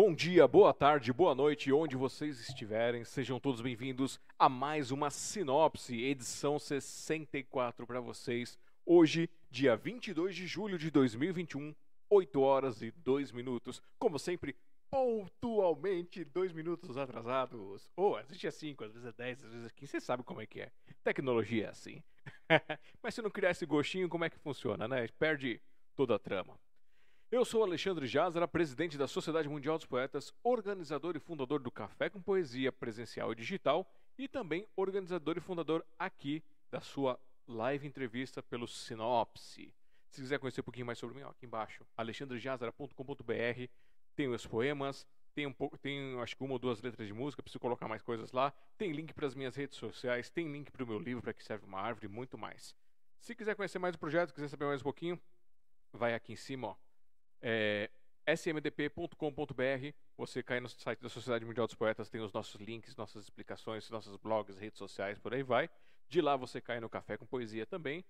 Bom dia, boa tarde, boa noite, onde vocês estiverem, sejam todos bem-vindos a mais uma Sinopse, edição 64 para vocês. Hoje, dia 22 de julho de 2021, 8 horas e 2 minutos. Como sempre, pontualmente, 2 minutos atrasados. Ou, oh, às vezes é 5, às vezes é 10, às vezes é 15, você sabe como é que é. Tecnologia é assim. Mas se não criar esse gostinho, como é que funciona, né? Perde toda a trama. Eu sou Alexandre Jazara, presidente da Sociedade Mundial dos Poetas, organizador e fundador do Café com Poesia presencial e digital e também organizador e fundador aqui da sua live entrevista pelo Sinopse. Se quiser conhecer um pouquinho mais sobre mim, ó, aqui embaixo, alexandrejazara.com.br, tem os poemas, tem um pouco, tem acho que uma ou duas letras de música, preciso colocar mais coisas lá. Tem link para as minhas redes sociais, tem link para o meu livro para que serve uma árvore muito mais. Se quiser conhecer mais o projeto, quiser saber mais um pouquinho, vai aqui em cima, ó é, smdp.com.br. Você cai no site da Sociedade Mundial dos Poetas, tem os nossos links, nossas explicações, nossos blogs, redes sociais, por aí vai. De lá você cai no Café com Poesia também.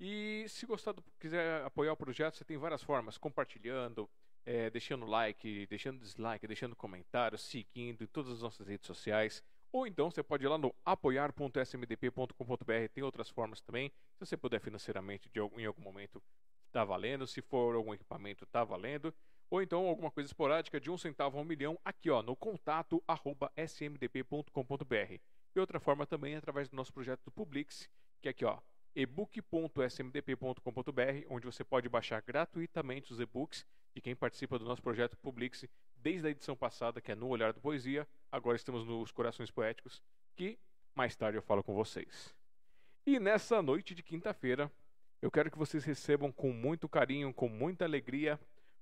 E se gostar do, quiser apoiar o projeto, você tem várias formas, compartilhando, é, deixando like, deixando dislike, deixando comentário, seguindo em todas as nossas redes sociais. Ou então você pode ir lá no apoiar.smdp.com.br, tem outras formas também. Se você puder financeiramente de algum, em algum momento está valendo. Se for algum equipamento, está valendo. Ou então alguma coisa esporádica de um centavo a um milhão, aqui ó, no contato arroba smdp.com.br. E outra forma também é através do nosso projeto do Publix, que é aqui ó, ebook.smdp.com.br, onde você pode baixar gratuitamente os e-books de quem participa do nosso projeto Publix desde a edição passada, que é No Olhar do Poesia. Agora estamos nos Corações Poéticos, que mais tarde eu falo com vocês. E nessa noite de quinta-feira, eu quero que vocês recebam com muito carinho, com muita alegria,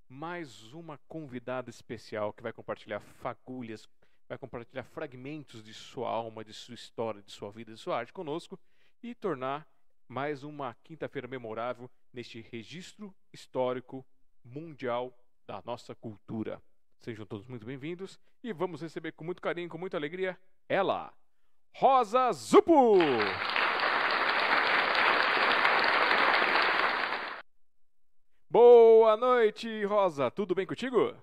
mais uma convidada especial que vai compartilhar fagulhas, vai compartilhar fragmentos de sua alma, de sua história, de sua vida, de sua arte conosco e tornar mais uma quinta-feira memorável neste registro histórico mundial da nossa cultura. Sejam todos muito bem-vindos e vamos receber com muito carinho, com muita alegria, ela, Rosa Zupo! Boa noite, Rosa. Tudo bem contigo?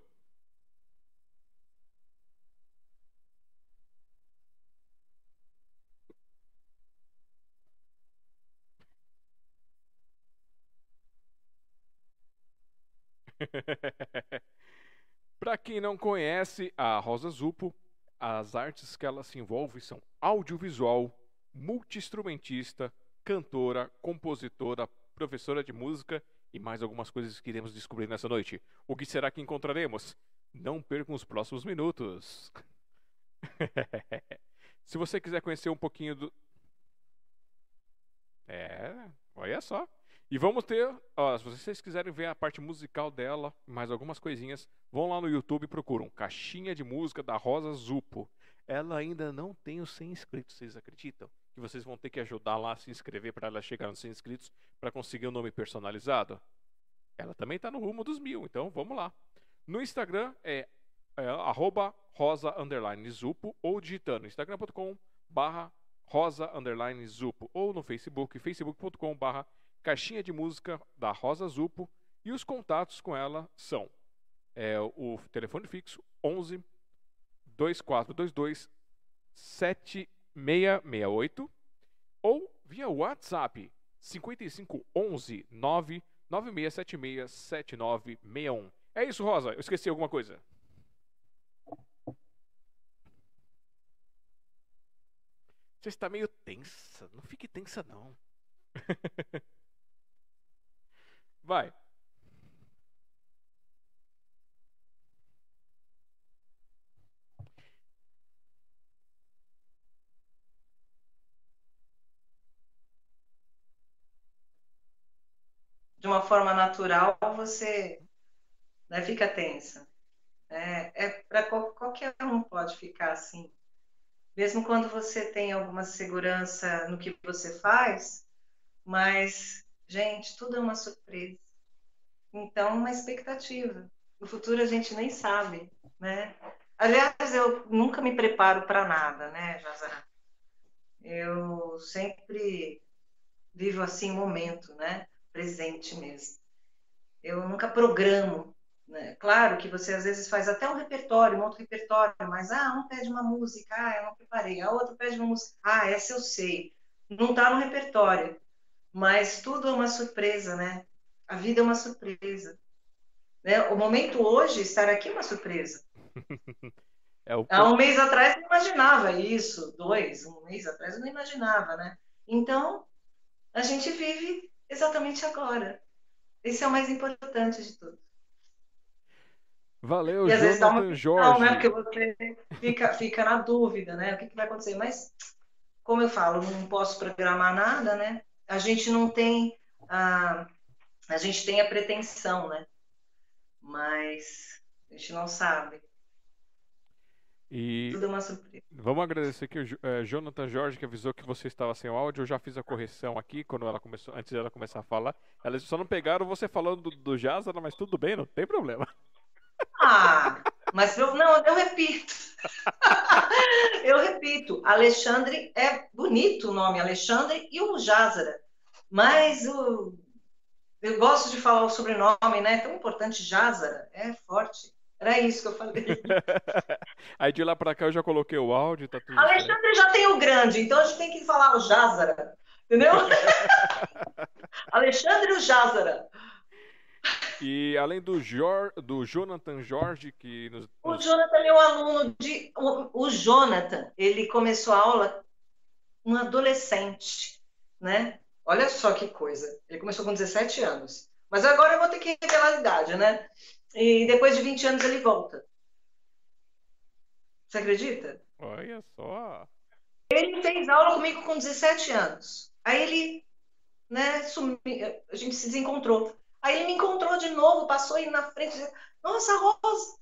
Para quem não conhece a Rosa Zupo, as artes que ela se envolve são audiovisual, multiinstrumentista, cantora, compositora, professora de música e mais algumas coisas que iremos descobrir nessa noite. O que será que encontraremos? Não percam os próximos minutos. Se você quiser conhecer um pouquinho do. É, olha só. E vamos ter, ó, se vocês quiserem ver a parte musical dela, mais algumas coisinhas, vão lá no YouTube e procuram Caixinha de Música da Rosa Zupo. Ela ainda não tem os 100 inscritos, vocês acreditam? Que vocês vão ter que ajudar lá a se inscrever para ela chegar nos 100 inscritos para conseguir o um nome personalizado? Ela também está no rumo dos mil, então vamos lá. No Instagram é, é arroba rosa underline zupo ou digitando instagram.com barra rosa underline zupo ou no Facebook, facebook.com barra caixinha de música da Rosa Zupo e os contatos com ela são é, o telefone fixo 11 2422 7 668 ou via WhatsApp 5511 99676 7961. É isso, Rosa. Eu esqueci alguma coisa. Você está meio tensa. Não fique tensa, não. Vai. Uma forma natural, você né, fica tensa. É, é para qualquer um pode ficar assim. Mesmo quando você tem alguma segurança no que você faz, mas, gente, tudo é uma surpresa. Então, uma expectativa. O futuro a gente nem sabe, né? Aliás, eu nunca me preparo para nada, né, Jazara? Eu sempre vivo assim momento, né? Presente mesmo. Eu nunca programo Né? Claro que você às vezes faz até um repertório, um outro repertório, mas ah, um pede uma música, ah, eu não preparei, a outra pede uma música, ah, essa eu sei. Não está no repertório, mas tudo é uma surpresa, né? A vida é uma surpresa. Né? O momento hoje, estar aqui é uma surpresa. É o... Há um mês atrás eu não imaginava isso, dois, um mês atrás eu não imaginava, né? Então, a gente vive exatamente agora. Esse é o mais importante de tudo. Valeu, e às vezes dá uma Jorge. né? Porque você fica, fica na dúvida, né? O que, que vai acontecer? Mas, como eu falo, não posso programar nada, né? A gente não tem a, a gente tem a pretensão, né? Mas a gente não sabe. E Tudo é uma surpresa. Vamos agradecer aqui o é, Jonathan Jorge que avisou que você estava sem áudio. Eu já fiz a correção aqui quando ela começou, antes dela começar a falar. Elas só não pegaram você falando do, do Jazara, mas tudo bem, não tem problema. Ah, mas eu, não, eu repito. eu repito, Alexandre é bonito o nome, Alexandre e o Jázara. Mas o, eu gosto de falar o sobrenome, né? É tão importante, Jázara, é forte. Era isso que eu falei. Aí de lá para cá eu já coloquei o áudio, tá tudo Alexandre certo. já tem o grande, então a gente tem que falar o Jázara, entendeu? Alexandre e o Jázara. E além do, Jor, do Jonathan Jorge, que nos, O Jonathan é um aluno de. O, o Jonathan, ele começou a aula um adolescente, né? Olha só que coisa. Ele começou com 17 anos. Mas agora eu vou ter que revelar a idade, né? E depois de 20 anos ele volta. Você acredita? Olha só. Ele fez aula comigo com 17 anos. Aí ele, né, a gente se desencontrou. Aí ele me encontrou de novo, passou aí na frente, disse, nossa, Rosa!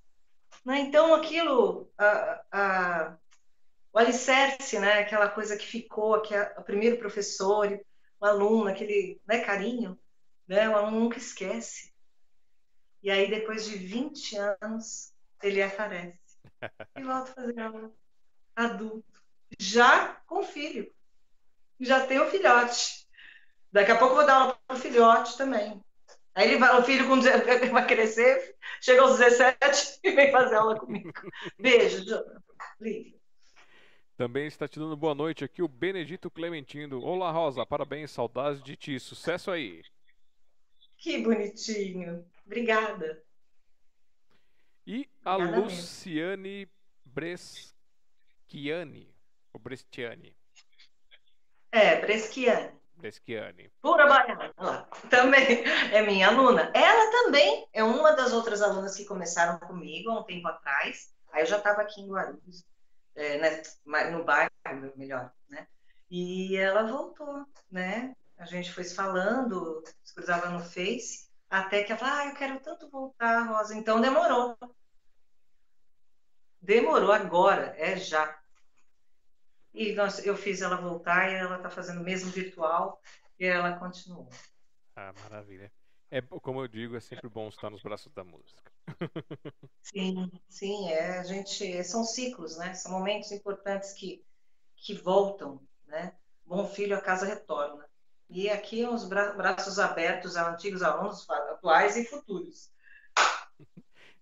Né? Então aquilo, a, a, o alicerce, né? aquela coisa que ficou, que é o primeiro professor, o aluno, aquele né, carinho, né? o aluno nunca esquece. E aí, depois de 20 anos, ele aparece e volta a fazer aula adulto, já com filho, já tem o filhote. Daqui a pouco eu vou dar aula para o filhote também. Aí ele vai, o filho com, vai crescer, chega aos 17 e vem fazer aula comigo. Beijo, Jonathan. Também está te dando boa noite aqui o Benedito Clementino. Olá, Rosa, parabéns, saudades de ti. Sucesso aí. Que bonitinho. Obrigada. E a Obrigada Luciane. Breschiani. Ou Brestiani. É, Breschiani. Breschiani. Pura baiana. Também é minha aluna. Ela também é uma das outras alunas que começaram comigo há um tempo atrás. Aí eu já estava aqui em Guarulhos, é, né, no bairro, melhor, né? E ela voltou, né? A gente foi se falando, se cruzava no Face, até que ela falou, ah, eu quero tanto voltar, Rosa. Então demorou. Demorou agora, é já. E nós, eu fiz ela voltar e ela está fazendo mesmo virtual e ela continuou. Ah, maravilha. É, como eu digo, é sempre bom estar nos braços da música. Sim, sim, é, a gente, são ciclos, né? São momentos importantes que, que voltam, né? Bom filho a casa retorna. E aqui os bra braços abertos a antigos alunos, atuais e futuros.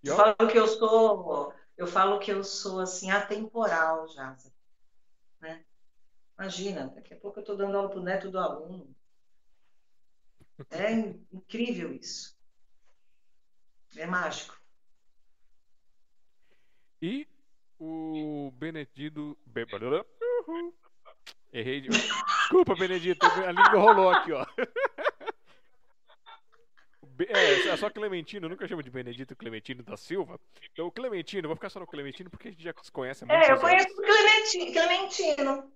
Eu falo que eu sou, eu falo que eu sou assim atemporal já, né? Imagina, daqui a pouco eu estou dando aula para o neto do aluno. É incrível isso. É mágico. E o Benedito. Uhum. Errei. De... Desculpa, Benedito, a língua rolou aqui, ó. É, é só Clementino, eu nunca chamo de Benedito Clementino da Silva. Então, o Clementino, vou ficar só no Clementino porque a gente já se conhece muito. É, eu conheço o Clementino, Clementino.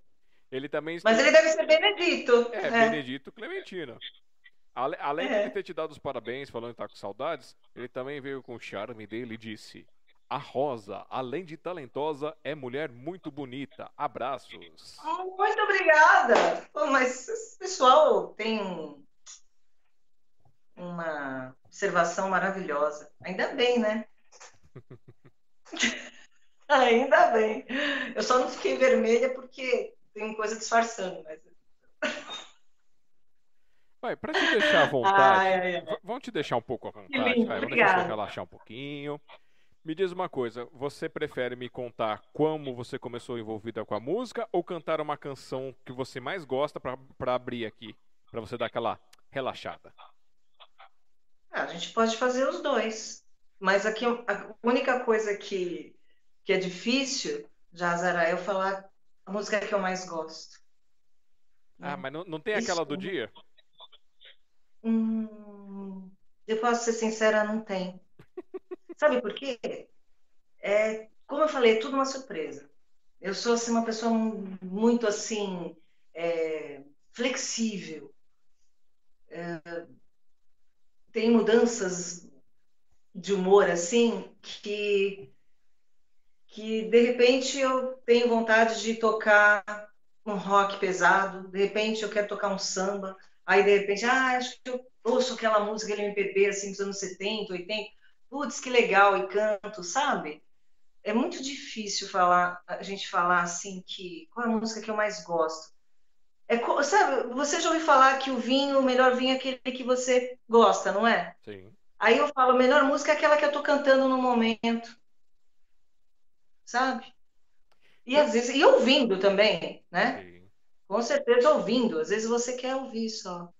Ele também. Mas ele deve ser Benedito. É, é. Benedito Clementino. Ale, além é. de ele ter te dado os parabéns, falando que tá com saudades, ele também veio com o charme dele e disse: A Rosa, além de talentosa, é mulher muito bonita. Abraços. Oh, muito obrigada. Pô, mas esse pessoal tem uma observação maravilhosa. Ainda bem, né? Ainda bem. Eu só não fiquei vermelha porque tem coisa disfarçando, mas. Vai, pra te deixar à vontade, ai, ai, ai. vamos te deixar um pouco à vontade, vai, vamos deixar você relaxar um pouquinho. Me diz uma coisa, você prefere me contar como você começou envolvida com a música ou cantar uma canção que você mais gosta para abrir aqui, para você dar aquela relaxada? Ah, a gente pode fazer os dois, mas aqui a única coisa que, que é difícil, Jazara, é eu falar a música que eu mais gosto. Ah, mas não, não tem aquela Isso. do dia? Hum, eu posso ser sincera, não tem. Sabe por quê? É, como eu falei, é tudo uma surpresa. Eu sou assim, uma pessoa muito assim é, flexível. É, tem mudanças de humor assim que que de repente eu tenho vontade de tocar um rock pesado, de repente eu quero tocar um samba, aí de repente, ah, acho que eu ouço aquela música LMPB assim dos anos 70, 80, putz, que legal, e canto, sabe? É muito difícil falar, a gente falar assim que qual é a música que eu mais gosto. É, sabe, você já ouviu falar que o vinho, o melhor vinho é aquele que você gosta, não é? Sim. Aí eu falo, a melhor música é aquela que eu tô cantando no momento. Sabe? E às vezes, e ouvindo também, né? Sim. Com certeza ouvindo. Às vezes você quer ouvir só.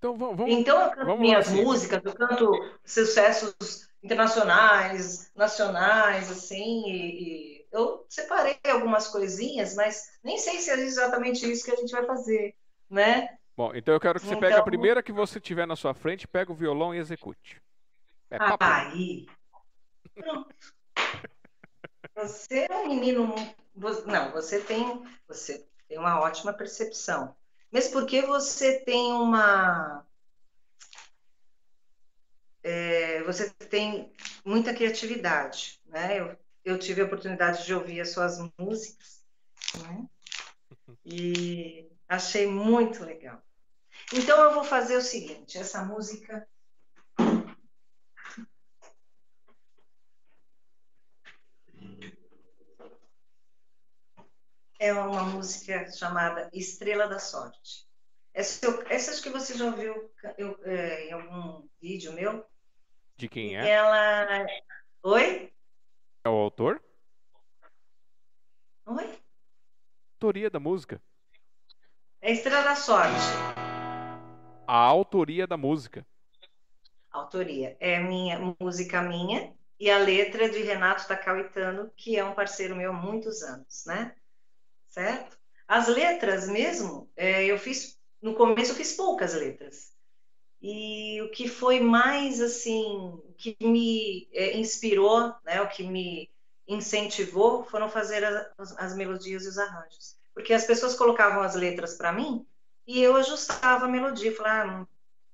Então, vamos, então eu canto vamos minhas assim. músicas, eu canto sucessos internacionais, nacionais, assim, e, e, eu separei algumas coisinhas, mas nem sei se é exatamente isso que a gente vai fazer, né? Bom, então eu quero que você então... pegue a primeira que você tiver na sua frente, pega o violão e execute. É Aí. Pronto. Você é um menino. Não, você tem, você tem uma ótima percepção. Mesmo porque você tem uma. É, você tem muita criatividade, né? Eu, eu tive a oportunidade de ouvir as suas músicas, né? E achei muito legal. Então eu vou fazer o seguinte: essa música é uma música chamada Estrela da Sorte. Essa, essa acho que você já ouviu eu, é, em algum vídeo meu. De quem é? Ela. Oi? É o autor? Oi? Autoria da música. É Estrela da Sorte. A autoria da música. Autoria. É minha música minha e a letra de Renato Tacauitano, que é um parceiro meu há muitos anos, né? Certo? As letras mesmo, é, eu fiz, no começo eu fiz poucas letras. E o que foi mais, assim, o que me é, inspirou, né, o que me incentivou, foram fazer as, as melodias e os arranjos. Porque as pessoas colocavam as letras para mim e eu ajustava a melodia, falava, ah,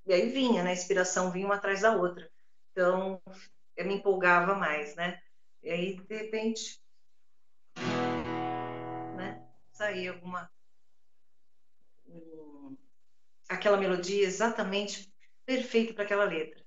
e aí vinha, né, a inspiração vinha uma atrás da outra. Então, eu me empolgava mais, né? E aí, de repente, sair alguma um, aquela melodia exatamente perfeita para aquela letra.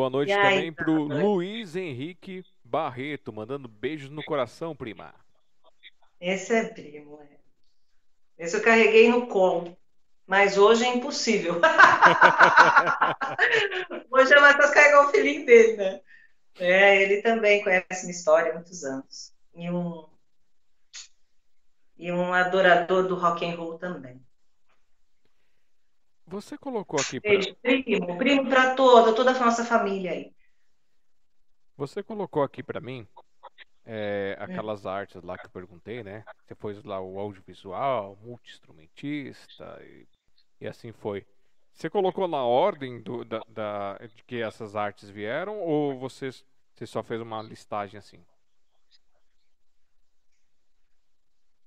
Boa noite aí, também para o Luiz Henrique Barreto, mandando beijos no coração, prima. Esse é primo, é. Esse eu carreguei no colo, mas hoje é impossível. hoje é Matheus carregar o filhinho dele, né? É, ele também conhece minha história há muitos anos. E um, e um adorador do rock and roll também. Você colocou aqui pra... primo, primo para toda, toda a nossa família aí. Você colocou aqui para mim é, aquelas hum. artes lá que eu perguntei, né? Você pôs lá o audiovisual, multi-instrumentista e, e, assim foi. Você colocou na ordem do, da, da, de que essas artes vieram ou você, você só fez uma listagem assim?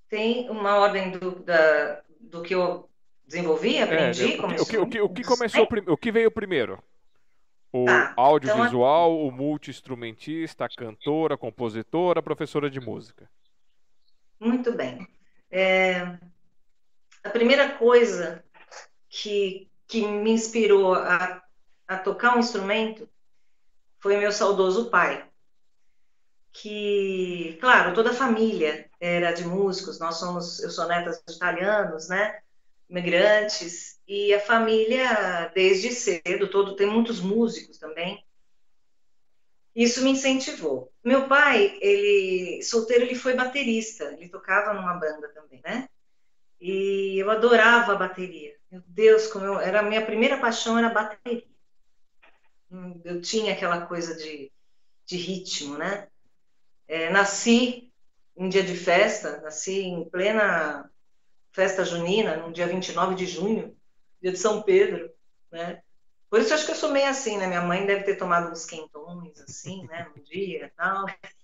Tem uma ordem do, da, do que eu desenvolvi, aprendi, é, o, que, o, que, o que começou, o que veio primeiro? O então audiovisual, então... o multi-instrumentista, a cantora, a compositora, professora de música. Muito bem. É... A primeira coisa que, que me inspirou a, a tocar um instrumento foi meu saudoso pai. Que, claro, toda a família era de músicos, nós somos, eu sou neta de italianos, né? Imigrantes e a família desde cedo todo tem muitos músicos também. Isso me incentivou. Meu pai ele solteiro ele foi baterista ele tocava numa banda também né? E eu adorava a bateria. Meu Deus como eu era a minha primeira paixão era a bateria. Hum, eu tinha aquela coisa de, de ritmo né? É, nasci em dia de festa nasci em plena festa junina, no dia 29 de junho, dia de São Pedro, né? Por isso acho que eu sou meio assim, né? Minha mãe deve ter tomado uns quentões, assim, né? Um dia e tal.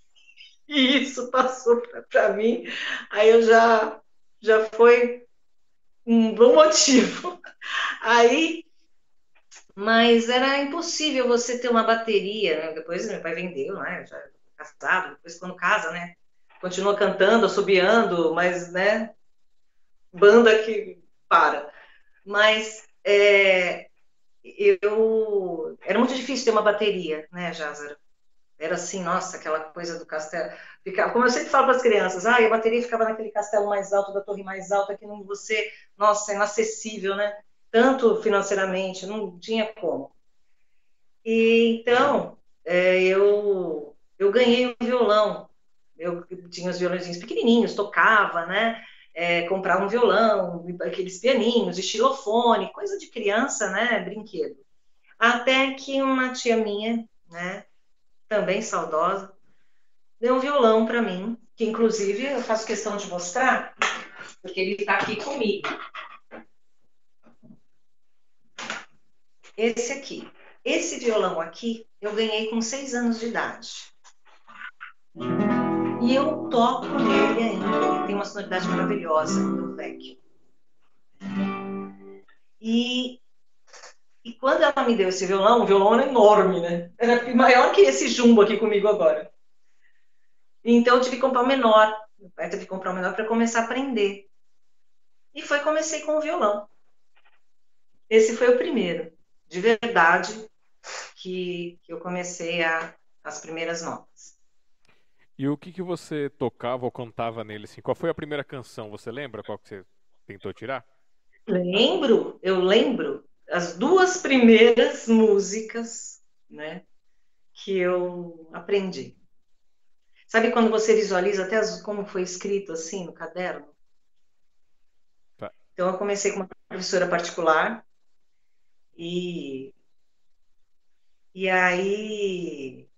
E isso passou para mim. Aí eu já, já foi um bom motivo. Aí, mas era impossível você ter uma bateria, né? Depois meu pai vendeu, né? Já casado, depois quando casa, né? Continua cantando, assobiando, mas, né? Banda que para. Mas é, eu era muito difícil ter uma bateria, né, Jázaro? Era assim, nossa, aquela coisa do castelo. Ficava, como eu sempre falo para as crianças, ah, a bateria ficava naquele castelo mais alto, da torre mais alta, que não você, nossa, é inacessível, né? Tanto financeiramente, não tinha como. E então, é, eu, eu ganhei um violão. Eu tinha os violõezinhos pequenininhos, tocava, né? É, comprar um violão, aqueles pianinhos, estilofone, coisa de criança, né, brinquedo. Até que uma tia minha, né, também saudosa, deu um violão para mim, que inclusive eu faço questão de mostrar, porque ele está aqui comigo. Esse aqui. Esse violão aqui eu ganhei com seis anos de idade. E eu toco nele ainda. Ele tem uma sonoridade maravilhosa do vecchio. E, e quando ela me deu esse violão, o violão era enorme, né? Era maior que esse jumbo aqui comigo agora. Então eu tive que comprar o menor. Meu pai teve que comprar o menor para começar a aprender. E foi comecei com o violão. Esse foi o primeiro, de verdade, que, que eu comecei a, as primeiras notas. E o que, que você tocava ou cantava nele? Assim? Qual foi a primeira canção? Você lembra qual que você tentou tirar? Lembro, eu lembro. As duas primeiras músicas, né, que eu aprendi. Sabe quando você visualiza até as, como foi escrito assim no caderno? Tá. Então eu comecei com uma professora particular e e aí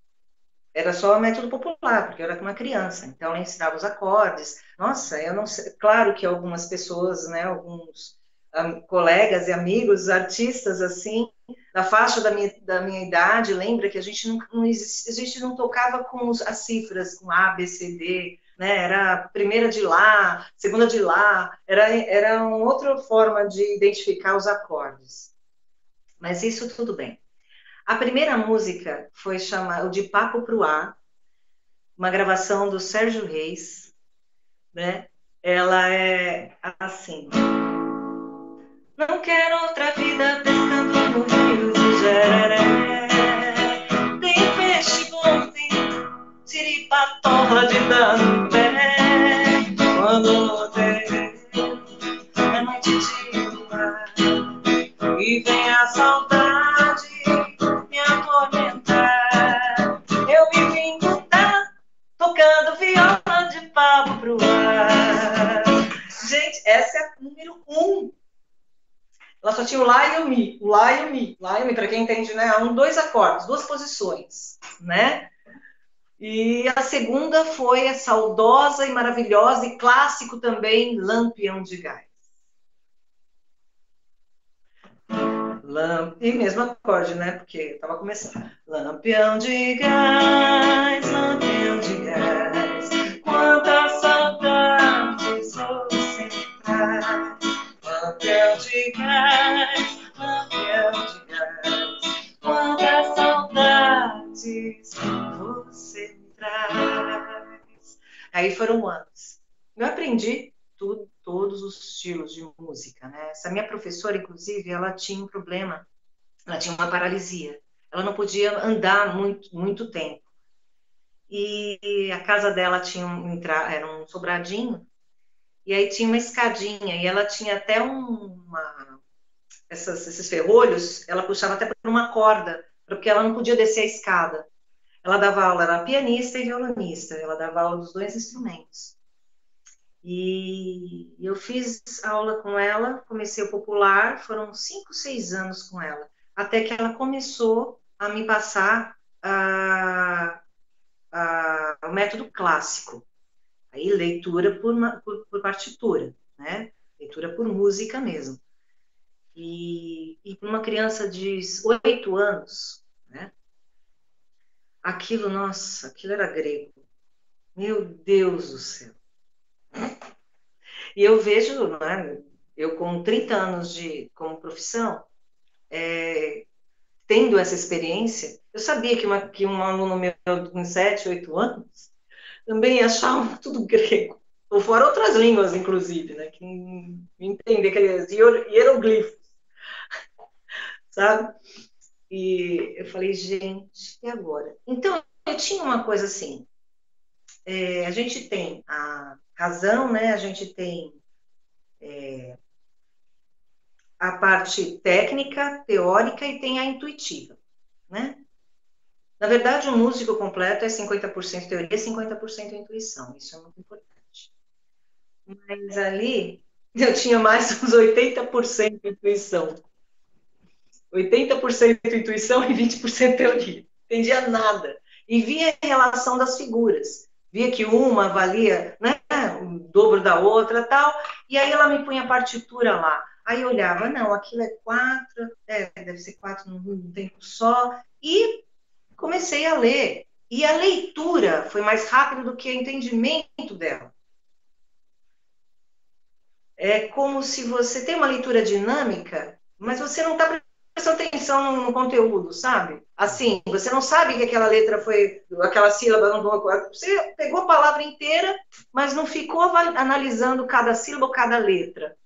era só método popular, porque eu era uma criança, então ela ensinava os acordes. Nossa, eu não sei, claro que algumas pessoas, né, alguns um, colegas e amigos, artistas assim, da faixa da minha, da minha idade, lembra que a gente não, não, a gente não tocava com os, as cifras, com A, B, C, D, né, era primeira de Lá, segunda de Lá, era, era uma outra forma de identificar os acordes. Mas isso tudo bem. A primeira música foi chamada De Papo Pro Ar, uma gravação do Sérgio Reis, né? Ela é assim. Não quero outra vida pescando no rio de Jereré. Tem peixe bom, tem tiripatola de pé. Quando tem é noite de mar e vem pavo pro ar. Gente, essa é a número um ela só tinha o Lá e o Mi, o Lá e o Mi, Lá e o Mi, para quem entende, né? Um, dois acordes, duas posições, né? E a segunda foi a saudosa e maravilhosa e clássico também, Lampião de Gás. Lamp... E mesmo acorde, né? Porque estava começando. Lampião de gás, lampião de gás, de gás, quantas saudades você traz. Aí foram anos. Eu aprendi tudo, todos os estilos de música, né? Essa minha professora, inclusive, ela tinha um problema, ela tinha uma paralisia. Ela não podia andar muito, muito tempo. E a casa dela tinha um, era um sobradinho e aí tinha uma escadinha, e ela tinha até uma. Essas, esses ferrolhos, ela puxava até por uma corda, porque ela não podia descer a escada. Ela dava aula, era pianista e violonista, ela dava aula dos dois instrumentos. E eu fiz aula com ela, comecei o popular, foram cinco, seis anos com ela, até que ela começou a me passar a, a, o método clássico. Aí, leitura por, por, por partitura, né? Leitura por música mesmo. E, e uma criança de oito anos, né? Aquilo, nossa, aquilo era grego. Meu Deus do céu. E eu vejo, né, eu com 30 anos de como profissão, é, tendo essa experiência, eu sabia que, uma, que um aluno meu com 7, 8 anos também achavam tudo grego. Ou fora outras línguas, inclusive, né? Que entender aqueles hieroglifos, sabe? E eu falei, gente, e agora? Então, eu tinha uma coisa assim, é, a gente tem a razão, né? A gente tem é, a parte técnica, teórica e tem a intuitiva, né? Na verdade, um músico completo é 50% teoria e 50% intuição. Isso é muito importante. Mas ali eu tinha mais uns 80% intuição. 80% intuição e 20% teoria. Entendia nada. E via a relação das figuras. Via que uma valia né, o dobro da outra tal. E aí ela me punha a partitura lá. Aí eu olhava, não, aquilo é quatro, é, deve ser quatro num tempo só. E comecei a ler. E a leitura foi mais rápida do que o entendimento dela. É como se você tem uma leitura dinâmica, mas você não está prestando atenção no, conteúdo, sabe? Assim, você não sabe que aquela letra foi, aquela sílaba, você pegou a palavra inteira, mas não ficou analisando cada sílaba ou cada letra.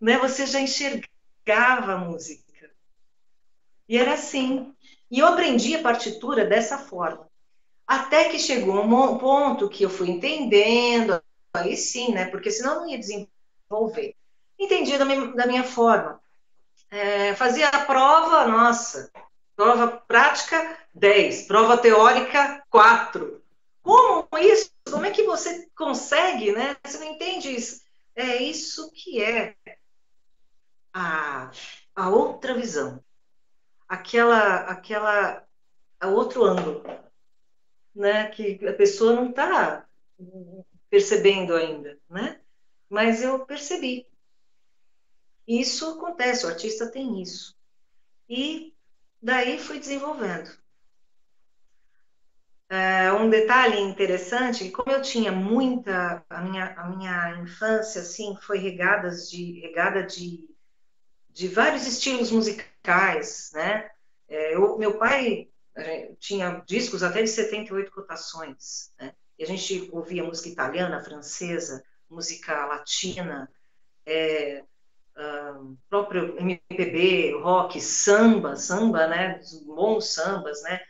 Né? Você já enxergava a música. E era assim. E eu aprendi a partitura dessa forma. Até que chegou um ponto que eu fui entendendo, aí sim, né? Porque senão não ia desenvolver. Entendi da minha, da minha forma. É, fazia a prova, nossa, prova prática 10, prova teórica 4. Como isso? Como é que você consegue, né? Você não entende isso? É isso que é a, a outra visão aquela, aquela, outro ângulo, né? Que a pessoa não está percebendo ainda, né? Mas eu percebi. Isso acontece, o artista tem isso. E daí fui desenvolvendo. É, um detalhe interessante, como eu tinha muita, a minha, a minha infância assim foi regada de regada de, de vários estilos musicais né? É, eu, meu pai tinha discos até de 78 cotações, né? E a gente ouvia música italiana, francesa, música latina, é, uh, próprio MPB, rock, samba, samba, né? Bons sambas, né?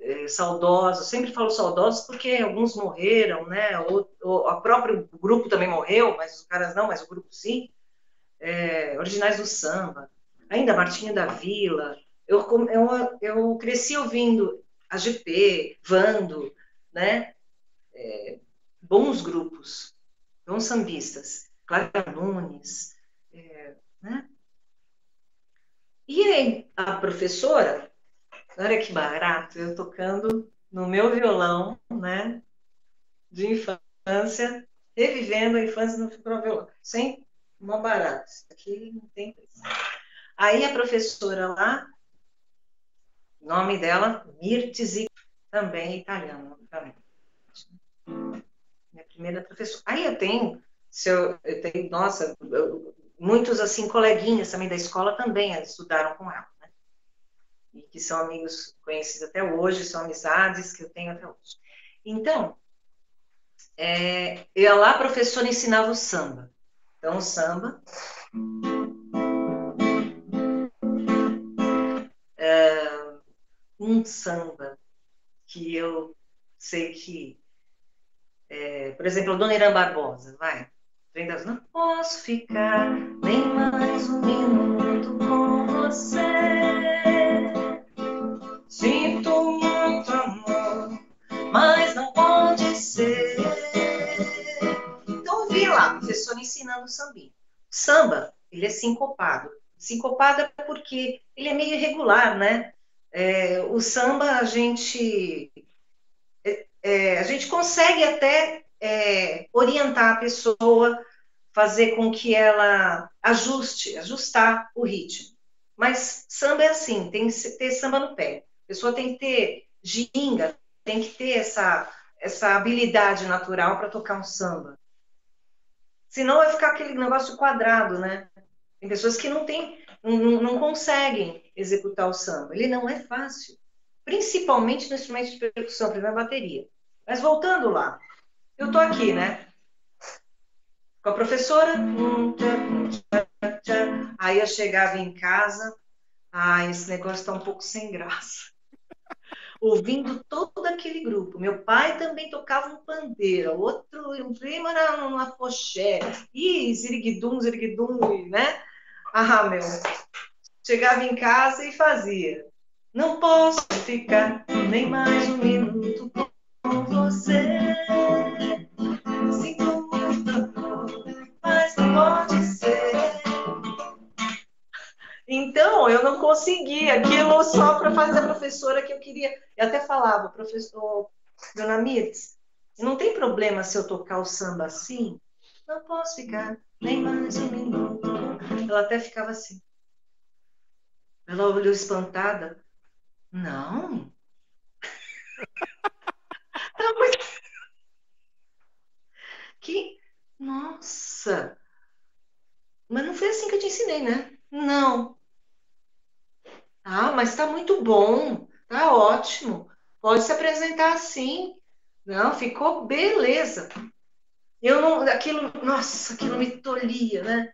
É, saudosos, sempre falo saudosos porque alguns morreram, né? O, próprio grupo também morreu, mas os caras não, mas o grupo sim. É, originais do samba, ainda Martinho da Vila. Eu, eu, eu cresci ouvindo AGP, Vando, né? É, bons grupos, bons sambistas, Clara Nunes, é, né? E a professora, olha que barato, eu tocando no meu violão, né? De infância, revivendo a infância no violão, sem uma barata. Isso aqui não tem preço. Aí a professora lá, nome dela, Mirtizi, também italiano, também. Minha primeira professora. Aí eu tenho, eu tenho, nossa, eu, muitos assim coleguinhas também da escola também estudaram com ela, né? E que são amigos conhecidos até hoje, são amizades que eu tenho até hoje. Então, é, eu lá a professora ensinava o samba. Então, o samba é, um samba que eu sei que é, por exemplo, Dona Irã Barbosa, vai. Não posso ficar nem mais um minuto com você. Sinto muito amor, mas não pode ser. Então, vi lá, professor ensinando sambinho. Samba, ele é sincopado. Sincopado é porque ele é meio irregular, né? É, o samba, a gente é, a gente consegue até é, orientar a pessoa, fazer com que ela ajuste, ajustar o ritmo. Mas samba é assim, tem que ter samba no pé. A pessoa tem que ter ginga, tem que ter essa, essa habilidade natural para tocar um samba. Senão vai ficar aquele negócio quadrado, né? Tem pessoas que não, tem, não, não conseguem executar o samba. Ele não é fácil. Principalmente no instrumento de percussão, primeiro a bateria. Mas voltando lá, eu tô aqui, né? Com a professora. Aí eu chegava em casa, ah, esse negócio está um pouco sem graça. Ouvindo todo aquele grupo. Meu pai também tocava um pandeiro, outro, um primo era uma poché. Ih, ziriguidum, ziriguidum, né? Ah, meu. Chegava em casa e fazia. Não posso ficar nem mais um minuto com você. Então, eu não consegui aquilo só para fazer a professora que eu queria. Eu até falava, professor, dona Mirtz, não tem problema se eu tocar o samba assim? Não posso ficar nem mais um minuto. Ela até ficava assim. Ela olhou espantada. Não, que, nossa, mas não foi assim que eu te ensinei, né? Não. Ah, mas está muito bom, tá ótimo. Pode se apresentar assim. Não, ficou beleza. Eu não, aquilo, nossa, aquilo me tolhia, né?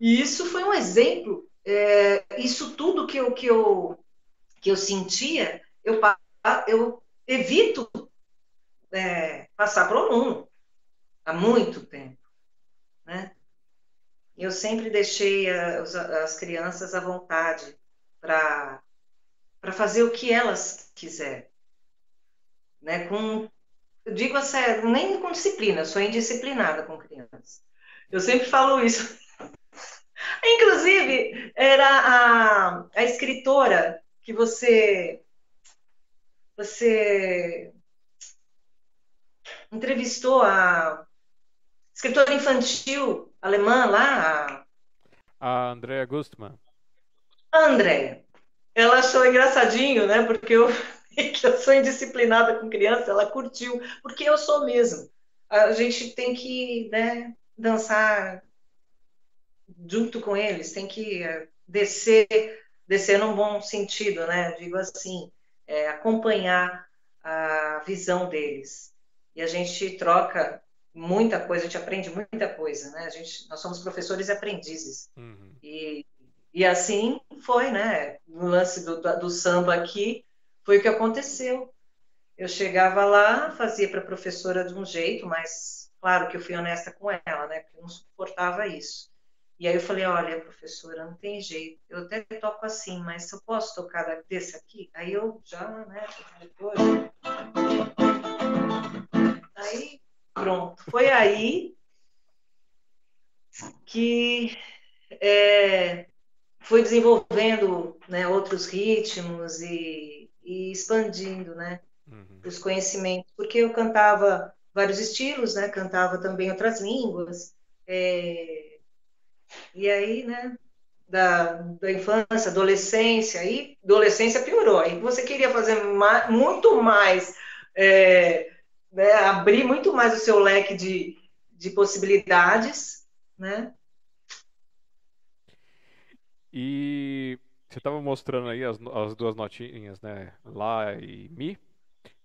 E isso foi um exemplo. É, isso tudo que eu, que eu, que eu sentia, eu, eu evito é, passar para o aluno há muito tempo, né? Eu sempre deixei as crianças à vontade para fazer o que elas quiserem, né? Com eu digo assim, nem com disciplina, eu sou indisciplinada com crianças. Eu sempre falo isso. Inclusive, era a, a escritora que você você entrevistou a escritora infantil alemã lá. A Andrea Gustman. A Andrea. Ela achou engraçadinho, né? Porque eu, eu sou indisciplinada com criança, ela curtiu, porque eu sou mesmo. A gente tem que né, dançar junto com eles, tem que eh, descer, descer num bom sentido, né? Digo assim, é, acompanhar a visão deles. E a gente troca muita coisa, a gente aprende muita coisa, né? A gente, nós somos professores e aprendizes. Uhum. E, e assim foi, né? No lance do, do samba aqui, foi o que aconteceu. Eu chegava lá, fazia para a professora de um jeito, mas claro que eu fui honesta com ela, né? Porque eu não suportava isso. E aí eu falei, olha, professora, não tem jeito, eu até toco assim, mas eu posso tocar desse aqui? Aí eu já, né, depois... Aí, pronto. Foi aí que é, foi desenvolvendo né, outros ritmos e, e expandindo né, uhum. os conhecimentos, porque eu cantava vários estilos, né, cantava também outras línguas, é, e aí, né, da, da infância, adolescência, aí adolescência piorou, aí você queria fazer mais, muito mais, é, né, abrir muito mais o seu leque de, de possibilidades, né, e você estava mostrando aí as, as duas notinhas, né? Lá e Mi.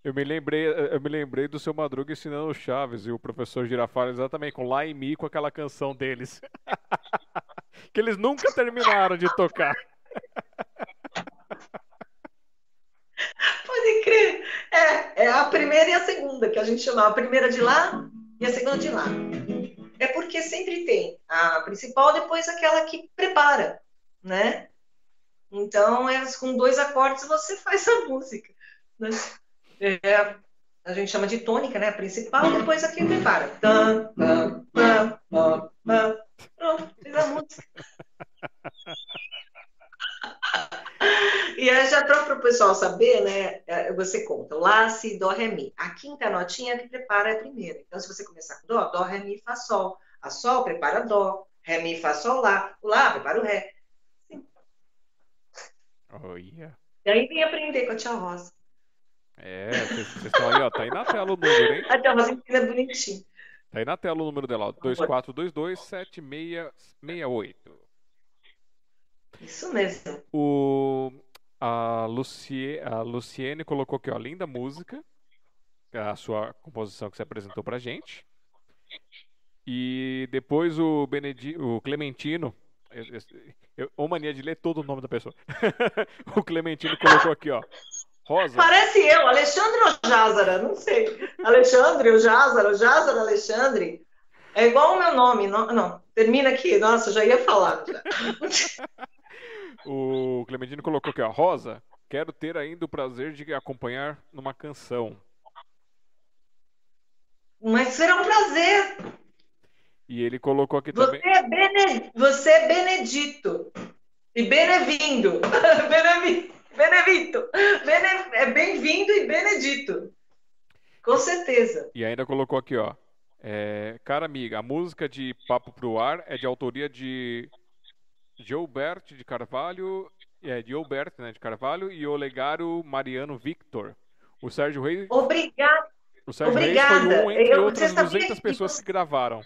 Eu me lembrei, eu me lembrei do seu Madruga ensinando o Chaves e o professor Girafales exatamente com Lá e Mi com aquela canção deles. que eles nunca terminaram de tocar. Pode crer. É, é a primeira e a segunda, que a gente chama a primeira de lá e a segunda de lá. É porque sempre tem a principal, depois aquela que prepara né? Então, é, com dois acordes você faz a música. Né? É, a gente chama de tônica, né? A principal, depois aqui prepara. Tam. Pronto, fez a música. E aí, já para o pessoal saber, né? É, você conta Lá, Si, Dó, Ré, Mi. A quinta notinha que prepara é a primeira. Então, se você começar com Dó, Dó, Ré, Mi, Fá, Sol. A Sol prepara Dó, Ré, Mi, Fá, Sol, Lá. O Lá prepara o Ré. Oh, yeah. E aí vem aprender com a tia Rosa. É, vocês estão aí, ó. Tá aí na tela o número, hein? A tia Rosa ensina bonitinho. Tá aí na tela o número dela, ó. 2422-7668. Isso mesmo. O, a, Lucie, a Luciene colocou aqui, ó. Linda música. A sua composição que você apresentou pra gente. E depois o, Benedi, o Clementino eu, eu, mania de ler todo o nome da pessoa. o Clementino colocou aqui, ó. Rosa. Parece eu, Alexandre ou Jázara, não sei. Alexandre ou Jázara, Jázara, Alexandre. É igual o meu nome, não, não. Termina aqui, nossa, já ia falar. o Clementino colocou aqui, ó. Rosa, quero ter ainda o prazer de acompanhar numa canção. Mas será um prazer. E ele colocou aqui você também. É bene... Você é Benedito. E Benevindo. Benevi... Benevito. Bene... É bem-vindo e Benedito. Com certeza. E ainda colocou aqui, ó. É... Cara amiga, a música de Papo Pro Ar é de autoria de Gilbert de Carvalho. É, de Gilbert, né, de Carvalho e Olegário Mariano Victor. O Sérgio Reis. Obrigada. O Sérgio Obrigada. Reis foi um entre Eu, outras 200 pessoas que gravaram.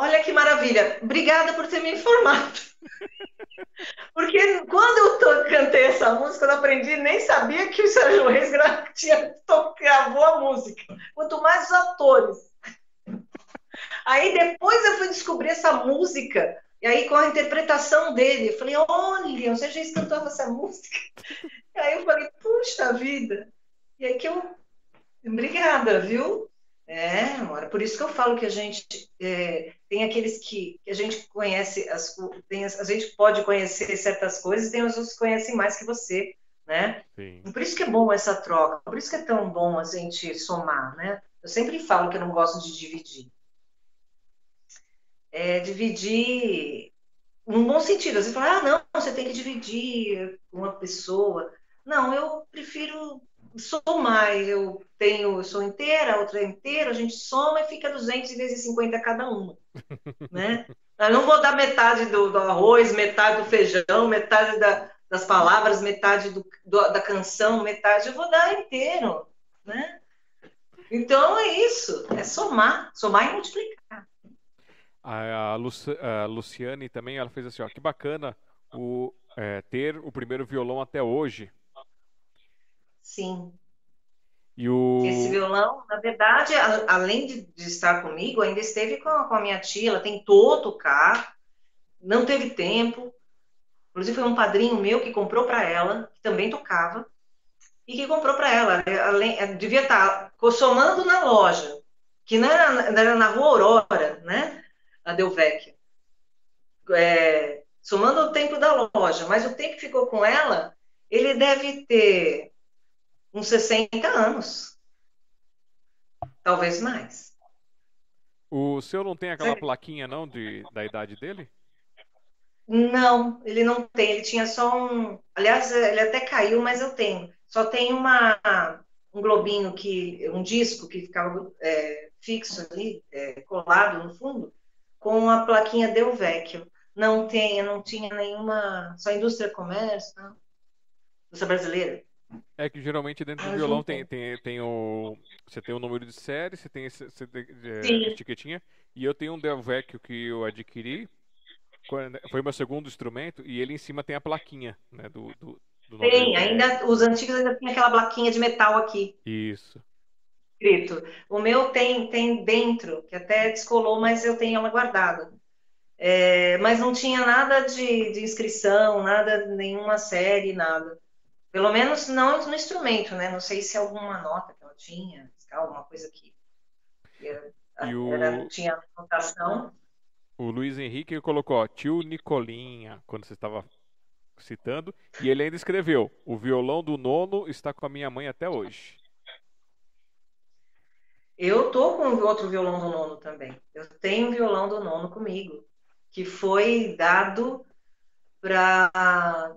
Olha que maravilha. Obrigada por ter me informado. Porque quando eu to, cantei essa música, eu aprendi, nem sabia que o Sérgio Reis tinha gravou a música. Quanto mais os atores. Aí depois eu fui descobrir essa música. E aí com a interpretação dele, eu falei, olha, o Sérgio Reis cantava essa música. E aí eu falei, puxa vida. E aí que eu. Obrigada, viu? É, amor, por isso que eu falo que a gente é, tem aqueles que, que, a gente conhece, as, tem, a gente pode conhecer certas coisas, tem outros que conhecem mais que você, né? Sim. Por isso que é bom essa troca, por isso que é tão bom a gente somar, né? Eu sempre falo que eu não gosto de dividir. É, dividir num bom sentido. Você fala, ah, não, você tem que dividir com uma pessoa. Não, eu prefiro somar, eu tenho, eu sou inteira, a outra é inteira, a gente soma e fica 200 vezes 50 cada uma, né? Eu não vou dar metade do, do arroz, metade do feijão, metade da, das palavras, metade do, do, da canção, metade, eu vou dar inteiro, né? Então é isso, é somar, somar e multiplicar. A, a, Luci, a Luciane também, ela fez assim, ó, que bacana o, é, ter o primeiro violão até hoje, Sim. E o... Esse violão, na verdade, a, além de, de, estar comigo, ainda esteve com, com, a minha tia. Ela tentou tocar, não teve tempo. Inclusive, foi um padrinho meu que comprou para ela, que também tocava, e que comprou para ela. Além, devia estar somando na loja, que não era, era na Rua Aurora, né? A Delvecchia. É, somando o tempo da loja, mas o tempo que ficou com ela, ele deve ter uns 60 anos. Talvez mais. O senhor não tem aquela plaquinha, não, de, da idade dele? Não, ele não tem. Ele tinha só um. Aliás, ele até caiu, mas eu tenho. Só tem uma, um globinho que. um disco que ficava é, fixo ali, é, colado no fundo, com a plaquinha Del Vecchio. Não tem, não tinha nenhuma. Só indústria comércio, não. Indústria brasileira. É que geralmente dentro do ah, violão tem, tem, tem o. Você tem o número de série, você tem esse, esse, é, etiquetinha. E eu tenho um Del Vecchio que eu adquiri. Foi meu segundo instrumento, e ele em cima tem a plaquinha, né? Do, do, do tem, ainda. Os antigos ainda tem aquela plaquinha de metal aqui. Isso. Escrito. O meu tem, tem dentro, que até descolou, mas eu tenho ela guardada. É, mas não tinha nada de, de inscrição, nada, nenhuma série, nada. Pelo menos não no instrumento, né? Não sei se alguma nota que ela tinha, alguma coisa que era, o... era, tinha notação. O Luiz Henrique colocou, ó, tio Nicolinha, quando você estava citando, e ele ainda escreveu: o violão do nono está com a minha mãe até hoje. Eu tô com outro violão do nono também. Eu tenho um violão do nono comigo, que foi dado para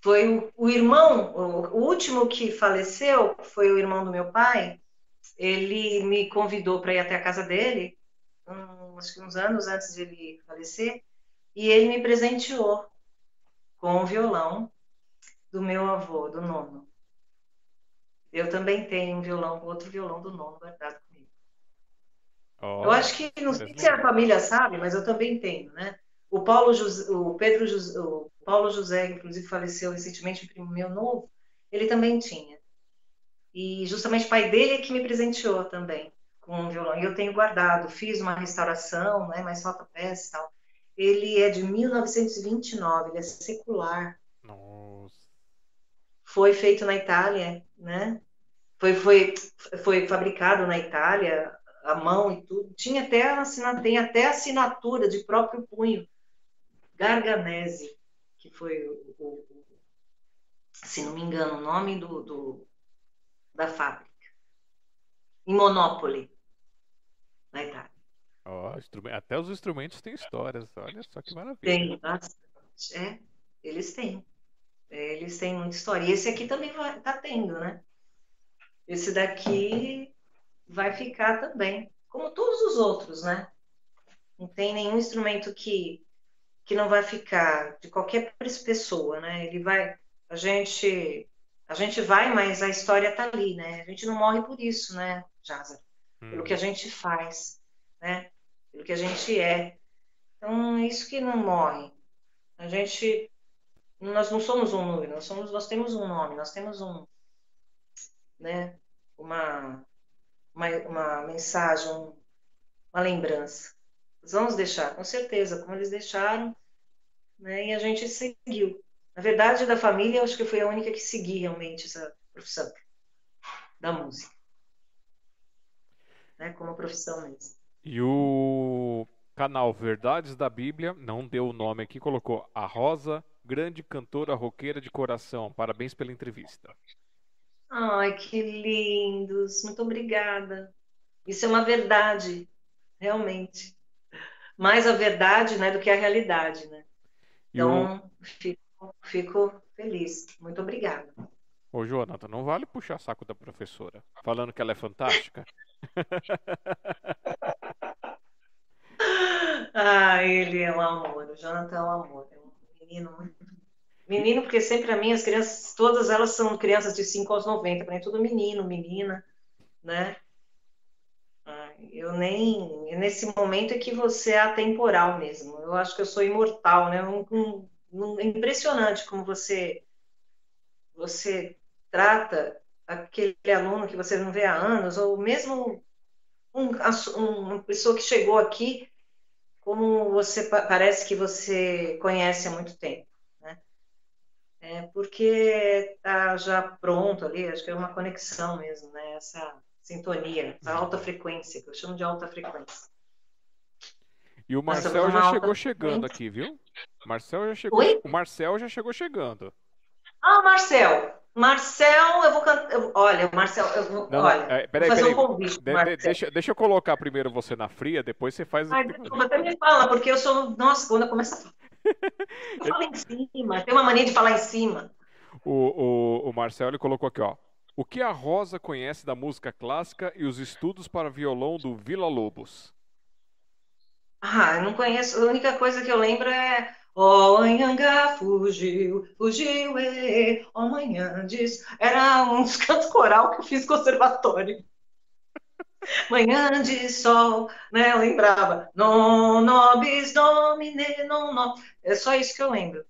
foi o, o irmão, o, o, último que faleceu foi o irmão do meu pai. Ele me convidou para ir até a casa dele, um, acho que uns anos antes de ele falecer, e ele me presenteou com o violão do meu avô, do nono. Eu também tenho um violão, outro violão do nono guardado comigo. Oh, eu acho que, não sei se a família sabe, mas eu também tenho, né? O Paulo José, o Pedro José, o Paulo José, inclusive faleceu recentemente, um primo meu novo, ele também tinha. E justamente o pai dele é que me presenteou também com um violão. E eu tenho guardado, fiz uma restauração, né, mas falta peça e tal. Ele é de 1929, ele é secular. Nossa. Foi feito na Itália, né? Foi, foi, foi fabricado na Itália, a mão e tudo. Tinha até assinatura, tem até assinatura de próprio punho Garganese, que foi o, o, se não me engano, o nome do, do da fábrica. Em Monopoli, na Itália. Oh, até os instrumentos têm histórias, olha só que maravilha. Tem bastante, é, eles têm. É, eles têm muita história. E esse aqui também vai, tá tendo, né? Esse daqui vai ficar também, como todos os outros, né? Não tem nenhum instrumento que que não vai ficar de qualquer pessoa, né? Ele vai, a gente, a gente vai, mas a história tá ali, né? A gente não morre por isso, né, Jaza? Hum. Pelo que a gente faz, né? Pelo que a gente é. Então, é isso que não morre. A gente, nós não somos um número, nós somos, nós temos um nome, nós temos um, né? Uma, uma, uma mensagem, uma lembrança. Vamos deixar, com certeza, como eles deixaram, né? E a gente seguiu. Na verdade, da família, eu acho que foi a única que segui realmente essa profissão da música, né? Como profissão mesmo. E o canal Verdades da Bíblia não deu o nome aqui, colocou a Rosa, grande cantora roqueira de coração. Parabéns pela entrevista. Ai, que lindos! Muito obrigada. Isso é uma verdade, realmente mais a verdade né, do que a realidade. Né? Então, o... fico, fico feliz. Muito obrigada. Ô, Jonathan, não vale puxar saco da professora, falando que ela é fantástica. ah, ele é um amor. O Jonathan é um amor. É um menino muito. Menino, porque sempre a mim, as crianças, todas elas são crianças de 5 aos 90, para mim, tudo menino, menina, né? Eu nem. Nesse momento é que você é atemporal mesmo. Eu acho que eu sou imortal, né? Um, um, é impressionante como você você trata aquele aluno que você não vê há anos, ou mesmo um, uma pessoa que chegou aqui, como você parece que você conhece há muito tempo, né? É porque está já pronto ali, acho que é uma conexão mesmo, né? Essa sintonia, essa alta frequência, que eu chamo de alta frequência. E o Marcel já chegou chegando aqui, viu? Marcel já chegou. Oi? O Marcel já chegou chegando. Ah, Marcel. Marcel, eu vou cantar. Olha, Marcel, eu vou. Não, olha, é, peraí, fazer peraí. um convite. De, de, deixa, deixa eu colocar primeiro você na fria, depois você faz. Ai, até me fala, porque eu sou. Nossa, quando eu começo a falar. Eu falo em cima, tem uma mania de falar em cima. O, o, o Marcel ele colocou aqui, ó. O que a Rosa conhece da música clássica e os estudos para violão do Vila Lobos? Ah, eu não conheço. A única coisa que eu lembro é Ó, oh, Anhangá fugiu, fugiu, e ó, oh, manhã diz. Era um canto coral que eu fiz conservatório. Manhã de sol, né? Eu lembrava. Non nobis domine, non no. É só isso que eu lembro.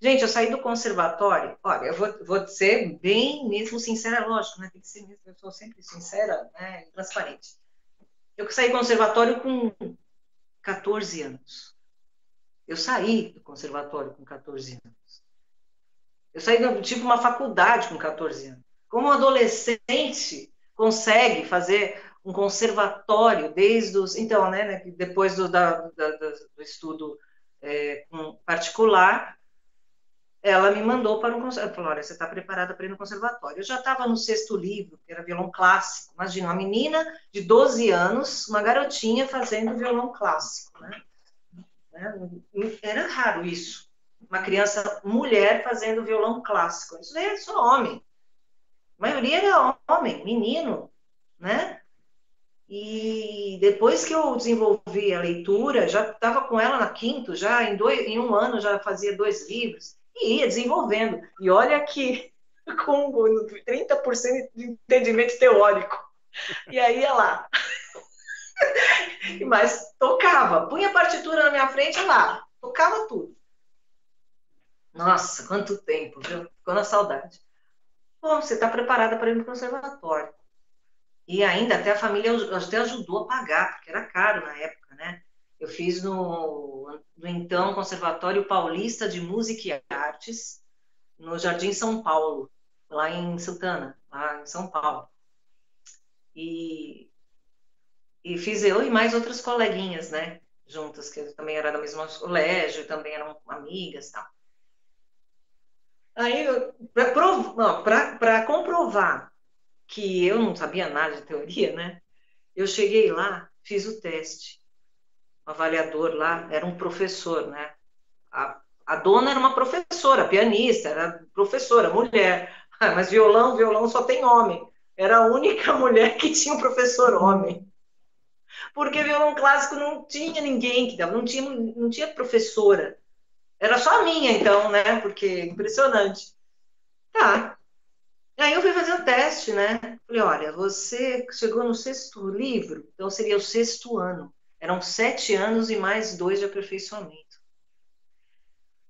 Gente, eu saí do conservatório. Olha, eu vou, vou ser bem mesmo sincera, lógico, né? Tem que ser mesmo, eu sou sempre sincera, né? Transparente. Eu saí do conservatório com 14 anos. Eu saí do conservatório com 14 anos. Eu saí, do, tipo, uma faculdade com 14 anos. Como um adolescente consegue fazer um conservatório desde os. Então, né depois do, da, da, do estudo é, particular, ela me mandou para um conservatório. Falou: olha, você está preparada para ir no conservatório. Eu já estava no sexto livro, que era violão clássico. Imagina, uma menina de 12 anos, uma garotinha fazendo violão clássico. Né? Era raro isso. Uma criança mulher fazendo violão clássico. Isso é só homem. A maioria era homem, menino, né? E depois que eu desenvolvi a leitura, já estava com ela na quinto, já em, dois, em um ano já fazia dois livros, e ia desenvolvendo. E olha que com 30% de entendimento teórico. E aí ia lá. Mas tocava, punha a partitura na minha frente lá, tocava tudo. Nossa, quanto tempo, viu? Ficou na saudade. Bom, você está preparada para ir no conservatório. E ainda até a família até ajudou a pagar, porque era caro na época, né? Eu fiz no, no então Conservatório Paulista de Música e Artes, no Jardim São Paulo, lá em Santana, lá em São Paulo. E e fiz eu e mais outras coleguinhas, né? Juntas, que também era do mesmo colégio, também eram amigas tal. Aí, para comprovar que eu não sabia nada de teoria, né? Eu cheguei lá, fiz o teste. Avaliador lá era um professor, né? A, a dona era uma professora, pianista, era professora, mulher. Mas violão, violão só tem homem. Era a única mulher que tinha um professor homem porque violão clássico não tinha ninguém que dava, não tinha, não tinha professora. Era só a minha, então, né? Porque impressionante. Tá. Aí eu fui fazer o teste, né? Falei, olha, você chegou no sexto livro, então seria o sexto ano. Eram sete anos e mais dois de aperfeiçoamento.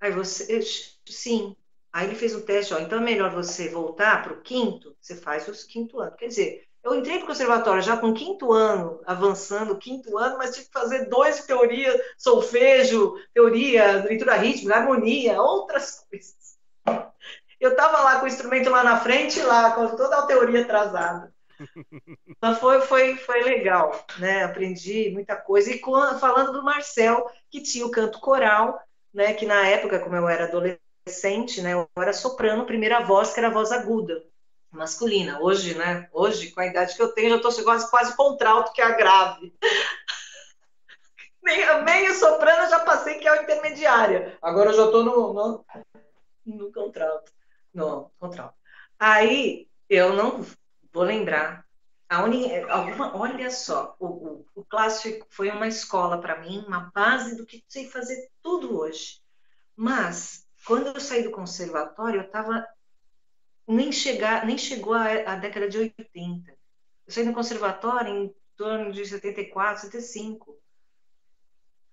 Aí você, sim. Aí ele fez o teste, ó, então é melhor você voltar para o quinto, você faz os quinto ano. Quer dizer, eu entrei para o conservatório já com quinto ano, avançando, quinto ano, mas tive que fazer dois de teoria, solfejo, teoria, leitura rítmica, harmonia, outras coisas. Eu estava lá com o instrumento lá na frente, lá com toda a teoria atrasada. Mas foi, foi, foi legal, né? Aprendi muita coisa. E falando do Marcel, que tinha o canto coral, né? Que na época, como eu era adolescente, né? Eu era soprano, primeira voz, que era a voz aguda masculina. Hoje, né? Hoje, com a idade que eu tenho, já estou quase, quase contralto, que é a grave. meio, meio soprano já passei, que é a intermediária. Agora eu já estou no, no, no contralto. No contralto. Aí, eu não vou lembrar. A uni, alguma, olha só, o, o, o clássico foi uma escola para mim, uma base do que sei fazer tudo hoje. Mas, quando eu saí do conservatório, eu estava nem, chegar, nem chegou a, a década de 80. Eu saí no conservatório em torno de 74, 75.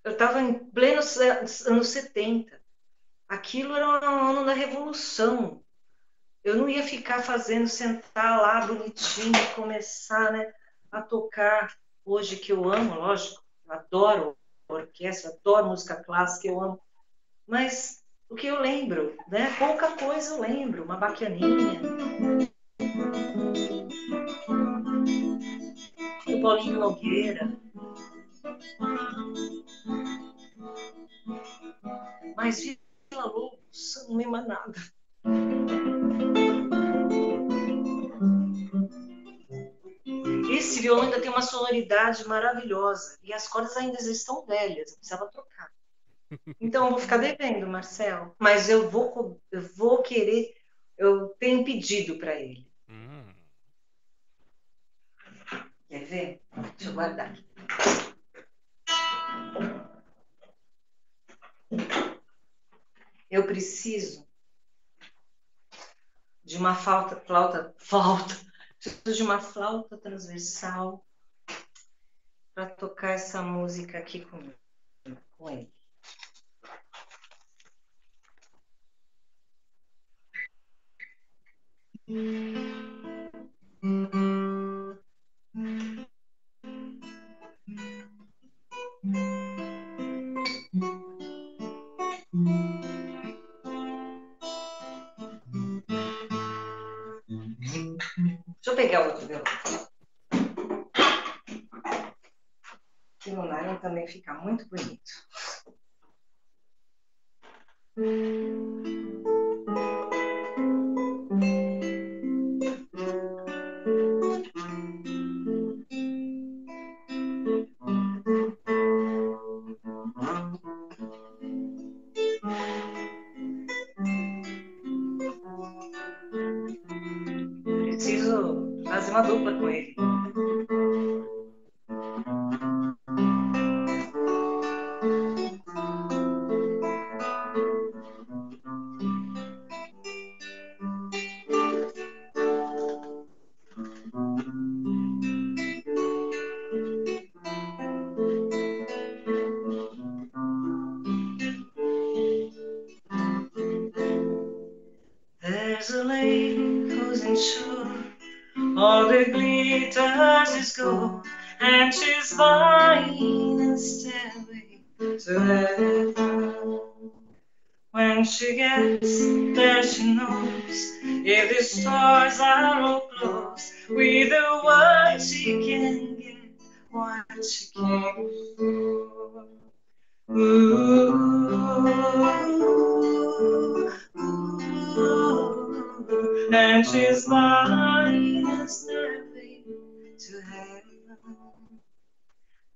Eu estava em pleno anos 70. Aquilo era um ano da revolução. Eu não ia ficar fazendo, sentar lá bonitinho e começar né, a tocar. Hoje que eu amo, lógico, eu adoro orquestra, adoro música clássica, eu amo. Mas o que eu lembro, né? Pouca coisa eu lembro, uma baquianinha. O Paulinho Nogueira. Mas Vila Lobos, não lembra nada. Esse violão ainda tem uma sonoridade maravilhosa e as cordas ainda estão velhas, eu precisava trocar. Então eu vou ficar devendo, Marcel, mas eu vou, eu vou querer, eu tenho pedido para ele. Hum. Quer ver? Deixa eu guardar aqui. Eu preciso de uma flauta, flauta, flauta, preciso de uma flauta transversal para tocar essa música aqui com, com ele. Eu pegar outro violão. Que no nylon também fica muito bonito.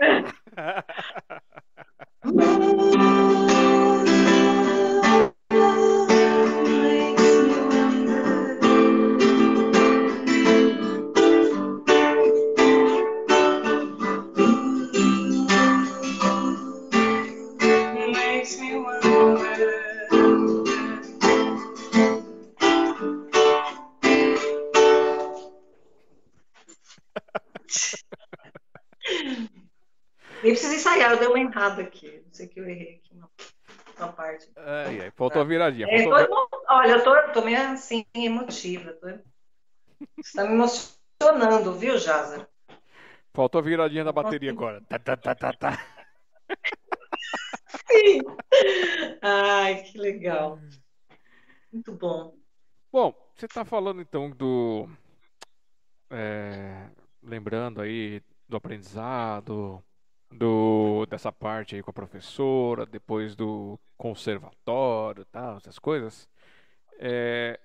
Thank you. Errado aqui. Não sei que eu errei aqui uma, uma parte. Ai, ai, faltou a viradinha. É, faltou... olha, eu tô, tô meio assim, emotiva. Tô... Você está me emocionando, viu, Jaza? Faltou a viradinha da bateria agora. Tá, tá, tá, tá, tá. Sim. Ai, que legal. Muito bom. Bom, você está falando então do. É, lembrando aí do aprendizado, do dessa parte aí com a professora, depois do conservatório, tal, essas coisas. É,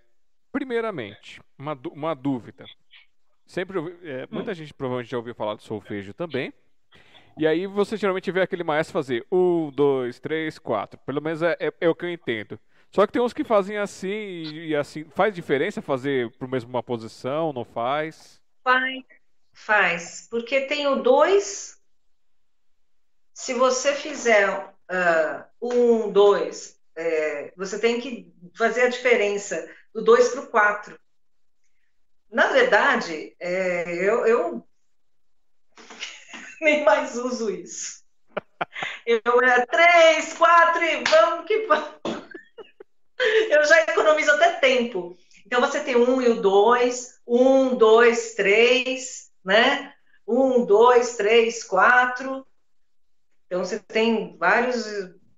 primeiramente, uma, uma dúvida. Sempre é, muita gente provavelmente já ouviu falar do solfejo também. E aí você geralmente vê aquele maestro fazer um, dois, três, quatro. Pelo menos é, é, é o que eu entendo. Só que tem uns que fazem assim e assim. Faz diferença fazer pro mesmo uma posição? Não faz? Faz, faz. Porque tem o 2. Se você fizer uh, um, dois, é, você tem que fazer a diferença do 2 para o 4. Na verdade, é, eu, eu nem mais uso isso. Eu é três, quatro e vamos que vamos. Eu já economizo até tempo. Então você tem um e o dois, um, dois, três, né? Um, dois, três, quatro. Então você tem vários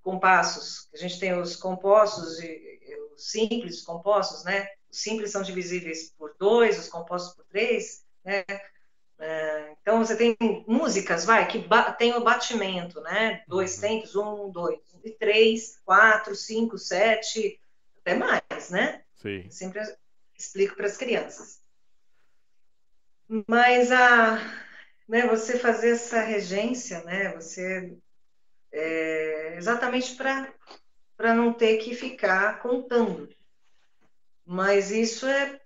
compassos. A gente tem os compostos e os simples compostos, né? Os simples são divisíveis por dois, os compostos por três, né? É, então você tem músicas, vai, que tem o batimento, né? Dois uhum. tempos, um, dois, e três, quatro, cinco, sete, até mais, né? Sim. sempre explico para as crianças. Mas a, né, você fazer essa regência, né? Você é, exatamente para não ter que ficar contando. Mas isso é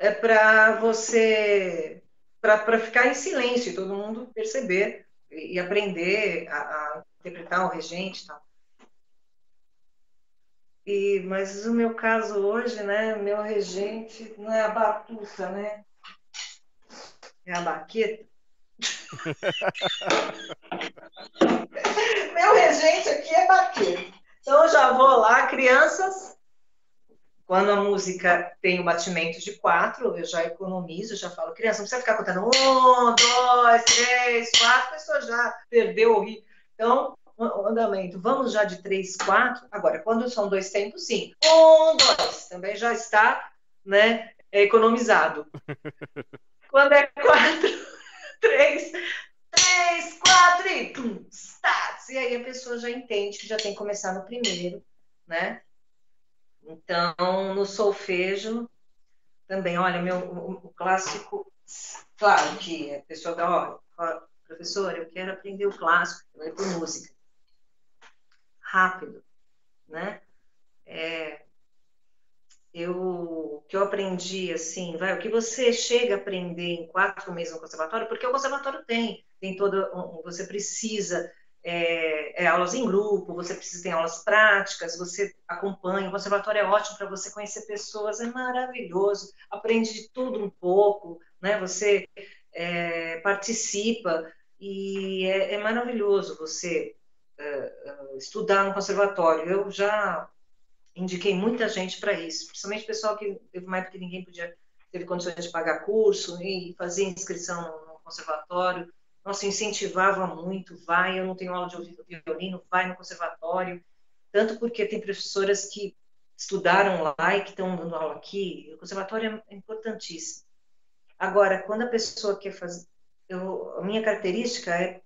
é para você para ficar em silêncio, todo mundo perceber e, aprender a, a, interpretar o regente e tal. E, mas o meu caso hoje, né, meu regente não é a batuta, né? É a baqueta. meu regente aqui é baqueta. Então eu já vou lá, crianças, quando a música tem o batimento de quatro, eu já economizo, já falo, criança, não precisa ficar contando um, dois, três, quatro, a pessoa já perdeu o ritmo. Então, o andamento, vamos já de três, quatro. Agora, quando são dois tempos, sim. Um, dois, também já está né, economizado. quando é quatro, três, três, quatro e pum, stats. E aí a pessoa já entende que já tem que começar no primeiro, né? Então, no solfejo, também, olha, meu, o, clássico, claro que a pessoa dá, ó, professor, eu quero aprender o clássico, eu vou por música. Rápido, né? É, eu que eu aprendi assim, vai, o que você chega a aprender em quatro meses no conservatório, porque o conservatório tem, tem todo, você precisa é, é, aulas em grupo, você precisa ter aulas práticas, você acompanha, o conservatório é ótimo para você conhecer pessoas, é maravilhoso, aprende de tudo um pouco, né? Você é, participa e é, é maravilhoso você é, é, estudar no conservatório. Eu já indiquei muita gente para isso, principalmente pessoal que teve uma época que ninguém podia teve condições de pagar curso e fazer inscrição no conservatório nossa, incentivava muito, vai, eu não tenho aula de violino, vai no conservatório, tanto porque tem professoras que estudaram lá e que estão dando aula aqui, o conservatório é importantíssimo. Agora, quando a pessoa quer fazer, eu, a minha característica é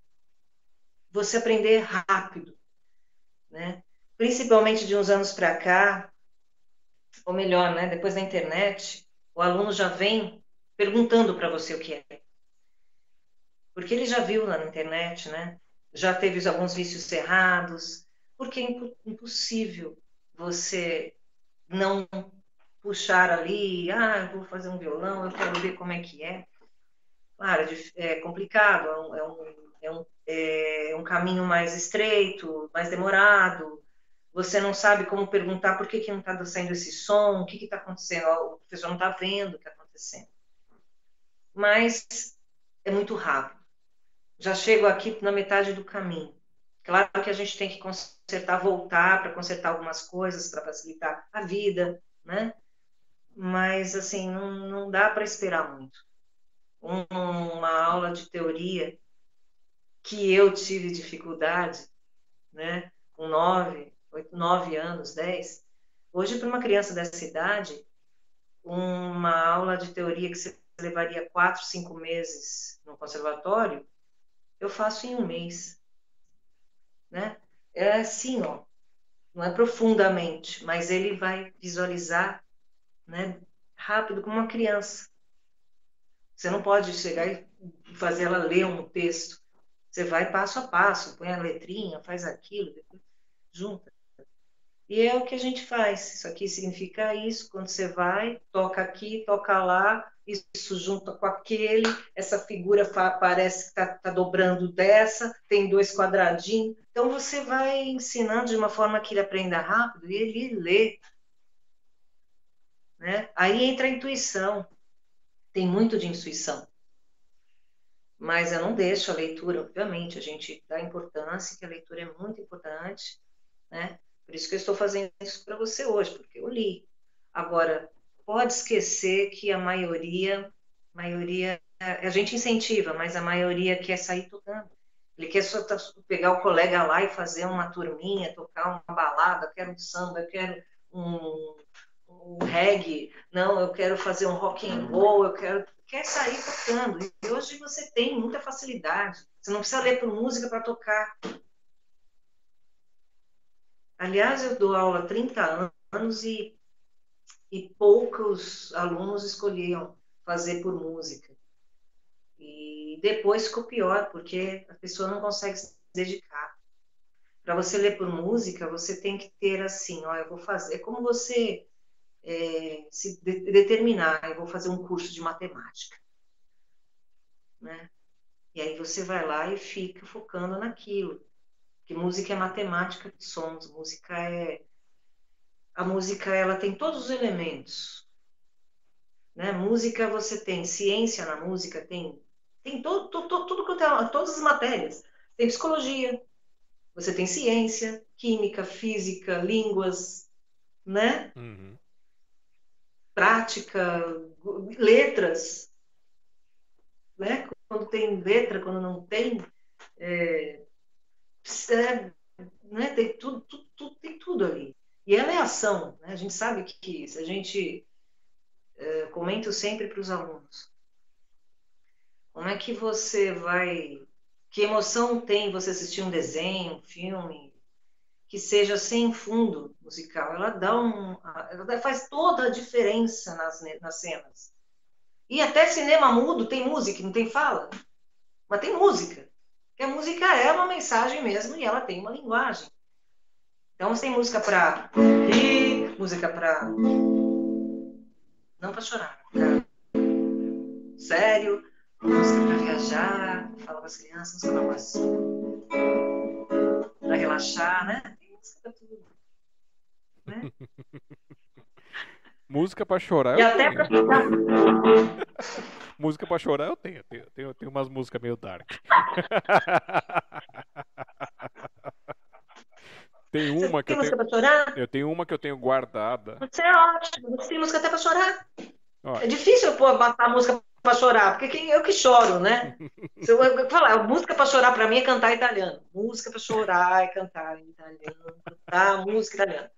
você aprender rápido, né? Principalmente de uns anos para cá, ou melhor, né, depois da internet, o aluno já vem perguntando para você o que é porque ele já viu lá na internet, né? Já teve alguns vícios cerrados, porque é impossível você não puxar ali, ah, eu vou fazer um violão, eu quero ver como é que é. Claro, é complicado, é, é um, é um, é um caminho mais estreito, mais demorado, você não sabe como perguntar por que, que não está saindo esse som, o que está acontecendo, o professor não está vendo o que está acontecendo. Mas é muito rápido já chego aqui na metade do caminho. Claro que a gente tem que consertar, voltar para consertar algumas coisas para facilitar a vida, né? Mas assim não, não dá para esperar muito. Um, uma aula de teoria que eu tive dificuldade, né? Com nove, oito, nove anos, dez. Hoje para uma criança dessa idade, uma aula de teoria que você levaria quatro, cinco meses no conservatório, eu faço em um mês. Né? É assim, ó, não é profundamente, mas ele vai visualizar né, rápido como uma criança. Você não pode chegar e fazer ela ler um texto. Você vai passo a passo, põe a letrinha, faz aquilo, depois junta. E é o que a gente faz. Isso aqui significa isso. Quando você vai, toca aqui, toca lá, isso junta com aquele, essa figura parece que está tá dobrando dessa, tem dois quadradinhos. Então você vai ensinando de uma forma que ele aprenda rápido e ele lê. Né? Aí entra a intuição. Tem muito de intuição. Mas eu não deixo a leitura, obviamente, a gente dá importância, que a leitura é muito importante, né? Por isso que eu estou fazendo isso para você hoje, porque eu li. Agora, pode esquecer que a maioria, maioria, a gente incentiva, mas a maioria quer sair tocando. Ele quer só tá, pegar o colega lá e fazer uma turminha, tocar uma balada, eu quero um samba, eu quero um, um reggae, não, eu quero fazer um rock and roll, eu quero quer sair tocando. E hoje você tem muita facilidade. Você não precisa ler por música para tocar. Aliás, eu dou aula há 30 anos e, e poucos alunos escolhiam fazer por música. E depois ficou pior, porque a pessoa não consegue se dedicar. Para você ler por música, você tem que ter assim, ó, eu vou fazer. É como você é, se de, determinar, eu vou fazer um curso de matemática. Né? E aí você vai lá e fica focando naquilo. Porque música é matemática de sons, música é a música ela tem todos os elementos. Né? Música você tem ciência na música, tem tem todo, todo, tudo que tem, todas as matérias. Tem psicologia, você tem ciência, química, física, línguas, né? Uhum. Prática, letras, né? Quando tem letra, quando não tem, é, é, né, tem tudo, tudo, tudo, tem tudo ali. E ela é ação, né? a gente sabe que a gente é, comento sempre para os alunos. Como é que você vai. Que emoção tem você assistir um desenho, um filme, que seja sem fundo musical? Ela dá um. Ela faz toda a diferença nas, nas cenas. E até cinema mudo tem música, não tem fala, mas tem música. Porque a música é uma mensagem mesmo e ela tem uma linguagem. Então você tem música para rir, música para não para chorar, pra... sério, música para viajar, fala com as crianças, música para para relaxar, né? Tem música para tudo, né? Música pra chorar. E até pra música pra chorar eu tenho. Eu tenho, tenho, tenho umas músicas meio dark. tem uma que tem eu música tenho. Pra chorar? Eu tenho uma que eu tenho guardada. Você é ótimo. Tem música até pra chorar. É difícil eu botar música pra chorar, porque quem, eu que choro, né? Se eu, eu falar, música pra chorar pra mim é cantar italiano. Música pra chorar é cantar italiano. Cantar música italiana.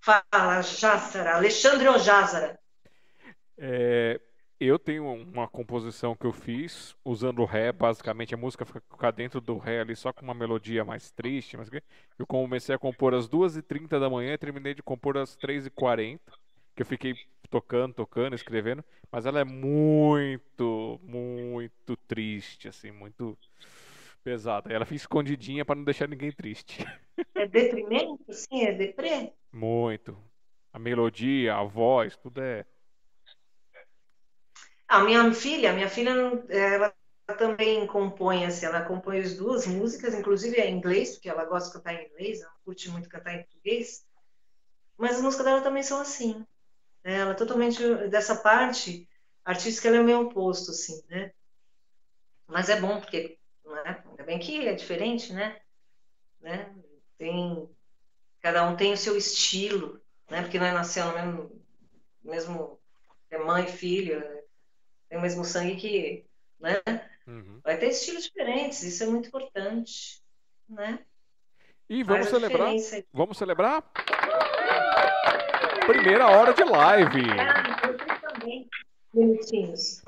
Fala, Jássara, Alexandre ou Jássara? É, eu tenho uma composição que eu fiz usando o Ré, basicamente a música fica dentro do Ré ali só com uma melodia mais triste. Mas eu comecei a compor às 2h30 da manhã e terminei de compor às 3h40, que eu fiquei tocando, tocando, escrevendo, mas ela é muito, muito triste, assim, muito pesada. Ela fica escondidinha para não deixar ninguém triste. É deprimente, sim, é deprê? Muito. A melodia, a voz, tudo é. A minha filha, minha filha, ela também compõe, assim, ela compõe as duas músicas, inclusive é em inglês, porque ela gosta de cantar em inglês, ela curte muito cantar em português, mas as músicas dela também são assim. Né? Ela é totalmente, dessa parte artística, ela é o meu oposto, assim, né? Mas é bom, porque, né? ainda bem que é diferente, né? né? Tem cada um tem o seu estilo, né? Porque nós nascemos no mesmo, mesmo é mãe e filho, tem o mesmo sangue que, né? Uhum. Vai ter estilos diferentes, isso é muito importante, né? E vamos celebrar. Vamos celebrar? Primeira hora de live.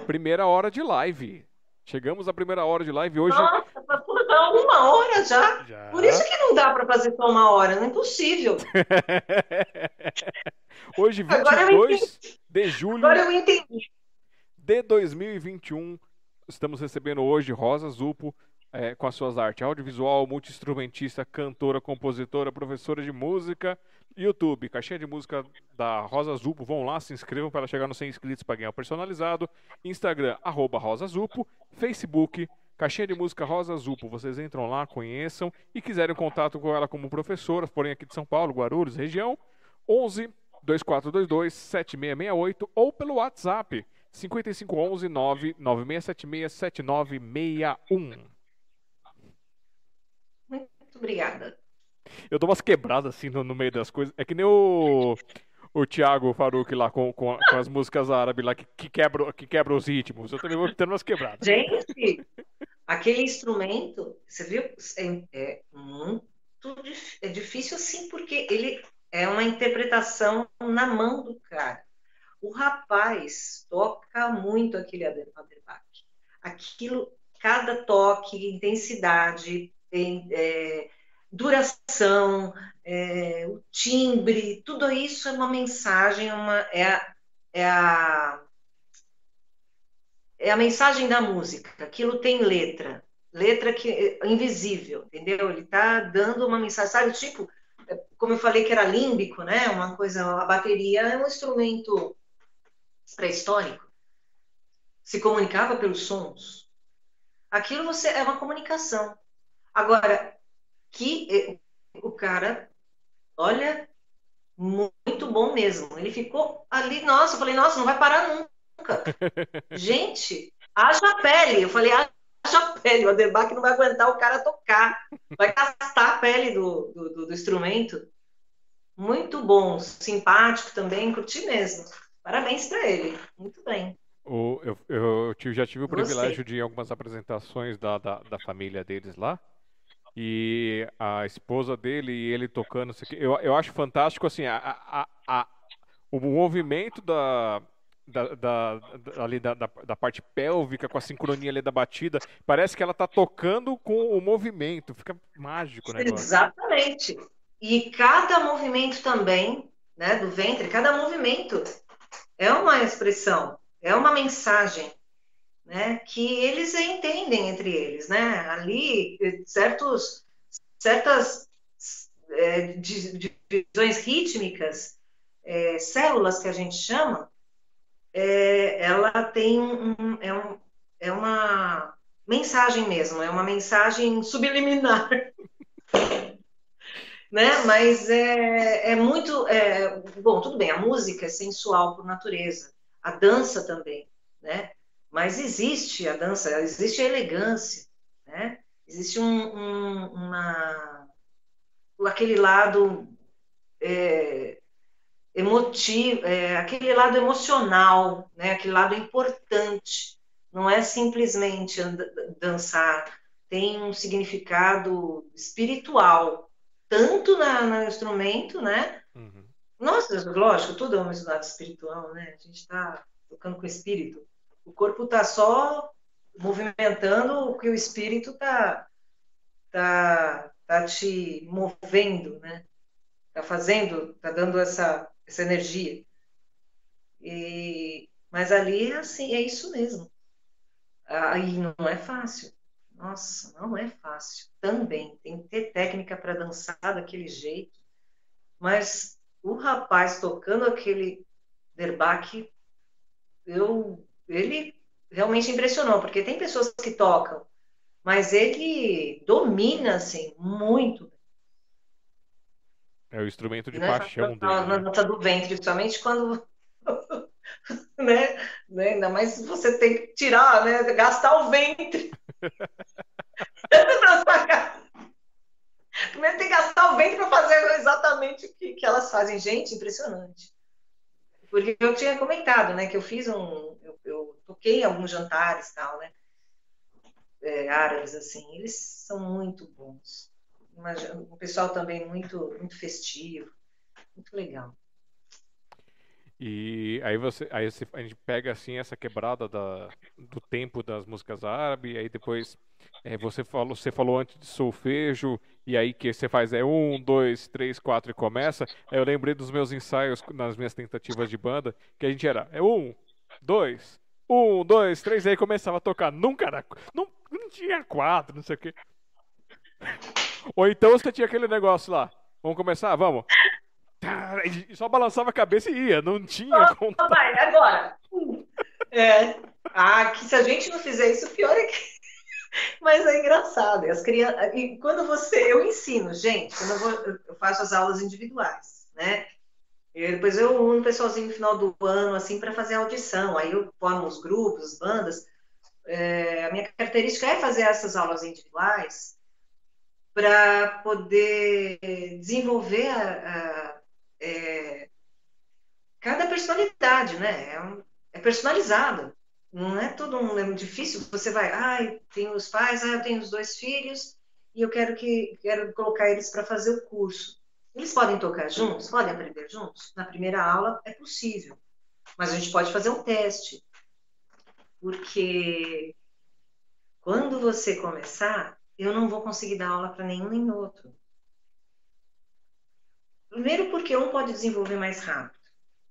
Primeira hora de live. Chegamos à primeira hora de live hoje. Nossa, tá uma hora já. já. Por isso que não dá para fazer só uma hora, não é impossível. hoje, 22 de julho Agora eu entendi. de 2021, estamos recebendo hoje Rosa Zupo, é, com as suas artes, audiovisual, multi-instrumentista, cantora, compositora, professora de música, YouTube, caixinha de música da Rosa Zupo, vão lá, se inscrevam para chegar nos 100 inscritos para ganhar o personalizado, Instagram, arroba Rosa Zupo, Facebook, caixinha de música Rosa Zupo, vocês entram lá, conheçam, e quiserem contato com ela como professora, porém aqui de São Paulo, Guarulhos, região, 11 2422 7668 ou pelo WhatsApp 5511 99676 7961. Muito obrigada. Eu dou umas quebradas assim no, no meio das coisas. É que nem o, o Thiago Faruq lá com, com, com as músicas árabes lá que, que, quebra, que quebra os ritmos. Eu também vou tendo umas quebradas. Gente, aquele instrumento, você viu? É, é muito é difícil sim, porque ele é uma interpretação na mão do cara. O rapaz toca muito aquele Aderbach. Aquilo, cada toque, intensidade, é, duração, é, o timbre, tudo isso é uma mensagem, uma, é, a, é, a, é a mensagem da música. Aquilo tem letra, letra que é invisível, entendeu? Ele está dando uma mensagem, sabe? Tipo, como eu falei que era límbico, né? Uma coisa, a bateria é um instrumento pré-histórico. Se comunicava pelos sons. Aquilo você é uma comunicação. Agora, que o cara, olha, muito bom mesmo. Ele ficou ali, nossa, eu falei, nossa, não vai parar nunca. Gente, haja pele. Eu falei, haja pele. O Aderbach não vai aguentar o cara tocar. Vai gastar a pele do, do, do instrumento. Muito bom, simpático também, curti mesmo. Parabéns para ele. Muito bem. O, eu, eu, já tive o privilégio de ir em algumas apresentações da, da, da, família deles lá. E a esposa dele e ele tocando. Eu, eu acho fantástico assim, a, a, a, o movimento da, da, da, ali da, da, da, parte pélvica, com a sincronia ali da batida. Parece que ela está tocando com o movimento. Fica mágico, né? Exatamente. E cada movimento também, né, do ventre, cada movimento é uma expressão, é uma mensagem, né, que eles entendem entre eles, né? Ali certos certas é, divisões rítmicas, é, células que a gente chama, é, ela tem um, é, um, é uma mensagem mesmo, é uma mensagem subliminar né? Mas é, é muito. É, bom, tudo bem, a música é sensual por natureza, a dança também, né? Mas existe a dança, existe a elegância, né? Existe um, um, uma, aquele lado é, emotivo, é, aquele lado emocional, né? Aquele lado importante. Não é simplesmente dançar, tem um significado espiritual, tanto na, no instrumento, né? Uhum. Nossa, lógico, tudo é um lado espiritual, né? A gente está tocando com o espírito. O corpo está só movimentando o que o espírito está tá, tá te movendo, né? Está fazendo, está dando essa, essa energia. E, mas ali, assim, é isso mesmo. Aí não é fácil. Nossa, não é fácil. Também tem que ter técnica para dançar daquele jeito. Mas o rapaz tocando aquele derbaque, eu, ele realmente impressionou, porque tem pessoas que tocam, mas ele domina assim muito. É o instrumento de na, paixão dele. Na, né? do ventre, principalmente quando né, né? Ainda mais você tem que tirar, né? Gastar o ventre. Primeiro tem que gastar o vento para fazer exatamente o que, que elas fazem. Gente, impressionante. Porque eu tinha comentado, né, que eu fiz um. Eu toquei alguns jantares tal, né? É, árabes, assim. Eles são muito bons. O pessoal também muito, muito festivo. Muito legal. E aí você, aí você, a gente pega assim essa quebrada da, do tempo das músicas árabes, aí depois é, você falou, você falou antes de solfejo, e aí que você faz é um, dois, três, quatro e começa. Aí eu lembrei dos meus ensaios nas minhas tentativas de banda, que a gente era é um, dois, um, dois, três, aí começava a tocar. Nunca era, não, não tinha quatro, não sei o quê. Ou então você tinha aquele negócio lá. Vamos começar? Vamos. E só balançava a cabeça e ia, não tinha conta. Vai, agora. É. Ah, que se a gente não fizer isso, pior é que. Mas é engraçado. As crianças... E quando você. Eu ensino, gente, quando eu, vou... eu faço as aulas individuais, né? Depois eu uno o pessoalzinho no final do ano, assim, para fazer audição. Aí eu formo os grupos, as bandas. É... a minha característica é fazer essas aulas individuais para poder desenvolver a, a, é, cada personalidade, né? É, é personalizado. Não é tudo um é difícil. Você vai, ah, tem os pais, ah, eu tenho os dois filhos e eu quero que quero colocar eles para fazer o curso. Eles podem tocar juntos, podem aprender juntos. Na primeira aula é possível, mas a gente pode fazer um teste, porque quando você começar, eu não vou conseguir dar aula para nenhum nem outro. Primeiro porque um pode desenvolver mais rápido.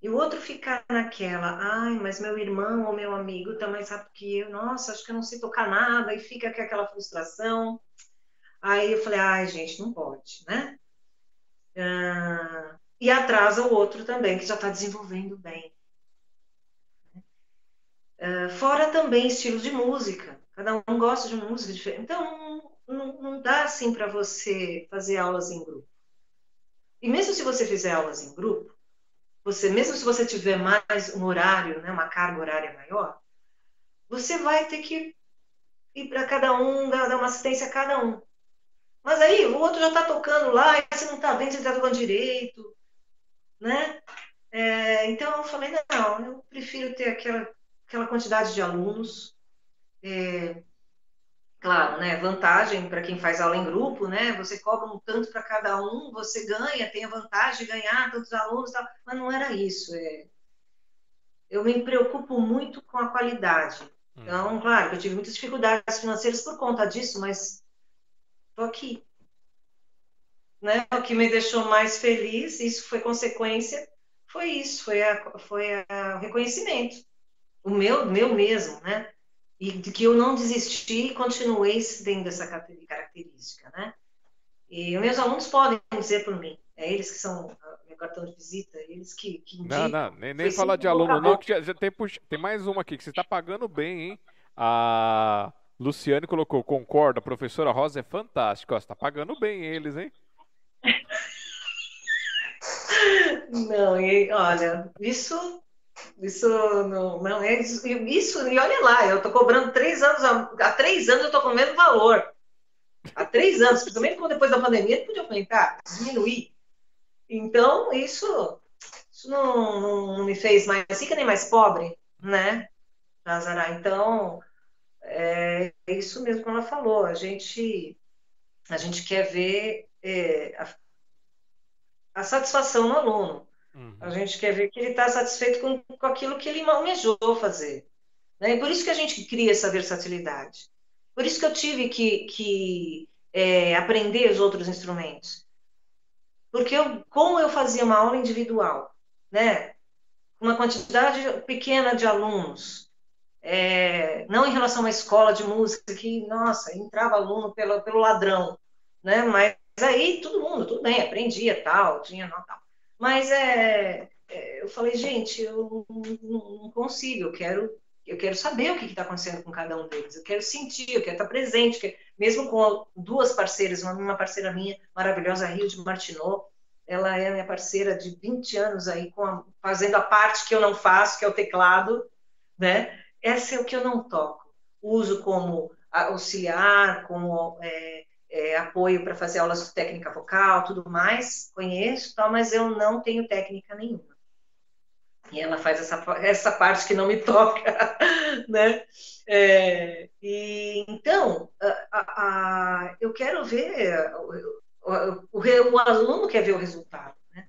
E o outro ficar naquela, ai, mas meu irmão ou meu amigo está mais rápido que eu, nossa, acho que eu não sei tocar nada, e fica com aquela frustração. Aí eu falei, ai, gente, não pode, né? Ah, e atrasa o outro também, que já está desenvolvendo bem. Ah, fora também estilos de música, cada um gosta de música diferente. Então, não, não dá assim para você fazer aulas em grupo. E mesmo se você fizer aulas em grupo, você, mesmo se você tiver mais um horário, né, uma carga horária maior, você vai ter que ir para cada um, dar uma assistência a cada um. Mas aí o outro já está tocando lá, e você não está vendo se está tocando direito, né? É, então eu falei, não, eu prefiro ter aquela, aquela quantidade de alunos. É, claro, né? Vantagem para quem faz aula em grupo, né? Você cobra um tanto para cada um, você ganha, tem a vantagem de ganhar tantos alunos, tal. mas não era isso. É... Eu me preocupo muito com a qualidade. Então, hum. claro, eu tive muitas dificuldades financeiras por conta disso, mas Estou aqui. Né? O que me deixou mais feliz, isso foi consequência, foi isso, foi, a, foi a, o reconhecimento. O meu, meu mesmo, né? E de que eu não desisti e continuei dentro dessa característica, né? E meus alunos podem dizer por mim, é eles que são meu cartão de visita, eles que, que indicam. Não, não, nem, nem falar de aluno não, que já, já tem, tem mais uma aqui, que você está pagando bem, hein? A Luciane colocou, concorda, a professora Rosa é fantástica. Você tá pagando bem eles, hein? Não, e olha, isso, isso não, não é isso, e olha lá, eu tô cobrando três anos, há três anos eu tô com o mesmo valor. Há três anos, principalmente depois da pandemia, podia aumentar, diminuir. Então, isso, isso não, não me fez mais rica nem mais pobre, né? Então, é isso mesmo que ela falou. A gente, a gente quer ver é, a, a, satisfação no aluno. Uhum. A gente quer ver que ele está satisfeito com, com aquilo que ele almejou fazer. Né? E por isso que a gente cria essa versatilidade. Por isso que eu tive que, que é, aprender os outros instrumentos. Porque eu, como eu fazia uma aula individual, né, uma quantidade pequena de alunos, é, não em relação à escola de música, que, nossa, entrava aluno pelo, pelo ladrão, né? Mas aí todo mundo, tudo bem, aprendia tal, tinha tal. Mas é, é, eu falei, gente, eu não, não, consigo, eu quero, eu quero saber o que está acontecendo com cada um deles, eu quero sentir, eu quero estar presente, quero, mesmo com duas parceiras, uma, uma parceira minha maravilhosa, Rio de Martinot, ela é minha parceira de 20 anos aí, a, fazendo a parte que eu não faço, que é o teclado, né? Essa é o que eu não toco. Uso como auxiliar, como é, é, apoio para fazer aulas de técnica vocal, tudo mais, conheço, tal, mas eu não tenho técnica nenhuma. E ela faz essa, essa parte que não me toca, né? É, e, então, a, a, eu quero ver, o, o, o, aluno quer ver o resultado, né?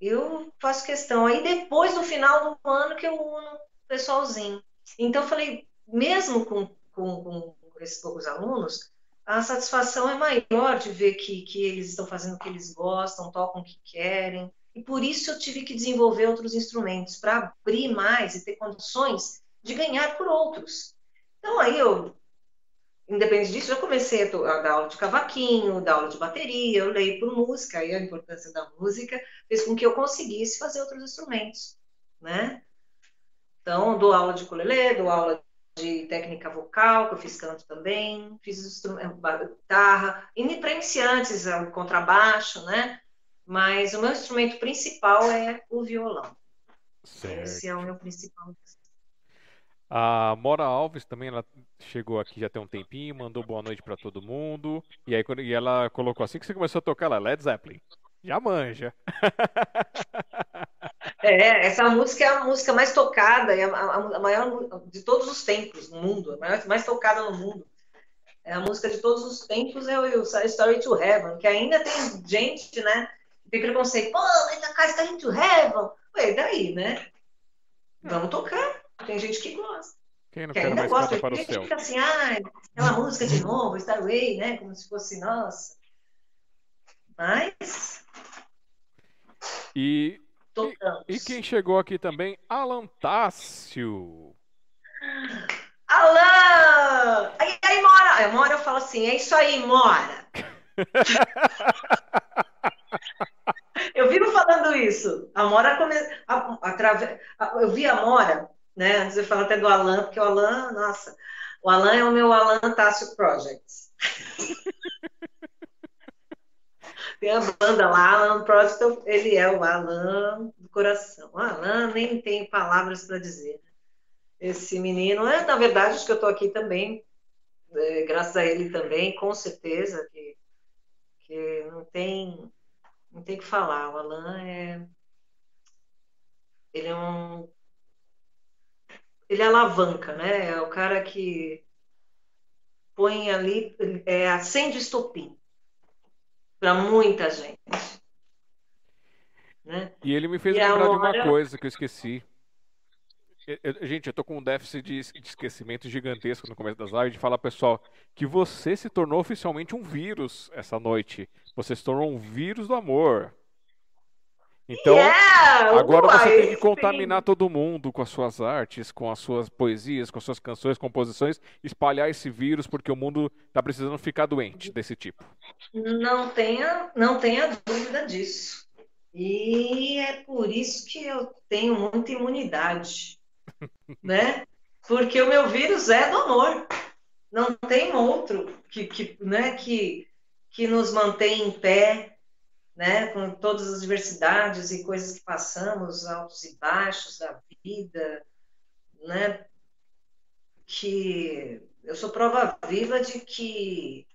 Eu faço questão. Aí, depois, no final do ano, que eu uno o pessoalzinho. Então, eu falei, mesmo com, com, com esses poucos alunos, a satisfação é maior de ver que, que eles estão fazendo o que eles gostam, tocam o que querem. E por isso eu tive que desenvolver outros instrumentos, para abrir mais e ter condições de ganhar por outros. Então, aí eu independente disso, eu comecei a, dar aula de cavaquinho, dar aula de bateria, eu leio por música, e a importância da música fez com que eu conseguisse fazer outros instrumentos, né? Então, dou aula de ukulele, dou aula de técnica vocal, que eu fiz canto também, fiz guitarra, indo para iniciantes, o contrabaixo, né? Mas o meu instrumento principal é o violão. Certo. Esse é o meu principal. A Mora Alves também, ela chegou aqui já tem um tempinho, mandou boa noite para todo mundo. E aí e ela colocou assim que você começou a tocar lá, Led Zeppelin. Já manja. É, essa música é a música mais tocada, é a, a, maior de todos os tempos no mundo, a maior, mais tocada no mundo. É a música de todos os tempos é o, o Story to Heaven, que ainda tem gente, né, que tem preconceito. Pô, vai tocar Story to Heaven. Ué, daí, né? Vamos tocar. Tem gente que gosta. Quem não que quer ainda mais gosta. Para tem gente fica assim, ah, aquela música de novo, Starway, né? Como se fosse nossa. Mas. E e, e, quem chegou aqui também, Alan Tássio. Alan! Aí, aí Mora, aí, Mora eu falo assim, é isso aí, Mora. eu vivo falando isso. A Mora come... a, a, a, eu vi a Mora, né? Antes eu falo até do Alan, porque o Alan, nossa, o Alan é o meu Alan Tássio Projects. Tem a banda lá, Alan Project, ele é o Alan do coração. O Alan nem tem palavras para dizer. Esse menino, é, na verdade, acho que eu estou aqui também, é, graças a ele também, com certeza, que, que não tem não tem que falar. O Alan é. Ele é um. Ele é alavanca, né? É o cara que põe ali, é, acende estopim para muita gente. Né? E ele me fez e lembrar de uma coisa que eu esqueci. Eu, eu, gente, eu tô com um déficit de, de, esquecimento gigantesco no começo das lives de falar, pessoal, que você se tornou oficialmente um vírus essa noite. Você se tornou um vírus do amor. Então, yeah, agora uai, você tem que contaminar sim. todo mundo com as suas artes, com as suas poesias, com as suas canções, composições, espalhar esse vírus, porque o mundo está precisando ficar doente desse tipo. Não tenha, não tenha dúvida disso. E é por isso que eu tenho muita imunidade, né? Porque o meu vírus é do amor. Não tem outro que, que, né, que, que nos mantém em pé, né, com todas as diversidades e coisas que passamos, altos e baixos da vida, né, que eu sou prova viva de que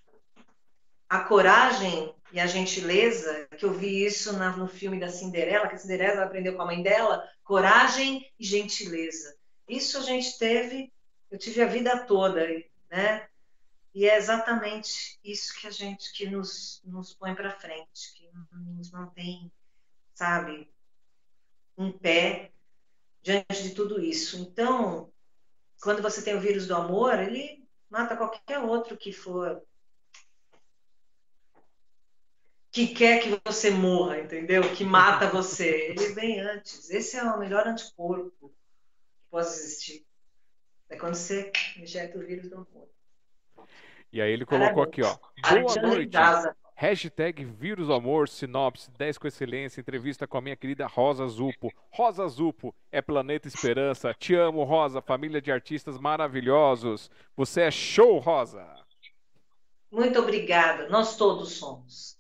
a coragem e a gentileza, que eu vi isso na, no filme da Cinderela, que a Cinderela aprendeu com a mãe dela, coragem e gentileza. Isso a gente teve, eu tive a vida toda, né? E é exatamente isso que a gente que nos, nos põe para frente, que nos mantém, sabe, em pé diante de tudo isso. Então, quando você tem o vírus do amor, ele mata qualquer outro que for que quer que você morra, entendeu? Que mata você. Ele vem antes. Esse é o melhor anticorpo que pode existir. É quando você injeta o vírus do amor. E aí ele colocou aqui, ó. Boa noite. Hashtag Vírus Amor, Sinopse, 10 com excelência, entrevista com a minha querida Rosa Zupo. Rosa Zupo é Planeta Esperança. Te amo, Rosa, família de artistas maravilhosos. Você é show, Rosa. Muito obrigada. Nós todos somos.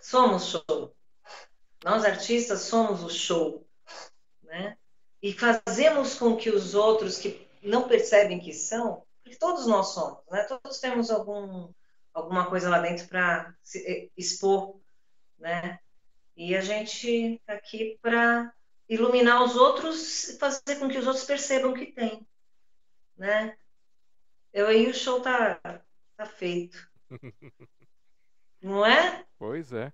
Somos show. Nós artistas somos o show, né? E fazemos com que os outros que não percebem que são porque todos nós somos, né? Todos temos algum, alguma coisa lá dentro para eh, expor, né? E a gente está aqui para iluminar os outros e fazer com que os outros percebam que tem, né? Eu aí o show tá, tá feito. Não é? Pois é.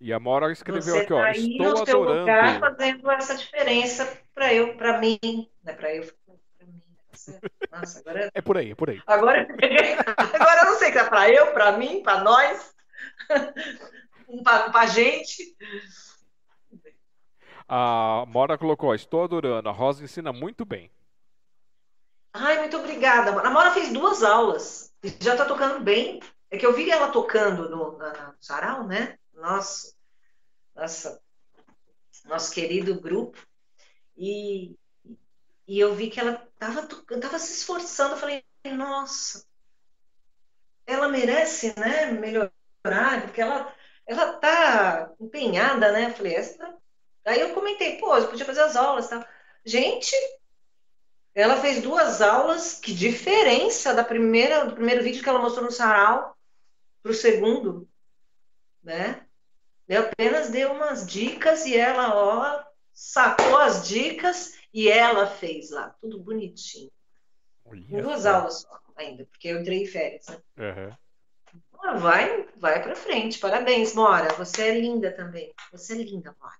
E a Mora escreveu Você aqui, ó, tá estou no adorando. lugar fazendo essa diferença para eu, para mim, né? Para eu nossa, agora... É por aí, é por aí. Agora, agora eu não sei se é para eu, para mim, para nós, para a gente. A Mora colocou, estou adorando, a Rosa ensina muito bem. Ai, muito obrigada. A Mora fez duas aulas. já tá tocando bem. É que eu vi ela tocando no, na, no sarau, né? Nosso, nossa, nosso querido grupo. E, e eu vi que ela tava, tava se esforçando. Eu falei, nossa, ela merece, né? Melhorar, porque ela, ela tá empenhada, né? Eu falei, essa. Aí eu comentei, pô, eu podia fazer as aulas, tá? Gente, ela fez duas aulas, que diferença da primeira, do primeiro vídeo que ela mostrou no sarau para o segundo, né? Eu apenas dei umas dicas e ela, ó, sacou as dicas e ela fez lá, tudo bonitinho. Olha duas aulas só, ainda, porque eu entrei em férias, né? Uhum. vai, vai para frente. Parabéns, Mora. Você é linda também. Você é linda, Mora.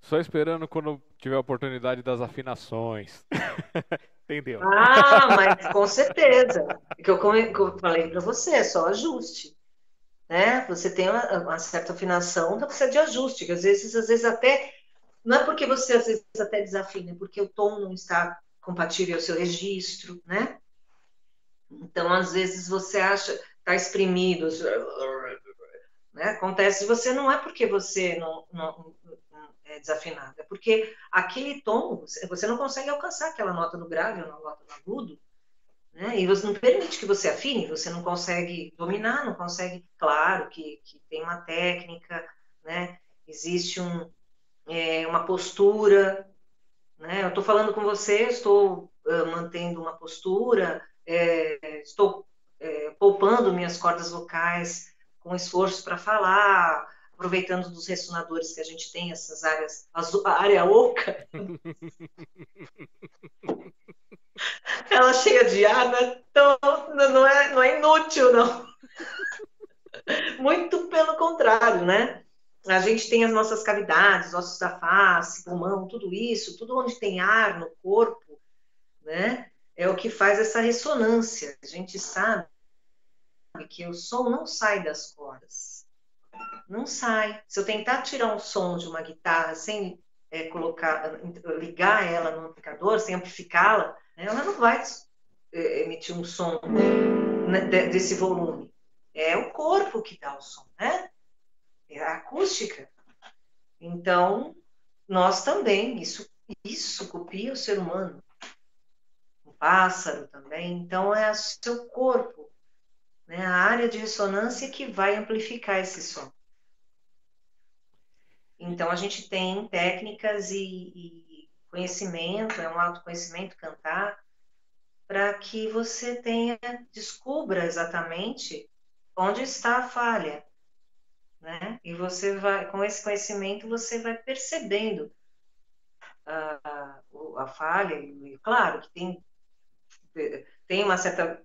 Só esperando quando tiver a oportunidade das afinações. Entendeu? Ah, mas com certeza. Que eu, eu falei para você, é só ajuste. Né? Você tem uma, uma, certa afinação, então precisa de ajuste, que às vezes, às vezes até. Não é porque você às vezes até desafina, é porque o tom não está compatível ao seu registro, né? Então, às vezes, você acha, está exprimido, né? Acontece, você não é porque você não, não, é desafinado, é porque aquele tom, você não consegue alcançar aquela nota no grave ou na nota no agudo, né? E você não permite que você afine, você não consegue dominar, não consegue. Claro que, que tem uma técnica, né? Existe um, é, uma postura, né? Eu estou falando com você, estou uh, mantendo uma postura, é, estou é, poupando minhas cordas vocais com esforço para falar, aproveitando dos ressonadores que a gente tem, essas áreas, a área oca. Ela cheia de ar, né? então, não, é, não é inútil, não. Muito pelo contrário, né? A gente tem as nossas cavidades, ossos da face, pulmão, tudo isso, tudo onde tem ar no corpo, né? É o que faz essa ressonância. A gente sabe que o som não sai das cordas não sai. Se eu tentar tirar um som de uma guitarra sem é, colocar, ligar ela no amplificador, sem amplificá-la, né, ela não vai é, emitir um som né, desse volume. É o corpo que dá o som, né? Acústica. Então, nós também, isso, isso copia o ser humano. O pássaro também. Então, é o seu corpo, né? a área de ressonância que vai amplificar esse som. Então, a gente tem técnicas e, e conhecimento, é um autoconhecimento cantar, para que você tenha, descubra exatamente onde está a falha, né? E você vai, com esse conhecimento, você vai percebendo a, a, a falha, e claro que tem, tem uma certa.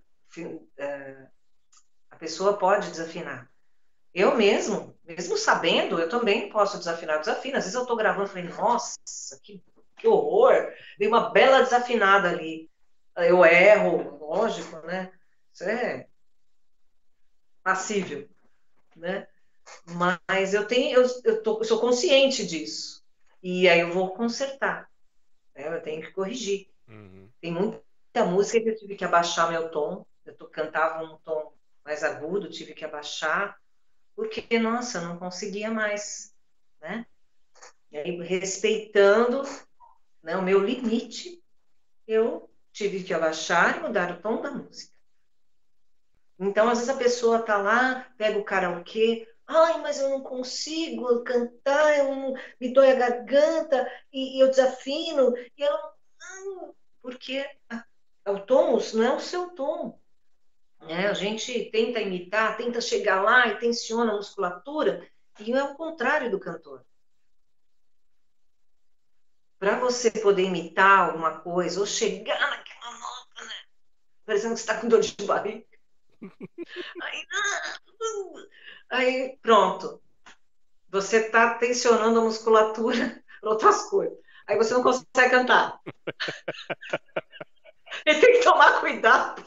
Eh, a pessoa pode desafinar, eu mesmo, mesmo sabendo, eu também posso desafinar, desafino. Às vezes eu estou gravando e falei, nossa, que, que horror, dei uma bela desafinada ali. Eu erro, lógico, né? Isso é passível, né? Mas eu tenho, eu, eu, tô, eu sou consciente disso. E aí eu vou consertar. Né? Eu tenho que corrigir. Uhum. Tem muita música que eu tive que abaixar meu tom. Eu tô, cantava um tom mais agudo, tive que abaixar porque, nossa, eu não conseguia mais, né? E aí, respeitando né, o meu limite, eu tive que abaixar e mudar o tom da música. Então, às vezes a pessoa tá lá, pega o karaokê, ai, mas eu não consigo cantar, eu não, me dói a garganta e, e eu desafino, e eu não, porque o tom não é o seu tom. Né? A gente tenta imitar, tenta chegar lá e tensiona a musculatura, e é o contrário do cantor. Para você poder imitar alguma coisa, ou chegar naquela nota, né? parecendo que você está com dor de barriga. Aí, aí pronto. Você está tensionando a musculatura para outras coisas. Aí você não consegue cantar. E tem que tomar cuidado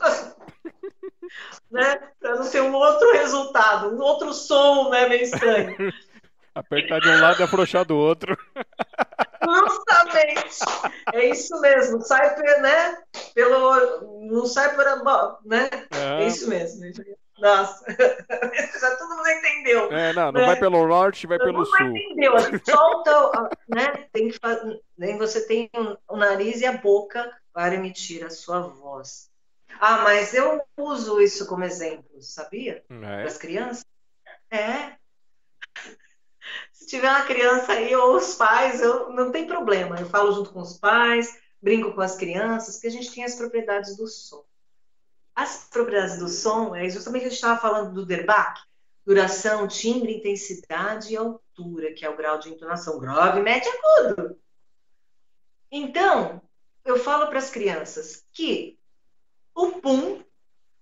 né? Para não ser um outro resultado, um outro som, né? Meio estranho. Apertar de um lado e afrouxar do outro. Justamente. É isso mesmo. Sai, né? pelo. Não sai por. Né? É, é isso mesmo. Nossa, já todo mundo entendeu. É, não, não né? vai pelo norte, vai todo pelo sul. entendeu. Solta, né? Tem que fazer. Você tem o nariz e a boca para emitir a sua voz. Ah, mas eu uso isso como exemplo, sabia? É. Para as crianças. É. Se tiver uma criança aí ou os pais, eu não tem problema. Eu falo junto com os pais, brinco com as crianças, que a gente tem as propriedades do som. As propriedades do som é justamente a gente estava falando do Derbach, duração, timbre, intensidade e altura, que é o grau de entonação grave, médio e agudo. Então, eu falo para as crianças que o pum,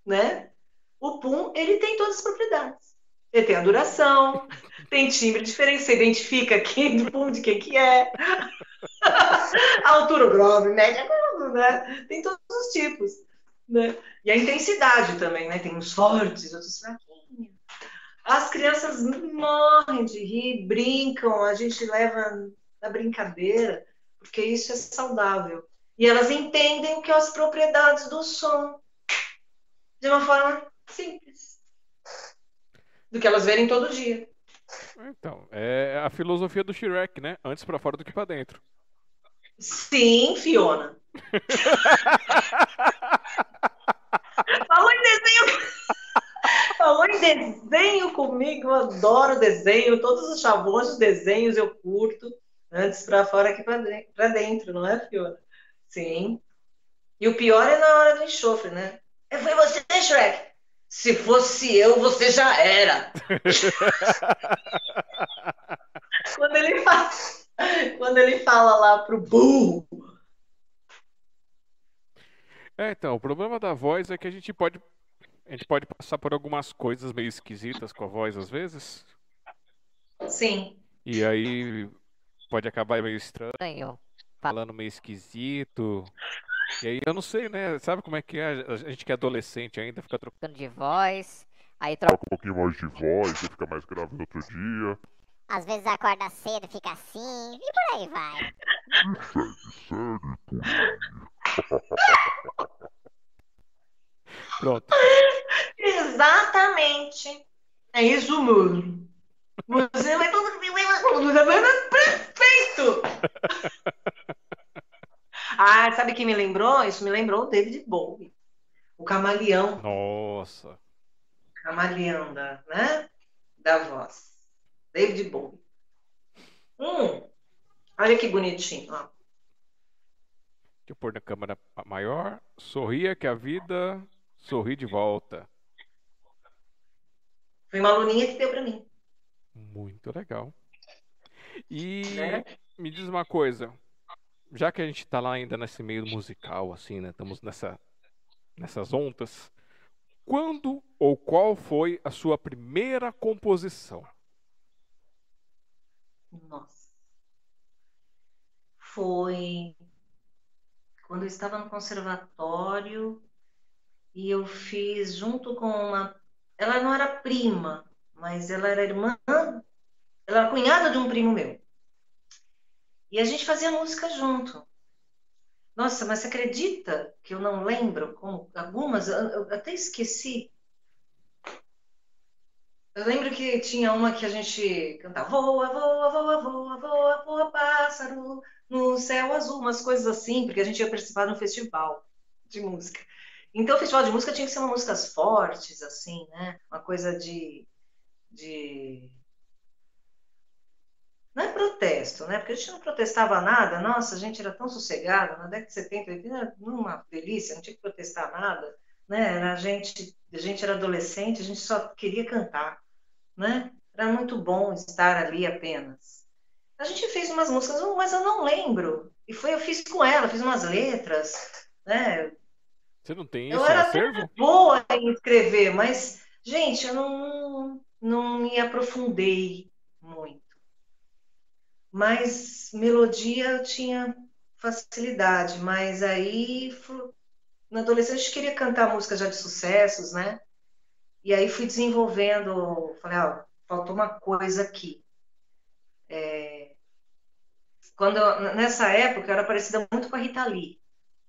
né? O pum, ele tem todas as propriedades. Ele tem a duração, tem timbre diferente, você identifica quem do pum de quem que é. a altura grave, média, agudo, né? Tem todos os tipos. Né? E a intensidade também, né? Tem uns fortes, outros fraquinhos. As crianças morrem de rir, brincam, a gente leva na brincadeira, porque isso é saudável. E elas entendem o que é as propriedades do som de uma forma simples. Do que elas verem todo dia. Então, é a filosofia do Shrek, né? Antes para fora do que para dentro. Sim, Fiona. Desenho. Falou em desenho comigo, eu adoro desenho, todos os chavões de desenhos eu curto, antes para fora que para dentro, não é, Fiona? Sim. E o pior é na hora do enxofre, né? É, foi você, Shrek? Se fosse eu, você já era. quando, ele fala, quando ele fala lá pro burro, é, então, o problema da voz é que a gente pode a gente pode passar por algumas coisas meio esquisitas com a voz às vezes. Sim. E aí pode acabar meio estranho, falando meio esquisito. E aí eu não sei, né? Sabe como é que é? A gente que é adolescente ainda fica trocando de voz, aí troca um pouquinho mais de voz, e fica mais grave no outro dia. Às vezes acorda cedo, fica assim, e por aí vai. E segue, segue por aí. Pronto. Exatamente. É isso mesmo. Você vai todo perfeito. ah, sabe quem me lembrou? Isso me lembrou o David Bowie. O camaleão. Nossa. Camaleão da, né? Da voz. David Bowie. Hum, olha que bonitinho, ó. Deixa eu pôr na câmera maior. Sorria que a vida sorri de volta. Foi uma aluninha que deu para mim. Muito legal. E né? me diz uma coisa. Já que a gente está lá ainda nesse meio musical, assim, né? Estamos nessa, nessas ondas. Quando ou qual foi a sua primeira composição? Nossa. Foi quando eu estava no conservatório e eu fiz junto com uma. Ela não era prima, mas ela era irmã, ela era cunhada de um primo meu. E a gente fazia música junto. Nossa, mas você acredita que eu não lembro com algumas? Eu até esqueci. Eu lembro que tinha uma que a gente cantava voa, voa, voa, voa, voa, voa, pássaro, no céu azul, umas coisas assim, porque a gente ia participar de um festival de música. Então, o festival de música tinha que ser uma músicas fortes, assim, né? Uma coisa de, de... Não é protesto, né? Porque a gente não protestava nada. Nossa, a gente era tão sossegado. Na década de 70, 80, uma delícia, não tinha que protestar nada. Né? a, gente, a gente era adolescente, a gente só queria cantar. Né? Era muito bom estar ali apenas. A gente fez umas músicas, mas eu não lembro. E foi, eu fiz com ela, fiz umas letras, né? Você não tem isso eu era acervo? boa em escrever, mas, gente, eu não, não me aprofundei muito. Mas melodia eu tinha facilidade, mas aí na adolescência eu queria cantar música já de sucessos, né? E aí fui desenvolvendo, falei, ó, faltou uma coisa aqui. É, quando nessa época eu era parecida muito com a Rita Lee,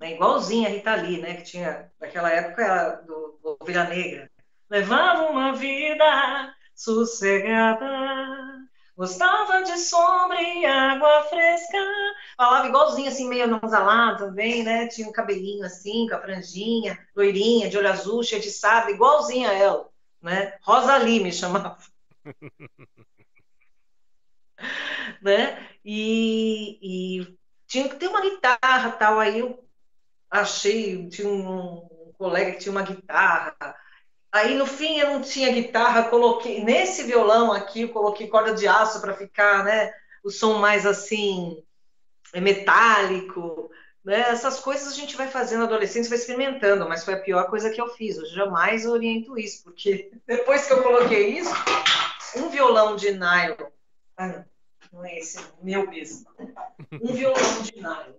né? igualzinha a Rita Lee, né? Que tinha, naquela época, era do, do Ovelha Negra. Levava uma vida sossegada, gostava de sombra e água fresca. Falava igualzinho, assim, meio anasalado também, né? Tinha um cabelinho assim, com a franjinha, loirinha, de olho azul, cheia de sábio, igualzinha a ela, né? Rosalie me chamava. né? E, e, tinha que ter uma guitarra tal. Aí eu achei, tinha um, um colega que tinha uma guitarra. Aí no fim eu não tinha guitarra, coloquei nesse violão aqui, coloquei corda de aço para ficar, né? O som mais assim metálico, né? Essas coisas a gente vai fazendo na adolescência, vai experimentando, mas foi a pior coisa que eu fiz. Eu jamais oriento isso, porque depois que eu coloquei isso, um violão de nylon, ah, não é esse, meu mesmo, um violão de nylon.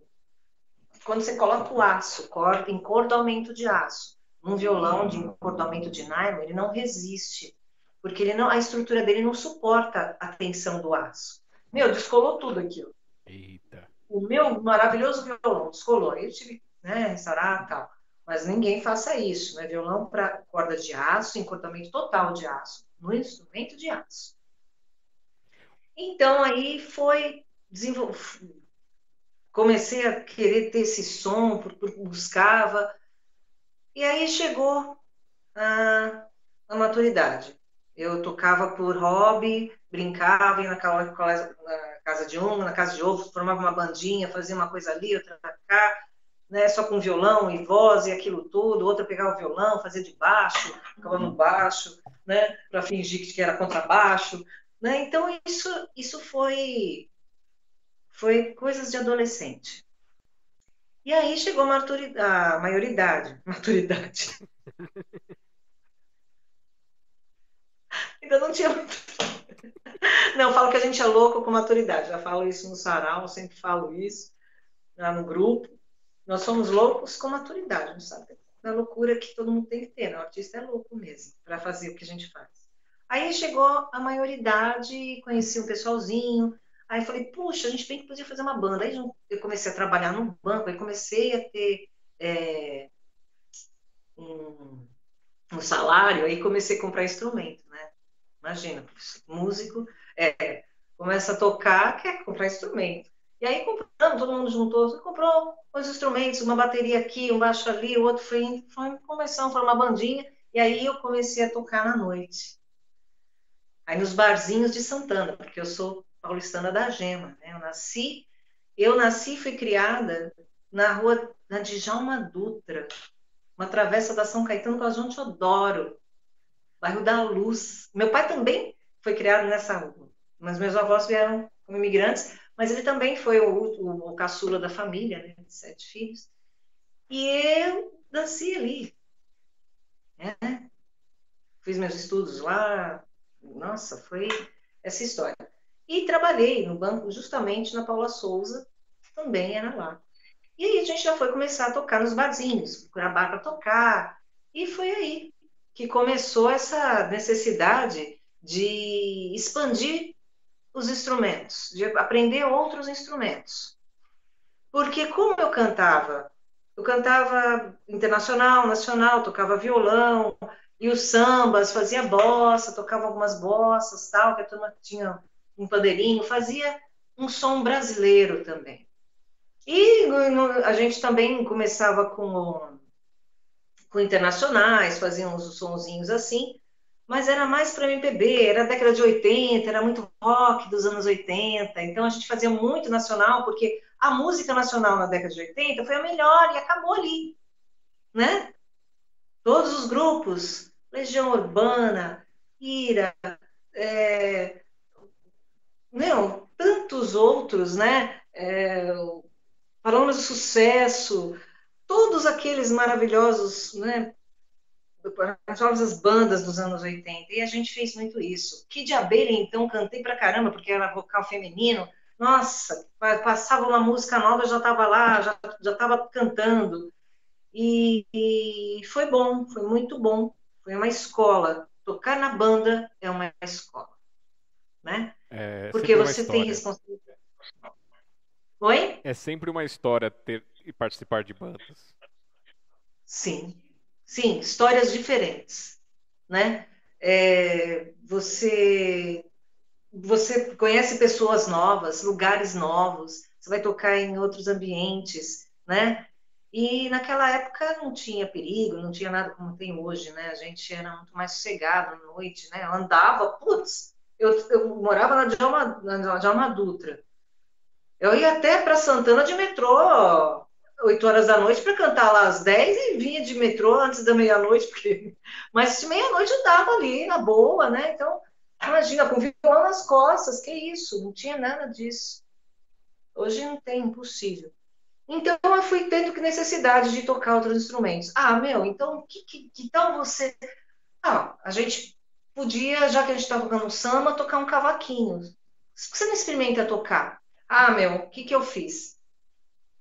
Quando você coloca o aço, corda, encordoamento de aço, um violão de encordoamento de nylon, ele não resiste, porque ele não, a estrutura dele não suporta a tensão do aço. Meu, descolou tudo aquilo. Eita. O meu maravilhoso violão descolou. Eu tive, né, restaurar tal. Mas ninguém faça isso, né? Violão para corda de aço, encordoamento total de aço, no instrumento de aço. Então aí foi comecei a querer ter esse som, buscava e aí chegou a, a maturidade. Eu tocava por hobby, brincava, ia na, casa de um, na casa de outro, formava uma bandinha, fazia uma coisa ali, outra cá, né, só com violão e voz e aquilo tudo. Outra pegava o violão, fazia de baixo, ficava no baixo, né, para fingir que era contrabaixo. Né? Então, isso, isso foi, foi coisas de adolescente. E aí chegou a, a maioridade. Maturidade. Ainda não tinha. Não, falo que a gente é louco com maturidade. Já falo isso no sarau, sempre falo isso lá no grupo. Nós somos loucos com maturidade, não sabe? Da loucura que todo mundo tem que ter. Né? O artista é louco mesmo para fazer o que a gente faz. Aí chegou a maioridade, conheci um pessoalzinho. Aí falei, puxa, a gente bem que podia fazer uma banda. Aí eu comecei a trabalhar no banco, aí comecei a ter é, um, um, salário, aí comecei a comprar instrumento, né? Imagina, músico, é, começa a tocar, quer comprar instrumento. E aí compramos, todo mundo juntou, comprou os instrumentos, uma bateria aqui, um baixo ali, o outro foi, foi começando, foi uma bandinha, e aí eu comecei a tocar na noite. Aí nos barzinhos de Santana, porque eu sou paulistana da Gema, né? Eu nasci, eu nasci e fui criada na rua na Djalma Dutra, uma travessa da São Caetano com a João Teodoro, bairro da Luz. Meu pai também foi criado nessa rua, mas meus avós vieram como imigrantes, mas ele também foi o, o, o caçula da família, né? De sete filhos. E eu nasci ali. Né? Fiz meus estudos lá, nossa, foi essa história. E trabalhei no banco justamente na Paula Souza, também era lá. E aí a gente já foi começar a tocar nos barzinhos, procurar bar para tocar. E foi aí que começou essa necessidade de expandir os instrumentos, de aprender outros instrumentos. Porque como eu cantava, eu cantava internacional, nacional, tocava violão, e os sambas, fazia bossa, tocava algumas bossas, tal, que a turma tinha um pandeirinho, fazia um som brasileiro também. E a gente também começava com, com internacionais, fazia uns sonzinhos assim, mas era mais para MPB, era década de 80, era muito rock dos anos 80, então a gente fazia muito nacional, porque a música nacional na década de 80 foi a melhor e acabou ali, né? Todos os grupos, Legião Urbana, Ira, é, não, tantos outros, né? É, Parolas do Sucesso, todos aqueles maravilhosos, né? As bandas dos anos 80, e a gente fez muito isso. Que de abelha, então, cantei pra caramba, porque era vocal feminino. Nossa, passava uma música nova, já estava lá, já estava cantando. E, e foi bom, foi muito bom. Foi uma escola. Tocar na banda é uma escola. Né? É Porque você tem responsabilidade. Oi? É sempre uma história ter e participar de bandas. Sim, sim, histórias diferentes, né? É, você você conhece pessoas novas, lugares novos, você vai tocar em outros ambientes, né? E naquela época não tinha perigo, não tinha nada como tem hoje, né? A gente era muito mais sossegado à noite, né? Eu andava, putz, eu, eu morava na Djalma, na Djalma Dutra. Eu ia até para Santana de metrô, 8 horas da noite, para cantar lá às 10 e vinha de metrô antes da meia-noite, porque... mas meia-noite eu estava ali, na boa, né? Então, imagina, com violão nas costas, que isso, não tinha nada disso. Hoje não tem, impossível. Então eu fui tendo necessidade de tocar outros instrumentos. Ah, meu, então que, que, que tal você. Ah, a gente podia, já que a gente está tocando samba, tocar um cavaquinho. Você não experimenta tocar? Ah, meu, o que, que eu fiz?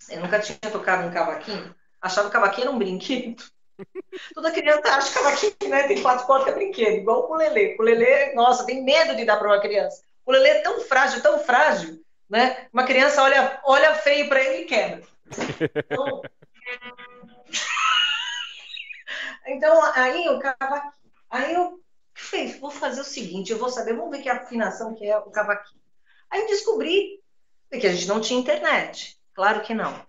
Eu nunca tinha tocado um cavaquinho. Achava que o cavaquinho era um brinquedo. Toda criança acha que cavaquinho, né? Tem quatro cordas, é brinquedo. Igual o ukulele. O ukulele, nossa, tem medo de dar para uma criança. O ukulele é tão frágil, tão frágil, né? Uma criança olha, olha feio para ele e quebra. Então, então aí eu cavaquinho. Aí eu falei, vou fazer o seguinte, eu vou saber, vamos ver que afinação que é o cavaquinho. Aí eu descobri que a gente não tinha internet. Claro que não.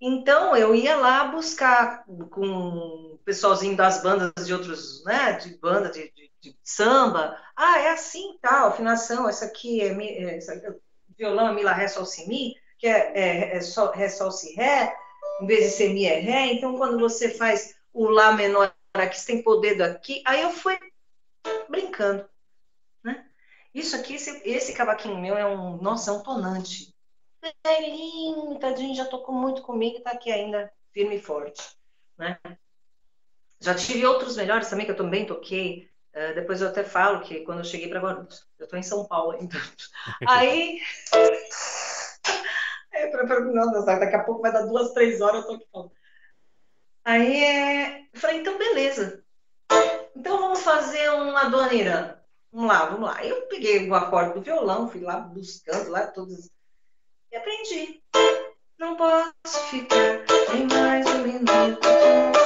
Então eu ia lá buscar com o pessoalzinho das bandas de outros, né, de banda de, de, de samba. Ah, é assim, tal, afinação, essa aqui é, é essa, violão é mi, lá, ré, sol, si, mi que é, é, é sol, ré, sol, si, ré, em vez de ser mi, é ré. Então, quando você faz o lá menor aqui, você tem que pôr o dedo aqui. Aí eu fui brincando, né? Isso aqui, esse, esse cavaquinho meu é um, nossa, é um tonante. Velhinho, tadinho, já tocou muito comigo e tá aqui ainda firme e forte, né? Já tive outros melhores também que eu também toquei. Uh, depois eu até falo que quando eu cheguei para Guarulhos, eu estou em São Paulo ainda. Aí é, pra, pra, não, daqui a pouco vai dar duas, três horas, eu tô aqui falando. Aí é, eu falei, então beleza. Então vamos fazer um aduaneirão. Vamos lá, vamos lá. Eu peguei o acorde do violão, fui lá buscando lá todos e aprendi. Não posso ficar nem mais um minuto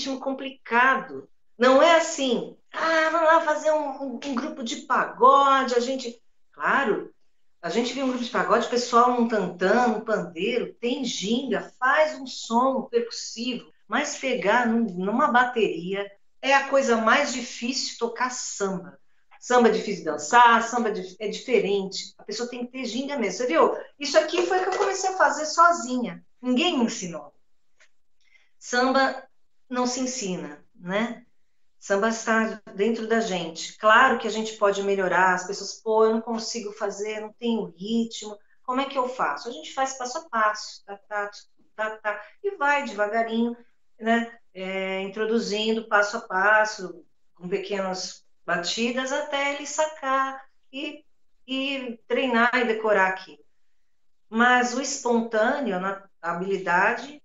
ritmo complicado. Não é assim, ah, vamos lá fazer um, um, um grupo de pagode, a gente. Claro, a gente viu um grupo de pagode, o pessoal um tantã, um pandeiro, tem ginga, faz um som percussivo, mas pegar num, numa bateria é a coisa mais difícil tocar samba. Samba é difícil dançar, samba é, é diferente. A pessoa tem que ter ginga mesmo. Você viu? Isso aqui foi que eu comecei a fazer sozinha. Ninguém me ensinou. Samba não se ensina, né? Samba está dentro da gente. Claro que a gente pode melhorar, as pessoas, pô, eu não consigo fazer, não tenho ritmo. Como é que eu faço? A gente faz passo a passo, tá, tá, tá, tá, e vai devagarinho, né? É, introduzindo passo a passo, com pequenas batidas, até ele sacar e, e treinar e decorar aqui. Mas o espontâneo, na habilidade,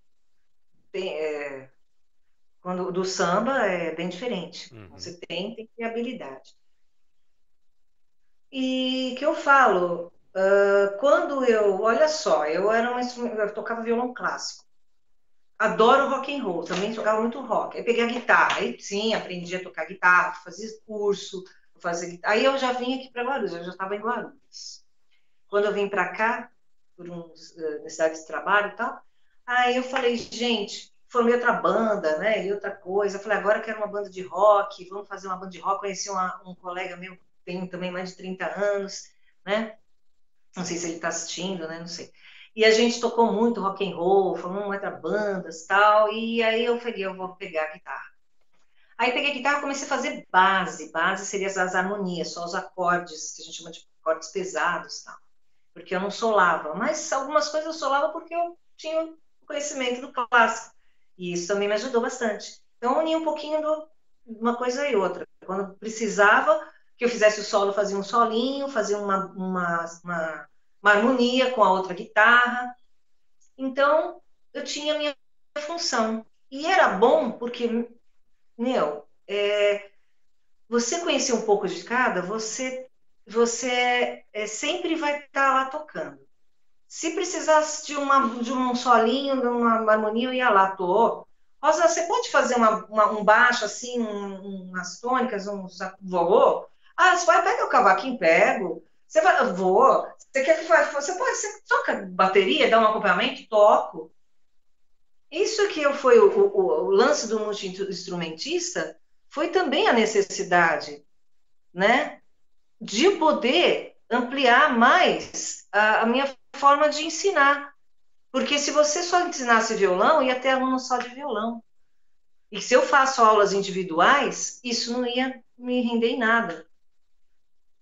tem, é, quando do samba é bem diferente. Uhum. Você tem, tem que ter habilidade. E que eu falo, uh, quando eu, olha só, eu era uma eu tocava violão clássico. Adoro rock and roll, também tocava muito rock. Aí peguei a guitarra, aí sim, aprendi a tocar guitarra, fazia curso, fazer Aí eu já vim aqui para Guarulhos, eu já estava em Guarulhos. quando eu vim para cá, por uns uh, necessidades de trabalho e tal, aí eu falei, gente, formei outra banda, né, e outra coisa. Eu falei, agora eu quero uma banda de rock, vamos fazer uma banda de rock. Conheci uma, um colega meu, tem também mais de 30 anos, né, não sei se ele está assistindo, né, não sei. E a gente tocou muito rock and roll, formamos outras bandas tal, e aí eu falei, eu vou pegar a guitarra. Aí peguei a guitarra e comecei a fazer base. Base seria as harmonias, só os acordes, que a gente chama de acordes pesados tal. Porque eu não solava. Mas algumas coisas eu solava porque eu tinha o conhecimento do clássico. E isso também me ajudou bastante. Então, eu uni um pouquinho de uma coisa e outra. Quando precisava que eu fizesse o solo, fazia um solinho, fazia uma, uma, uma, uma harmonia com a outra guitarra. Então, eu tinha a minha função. E era bom porque meu, é, você conhecer um pouco de cada, você, você é, sempre vai estar tá lá tocando. Se precisasse de, uma, de um solinho, de uma harmonia, eu ia lá, tô. Rosa, você pode fazer uma, uma, um baixo assim, um, umas tônicas, um vou? Ah, você vai pegar o cavaquinho, pego. Você vai, vou. Você quer que você pode, você toca bateria, dá um acompanhamento, toco. Isso que foi o, o, o lance do multi-instrumentista, foi também a necessidade, né, de poder ampliar mais a, a minha forma de ensinar. Porque se você só ensinasse violão, ia ter aluno só de violão. E se eu faço aulas individuais, isso não ia me render em nada.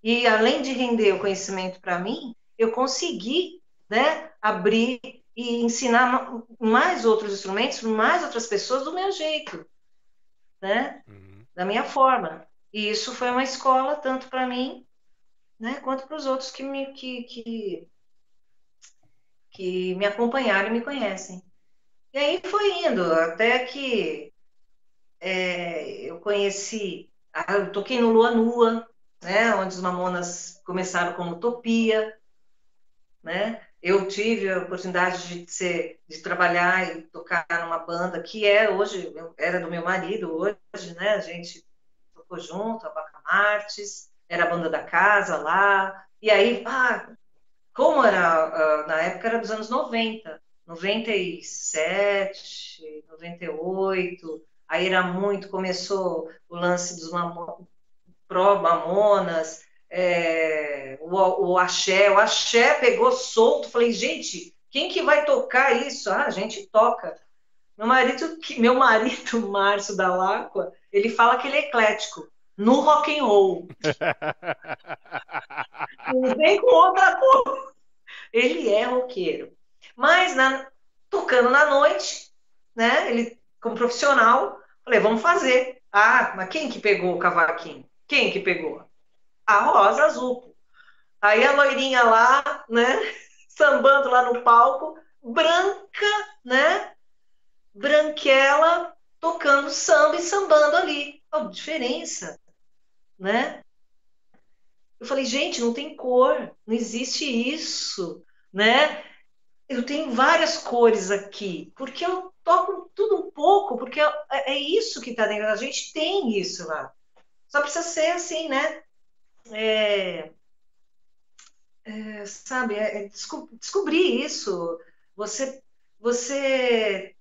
E além de render o conhecimento para mim, eu consegui né, abrir e ensinar mais outros instrumentos, mais outras pessoas do meu jeito, né? Uhum. Da minha forma. E isso foi uma escola tanto para mim, né, quanto para os outros que me que, que que me acompanharam e me conhecem. E aí foi indo até que é, eu conheci, eu toquei no Lua Nua, né, onde os Mamonas começaram como Utopia, né? Eu tive a oportunidade de, ser, de trabalhar e tocar numa banda que é hoje, era do meu marido hoje, né? A gente tocou junto, a Baca Martes, era a banda da casa lá. E aí, ah, como era, na época era dos anos 90, 97, 98, aí era muito, começou o lance dos pró-mamonas, é, o, o axé. O axé pegou solto. Falei, gente, quem que vai tocar isso? Ah, a gente toca. Meu marido, meu marido, Márcio da Lacqua, ele fala que ele é eclético. No rock and roll. Não vem com outra coisa. Ele é roqueiro. Mas na, tocando na noite, né? Ele, como profissional, falei, vamos fazer. Ah, mas quem que pegou o cavaquinho? Quem que pegou? a Rosa Azul. Aí a loirinha lá, né, sambando lá no palco, branca, né, branquela, tocando samba e sambando ali. Qual diferença, né? Eu falei, gente, não tem cor, não existe isso, né? Eu tenho várias cores aqui, porque eu toco tudo um pouco, porque é, é isso que está dentro da gente, tem isso lá. Só precisa ser assim, né? é, é, sabe, é, é desco descobrir isso. Você, você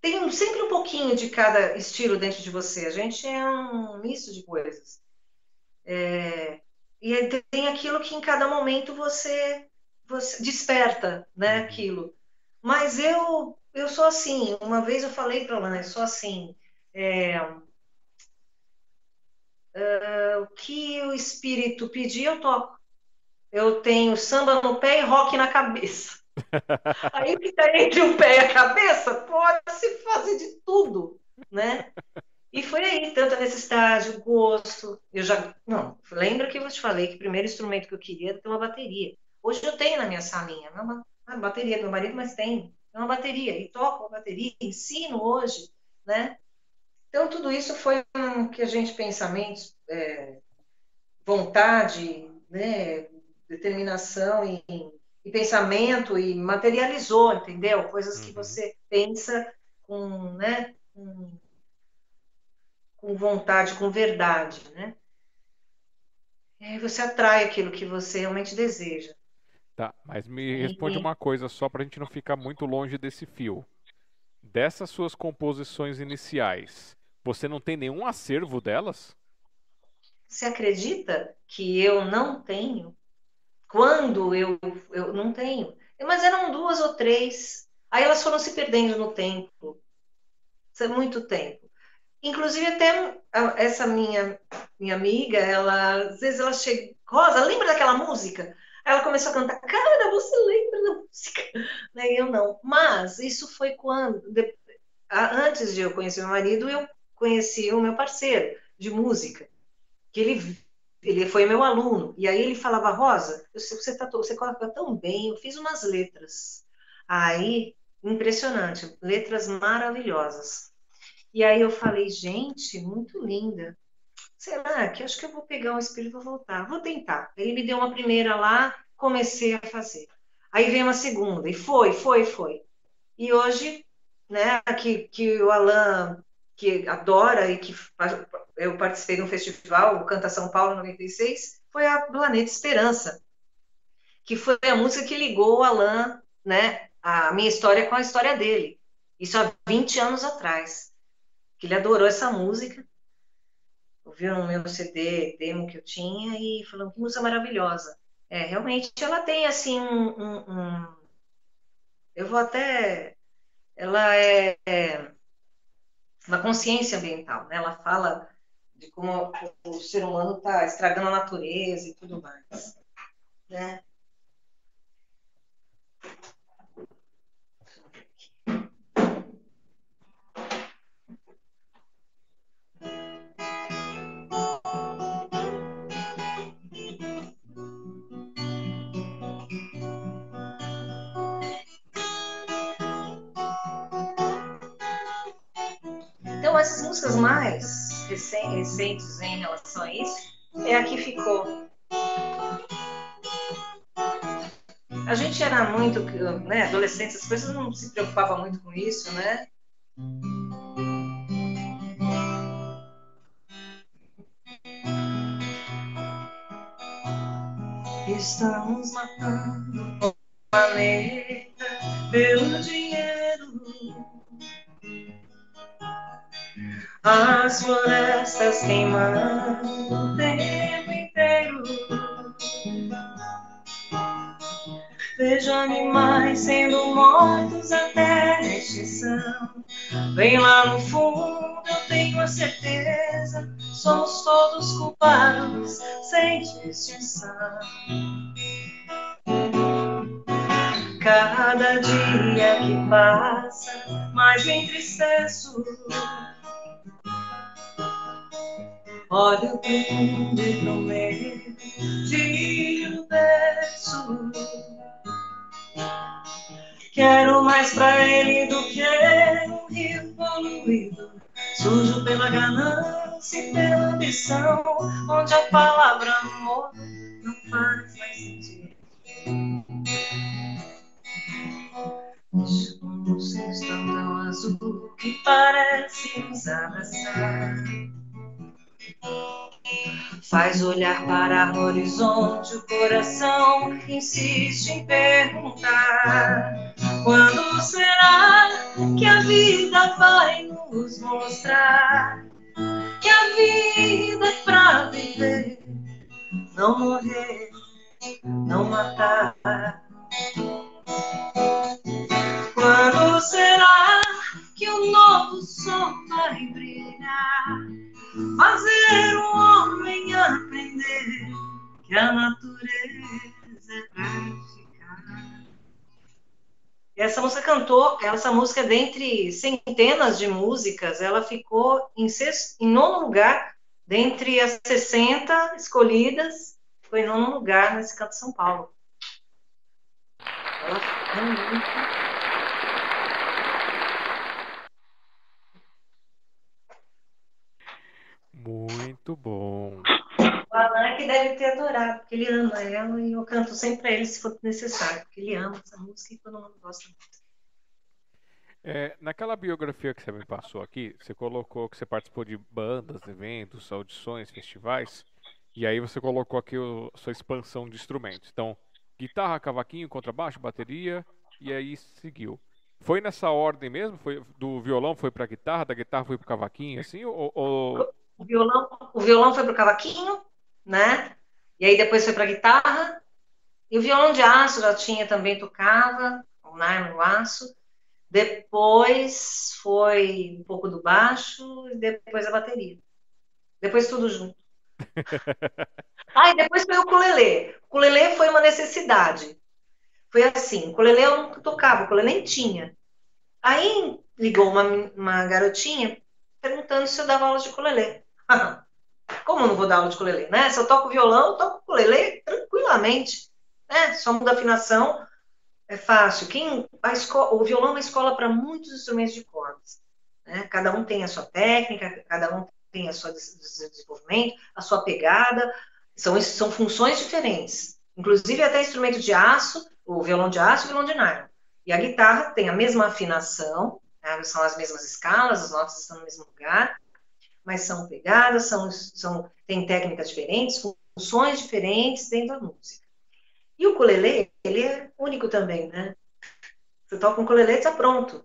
tem um, sempre um pouquinho de cada estilo dentro de você. A gente é um misto de coisas. É, e tem aquilo que em cada momento você, você desperta, né? Uhum. Aquilo. Mas eu, eu sou assim. Uma vez eu falei para ela, né? Sou assim. É, Uh, o que o espírito pedir, eu toco. Eu tenho samba no pé e rock na cabeça. Aí que está entre o pé e a cabeça pode se fazer de tudo, né? E foi aí, tanto a necessidade, o gosto. Eu já. Não, lembra que eu te falei que o primeiro instrumento que eu queria era ter uma bateria. Hoje eu tenho na minha salinha, não é uma, uma bateria do meu marido, mas tem. É uma bateria. E toco a bateria, ensino hoje, né? Então, tudo isso foi um, que a gente, pensamentos, é, vontade, né, determinação e, e, pensamento, e materializou, entendeu? Coisas que uhum. você pensa com, né, com, com vontade, com verdade, né? E aí você atrai aquilo que você realmente deseja. Tá, mas me responde uma coisa só pra gente não ficar muito longe desse fio. Dessas suas composições iniciais, você não tem nenhum acervo delas? Você acredita que eu não tenho? Quando eu, eu não tenho. Mas eram duas ou três. Aí elas foram se perdendo no tempo. Isso é muito tempo. Inclusive, até essa minha, minha amiga, ela, às vezes ela chega. Rosa, lembra daquela música? Aí ela começou a cantar, cara, você lembra da música? E eu não. Mas isso foi quando, antes de eu conhecer meu marido, eu conheci o meu parceiro de música, que ele, ele foi meu aluno. E aí ele falava, Rosa, você, tá, você coloca tão bem, eu fiz umas letras. Aí, impressionante, letras maravilhosas. E aí eu falei, gente, muito linda. Será que acho que eu vou pegar um espírito e vou voltar? Vou tentar. Ele me deu uma primeira lá, comecei a fazer. Aí veio uma segunda, e foi, foi, foi. E hoje, né, que, que o Alan, que adora e que eu participei de um festival, o Canta São Paulo 96, foi a Planeta Esperança, que foi a música que ligou o Alan, né, a minha história com a história dele. Isso há 20 anos atrás. Que ele adorou essa música ouviu no meu CD demo que eu tinha e falou que música maravilhosa. É, realmente ela tem assim um, um- um- eu vou até ela é, é uma consciência ambiental, né? Ela fala de como o, ser humano está estragando a natureza e tudo mais, né? Músicas mais recen- recentes em relação a isso é a que ficou. A gente era muito, né, adolescente, as coisas não se preocupava muito com isso, né? Estamos matando o planeta pelo dinheiro. As florestas queimando o tempo inteiro. Vejo animais sendo mortos até a extinção. Bem lá no fundo eu tenho a certeza, somos todos culpados, sem distinção. Cada dia que passa, mais entristeço. Olho pro mundo e pro meio de universo. Quero mais pra ele do que um rio poluído, sujo pela ganância e pela ambição, onde a palavra amor não faz mais sentido. Céus estão tão azul que parece nos abraçar. Faz olhar para o horizonte, o coração insiste em perguntar: quando será que a vida vai nos mostrar que a vida é pra viver, não morrer, não matar? Quando será que o novo sol vai brilhar? Fazer o homem aprender que a natureza é pra ficar. Essa música cantou, essa música, dentre centenas de músicas, ela ficou em, sexto, em nono lugar, dentre as 60 escolhidas, foi em nono lugar nesse canto São Paulo. Ela é muito Muito bom. O Alan que deve ter adorado, porque ele ama ela e eu canto sempre pra ele se for necessário, porque ele ama essa música e todo mundo gosta muito. É, naquela biografia que você me passou aqui, você colocou que você participou de bandas, eventos, audições, festivais, e aí você colocou aqui o- sua expansão de instrumentos. Então, guitarra, cavaquinho, contrabaixo, bateria e aí seguiu. Foi nessa ordem mesmo? Foi do violão foi para guitarra, da guitarra foi para cavaquinho, assim? Ou, ou... O violão, o violão foi para o cavaquinho, né? E aí depois foi para guitarra. E o violão de aço já tinha também tocava, o nylon, o aço. Depois foi um pouco do baixo e depois a bateria. Depois tudo junto. ah, e depois foi o ukulele. O ukulele foi uma necessidade. Foi assim, o ukulele eu não tocava, o ukulele nem tinha. Aí ligou uma, uma garotinha perguntando se eu dava aula de ukulele. Como eu não vou dar aula de ukulele, né? Se eu toco violão, eu toco ukulele tranquilamente, né? Só muda afinação, é fácil. Quem a escola, o violão é uma escola para muitos instrumentos de cordas, né? Cada um tem a sua técnica, cada um tem a sua desenvolvimento, a sua pegada, são, são funções diferentes. Inclusive até instrumento de aço, o violão de aço o violão de nylon. E a guitarra tem a mesma afinação, né? são as mesmas escalas, as notas estão no mesmo lugar, mas são pegadas, são, são, tem técnicas diferentes, funções diferentes dentro da música. E o ukulele, ele é único também, né? Você toca um ukulele está pronto.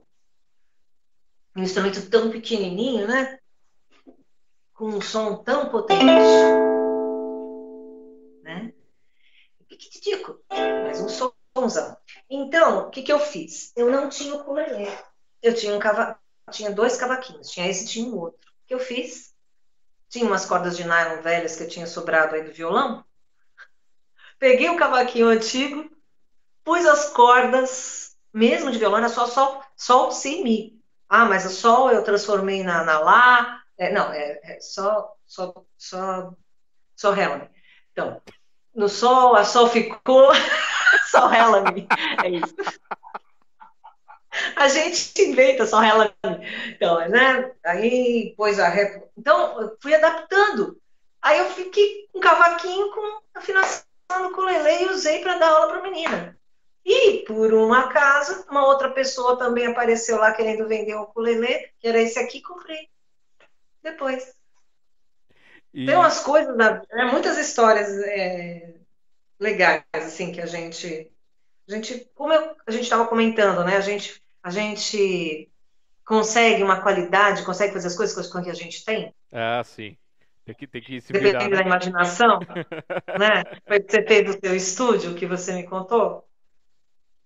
Um instrumento tão pequenininho, né? Com um som tão potente. Né? Piquitico, mas um somzão. Então, o que, que eu fiz? Eu não tinha ukulele. Eu tinha, um cava... tinha dois cavaquinhos. Tinha esse e tinha um outro que eu fiz. Tinha umas cordas de nylon velhas que eu tinha sobrado aí do violão. Peguei o cavaquinho antigo, pus as cordas, mesmo de violão, era só sol, sol, si, mi. Ah, mas o sol eu transformei na, na lá. É, não, é, é só, só, só, só ré. Então, no sol, a sol ficou, só rela É isso. a gente inventa só ela. Então, né? Aí pôs a ré. Então, eu fui adaptando. Aí eu fiquei com um cavaquinho com afinação no ukulele e usei para dar aula para menina. E, por um acaso, uma outra pessoa também apareceu lá querendo vender o ukulele, que era esse aqui, comprei. Depois. E... Tem umas coisas, né, muitas histórias é, legais, assim, que a gente a gente, como eu, a gente estava comentando, né? A gente a gente consegue uma qualidade, consegue fazer as coisas com que a gente tem? Ah, sim. Tem que, tem que se virar. Dependendo né? da imaginação, né? Foi que você teve do seu estúdio, que você me contou.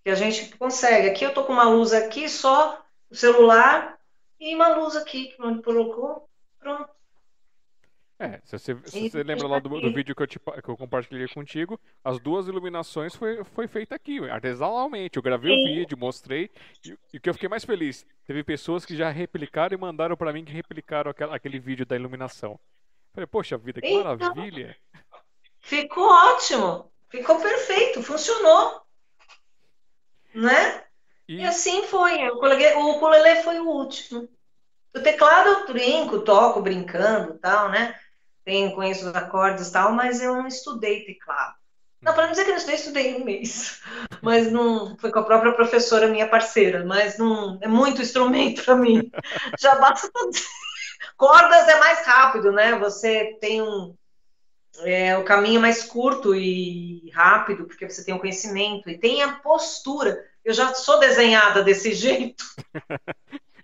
Que a gente consegue. Aqui eu tô com uma luz aqui, só o celular, e uma luz aqui que o colocou. Pronto. É, se você, se você lembra lá do, do vídeo que eu, te, que eu compartilhei contigo, as duas iluminações foi, foi feita aqui, artesanalmente. Eu gravei Sim. o vídeo, mostrei, e, e, o que eu fiquei mais feliz, teve pessoas que já replicaram e mandaram para mim que replicaram aquele, aquele vídeo da iluminação. Falei, poxa vida, que então, maravilha! Ficou ótimo, ficou perfeito, funcionou. Né? E, e assim foi. O ukulele foi o último. O teclado eu brinco, toco brincando tal, né? Tenho, conheço os acordes e tal, mas eu não estudei teclado. Não, para não dizer que eu não estudei, estudei um mês. Mas não foi com a própria professora, minha parceira. Mas não é muito instrumento para mim. Já basta. Cordas é mais rápido, né? Você tem um. É, o caminho mais curto e rápido, porque você tem o conhecimento e tem a postura. Eu já sou desenhada desse jeito.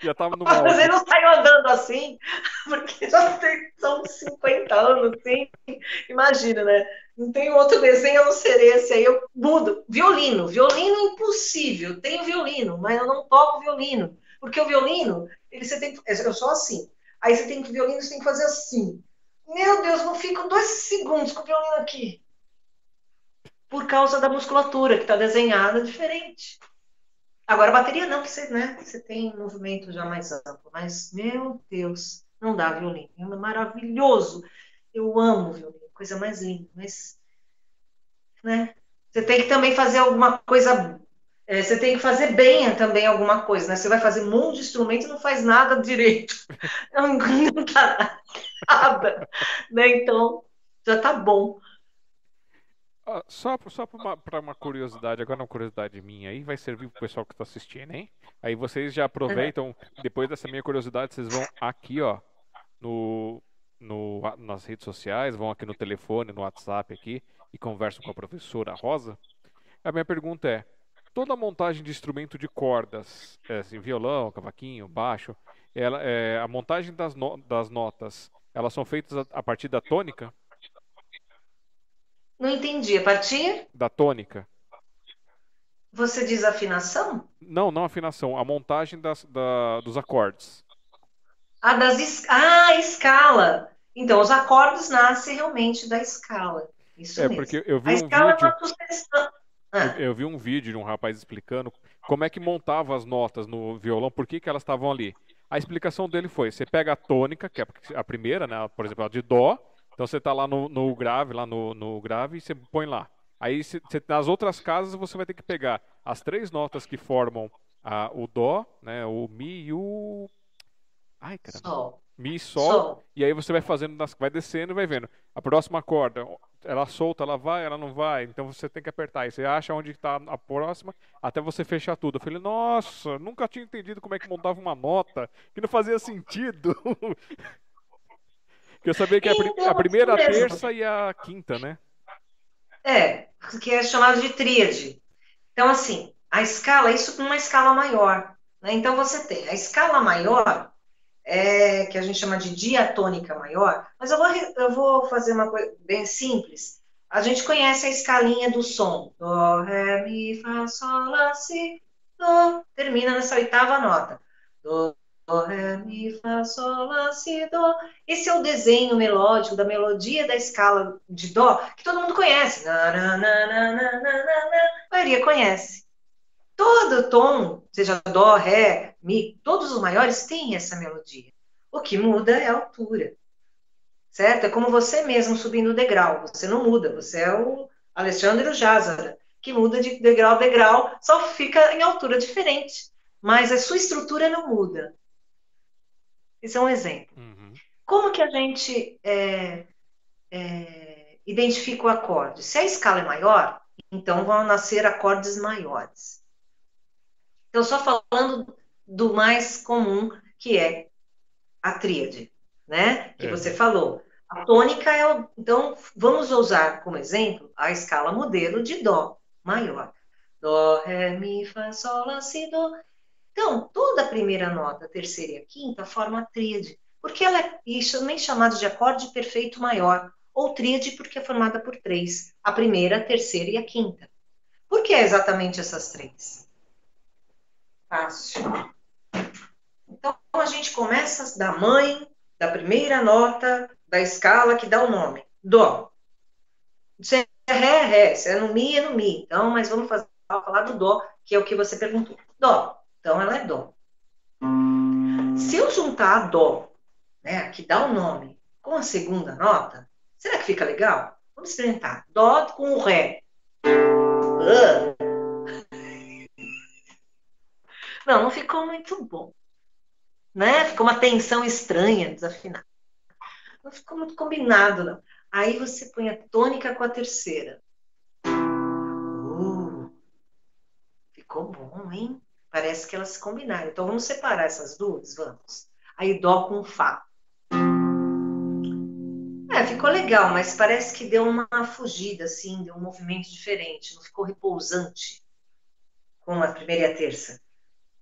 Já tava no Mas ele não saiu andando assim, porque já tem, são 50 anos, assim. Imagina, né? Não tem outro desenho a não ser esse. Aí eu mudo. Violino. Violino impossível. Tenho violino, mas eu não toco violino. Porque o violino, ele, você tem, eu sou assim. Aí você tem que, violino, você tem que fazer assim. Meu Deus, não fico dois segundos com o violino aqui. Por causa da musculatura, que está desenhada diferente. Agora, bateria não, que você, né, você tem movimento já mais amplo, mas, meu Deus, não dá violino. É maravilhoso. Eu amo violino, coisa mais linda, mas, né, você tem que também fazer alguma coisa, é, você tem que fazer bem também alguma coisa, né? Você vai fazer um monte de instrumento e não faz nada direito. Não, não tá nada, né? Então, já tá bom. Só só para uma, uma, curiosidade, agora uma curiosidade minha aí, vai servir pro pessoal que está assistindo, hein? Aí vocês já aproveitam, depois dessa minha curiosidade, vocês vão aqui, ó, no, no, nas redes sociais, vão aqui no telefone, no WhatsApp aqui, e conversam com a professora Rosa. A minha pergunta é: toda montagem de instrumento de cordas, é, assim, violão, cavaquinho, baixo, ela, é, a montagem das, no- das notas, elas são feitas a, a partir da tônica? Não entendi. A partir, Da tônica? você diz afinação? Não, não afinação, a montagem das, da- dos acordes. Ah, das es... ah, escala. Então, os acordes nascem realmente da escala. Isso É, mesmo. porque eu vi A um escala é vídeo. uma sucessão. Ah, Eu, eu vi um vídeo de um rapaz explicando como é que montava as notas no violão, por que que elas estavam ali. A explicação dele foi: você pega a tônica, que é a primeira, né, por exemplo, a de dó, então você está lá no, no grave, lá no, no grave, e você põe lá. Aí você- você- nas outras casas você vai ter que pegar as três notas que formam a, o dó, né, o mi e o ai caramba, sol. mi e sol, Sol. e aí você vai fazendo, vai descendo e vai vendo. A próxima corda, ela solta, ela vai, ela não vai. Então você tem que apertar. Aí você acha onde está a próxima até você fechar tudo. Eu falei, nossa, nunca tinha entendido como é que montava uma nota, que não fazia sentido. que eu sabia que Então, a primeira, a terça e a quinta, né? É, que é chamado de tríade. Então, assim, a escala, isso numa escala maior. né? Então, você tem a escala maior, é, que a gente chama de diatônica maior, mas eu vou, eu vou fazer uma coisa bem simples. A gente conhece a escalinha do som. Dó, ré, mi, fá, sol, lá, si, dó. Termina nessa oitava nota. Dó, dó, ré, mi, fá, sol, lá, si, dó. Esse é o desenho melódico da melodia da escala de dó que todo mundo conhece. Na, na, na. A maioria conhece. Todo tom, seja dó, ré, mi, todos os maiores têm essa melodia. O que muda é a altura. Certo? É como você mesmo subindo o degrau. Você não muda. Você é o Alexandre Jazara, que muda de degrau a degrau, só fica em altura diferente. Mas a sua estrutura não muda. Esse é um exemplo. Uhum. Como que a gente é, é, identifica o acorde? Se a escala é maior, então vão nascer acordes maiores. Então, só falando do mais comum, que é a tríade, né? Que É. você falou. A tônica é o. Então, vamos usar como exemplo a escala modelo de Dó maior. Dó, Ré, Mi, Fá, Sol, Lá, Si, Dó. Então, toda a primeira nota, a terceira e a quinta formam a tríade porque ela é também chamada de acorde perfeito maior, ou tríade porque é formada por três, a primeira, a terceira e a quinta. Por que exatamente essas três? Fácil. Então a gente começa da mãe, da primeira nota da escala que dá o nome, dó. Se é ré, é ré, se é no mi, é no mi. Então, mas vamos fazer, falar do dó, que é o que você perguntou. Dó. Então ela é dó. Se eu juntar a dó né, que dá o nome com a segunda nota, será que fica legal? Vamos experimentar. Dó com o Ré. Ah. Não, não ficou muito bom. Né? Ficou uma tensão estranha, desafinada. Não ficou muito combinado, não. Aí você põe a tônica com a terceira. Uh, ficou bom, hein? Parece que elas se combinaram. Então vamos separar essas duas? Vamos. Aí Dó com Fá. É, ficou legal, mas parece que deu uma fugida, assim, deu um movimento diferente, não ficou repousante com a primeira e a terça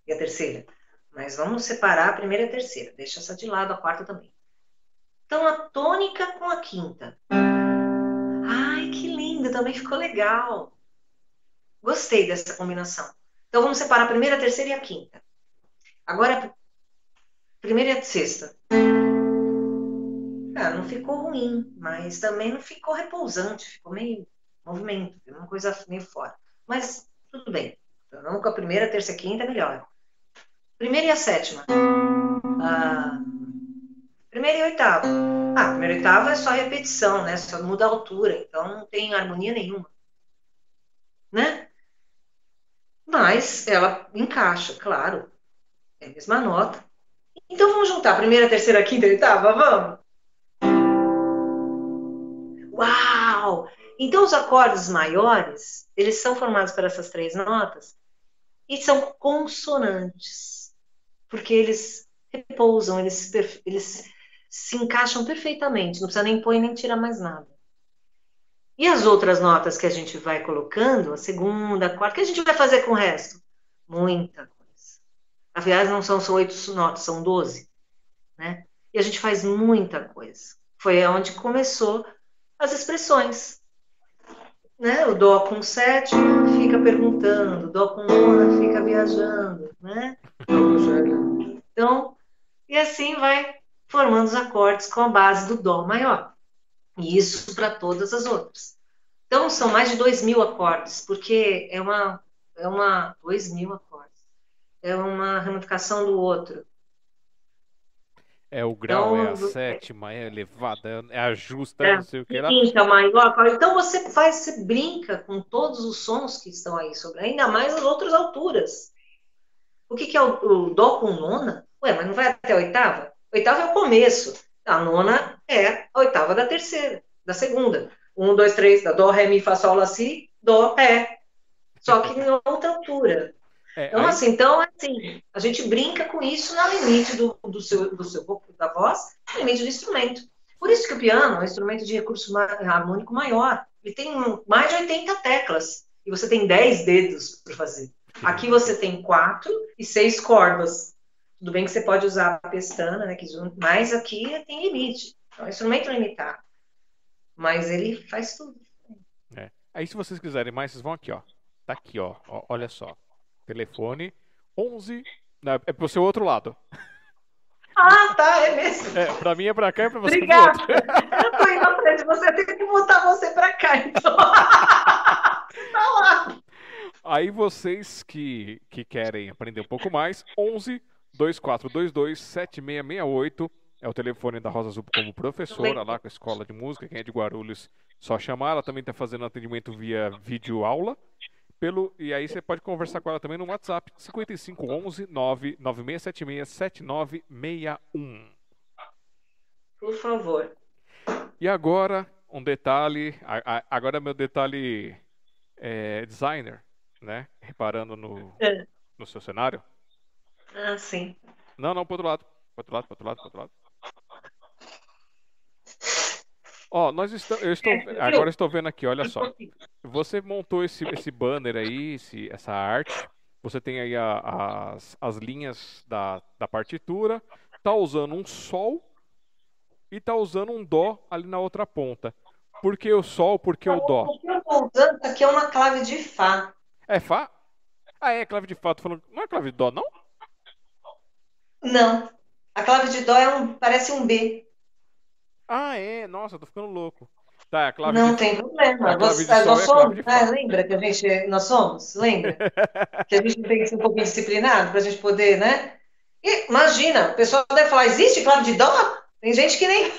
e a terceira. Mas vamos separar a primeira e a terceira, deixa essa de lado, a quarta também. Então, a tônica com a quinta. Ai, que lindo, também ficou legal. Gostei dessa combinação. Então, vamos separar a primeira, a terceira e a quinta. Agora, a primeira e a sexta. Ah, não ficou ruim, mas também não ficou repousante, ficou meio movimento, uma coisa meio fora. Mas tudo bem. Vamos com a primeira, terça e quinta, melhor. Primeira e a sétima. Ah, primeira e oitava. Ah, primeira e oitava é só repetição, né? Só muda a altura, então não tem harmonia nenhuma. Né? Mas ela encaixa, claro. É a mesma nota. Então vamos juntar primeira, terceira, quinta e oitava? Vamos? Uau! Então os acordes maiores, eles são formados por essas três notas e são consonantes, porque eles repousam, eles, eles se encaixam perfeitamente, não precisa nem pôr nem tirar mais nada. E as outras notas que a gente vai colocando, a segunda, a quarta, o que a gente vai fazer com o resto? Muita coisa. Aliás, não são só oito notas, são doze. Né? E a gente faz muita coisa. Foi onde começou as expressões. Né? O dó com sétima fica perguntando, o dó com nona fica viajando, né? Então, e assim vai formando os acordes com a base do dó maior. E isso para todas as outras. Então, são mais de dois mil acordes, porque é uma, é uma, dois mil acordes. É uma ramificação do outro. É o grau, Então, é a você- sétima, é elevada, é a justa, É, não sei o que lá. Quinta maior. Então você faz, você brinca com todos os sons que estão aí sobre, ainda mais as outras alturas. O que, que é o, o dó com nona? Ué, mas não vai até a oitava? Oitava é o começo. A nona é a oitava da terceira, da segunda. Um, dois, três, da dó, ré, mi, fá, sol, lá, si, dó, ré. Só que em outra altura. É, Então, aí- assim, então, assim, a gente brinca com isso no limite do, do seu, do seu corpo, da voz, no limite do instrumento. Por isso que o piano é um instrumento de recurso harmônico maior. Ele tem mais de 80 teclas e você tem 10 dedos para fazer. Aqui você tem quatro e seis cordas. Tudo bem que você pode usar a pestana, né? que junto- Mas aqui tem limite. É um instrumento limitado. Mas ele faz tudo. Aí, se vocês quiserem mais, vocês vão aqui, ó. Tá aqui, ó. Ó, Olha só. Telefone 11. Não, é pro seu outro lado. Ah, tá, é mesmo. É, pra mim é pra cá e pra você é Obrigada. outro. Eu tô indo à frente, você tem que botar você pra cá, então. tá lá. Aí vocês que, que querem aprender um pouco mais, 11 2422 7668 é o telefone da Rosa Azul como professora lá com a escola de música. Quem é de Guarulhos, só chamar. Ela também está fazendo atendimento via vídeo aula. Pelo, e aí você pode conversar com ela também no WhatsApp 5511 99676 7961. Por favor. E agora, um detalhe. a- a- Agora meu detalhe é, designer, né? Reparando no, É. no seu cenário. Ah, sim. Não, não, pro outro lado. Pro outro lado, pro outro lado, pro outro lado. Ó, nós estamos. Eu estou. É, Agora estou vendo aqui, olha só. Você montou esse, esse banner aí, esse, essa arte. Você tem aí a- as, as linhas da, da partitura. Tá usando um sol e tá usando um dó ali na outra ponta. Por que o sol? Por que o dó? O que eu tô usando aqui é uma clave de Fá. É Fá? Ah, é clave de Fá. Tô falando. Não é clave de dó, não? Não. A clave de Dó é um, parece um B. Ah, é. Nossa, eu tô ficando louco. Tá, é a clave Não de tem problema. Você- nós é somos, né? Lembra que a gente, nós somos? Lembra? Que a gente tem que ser um pouquinho disciplinado para a gente poder, né? E, imagina, o pessoal deve falar, existe clave de Dó? Tem gente que nem...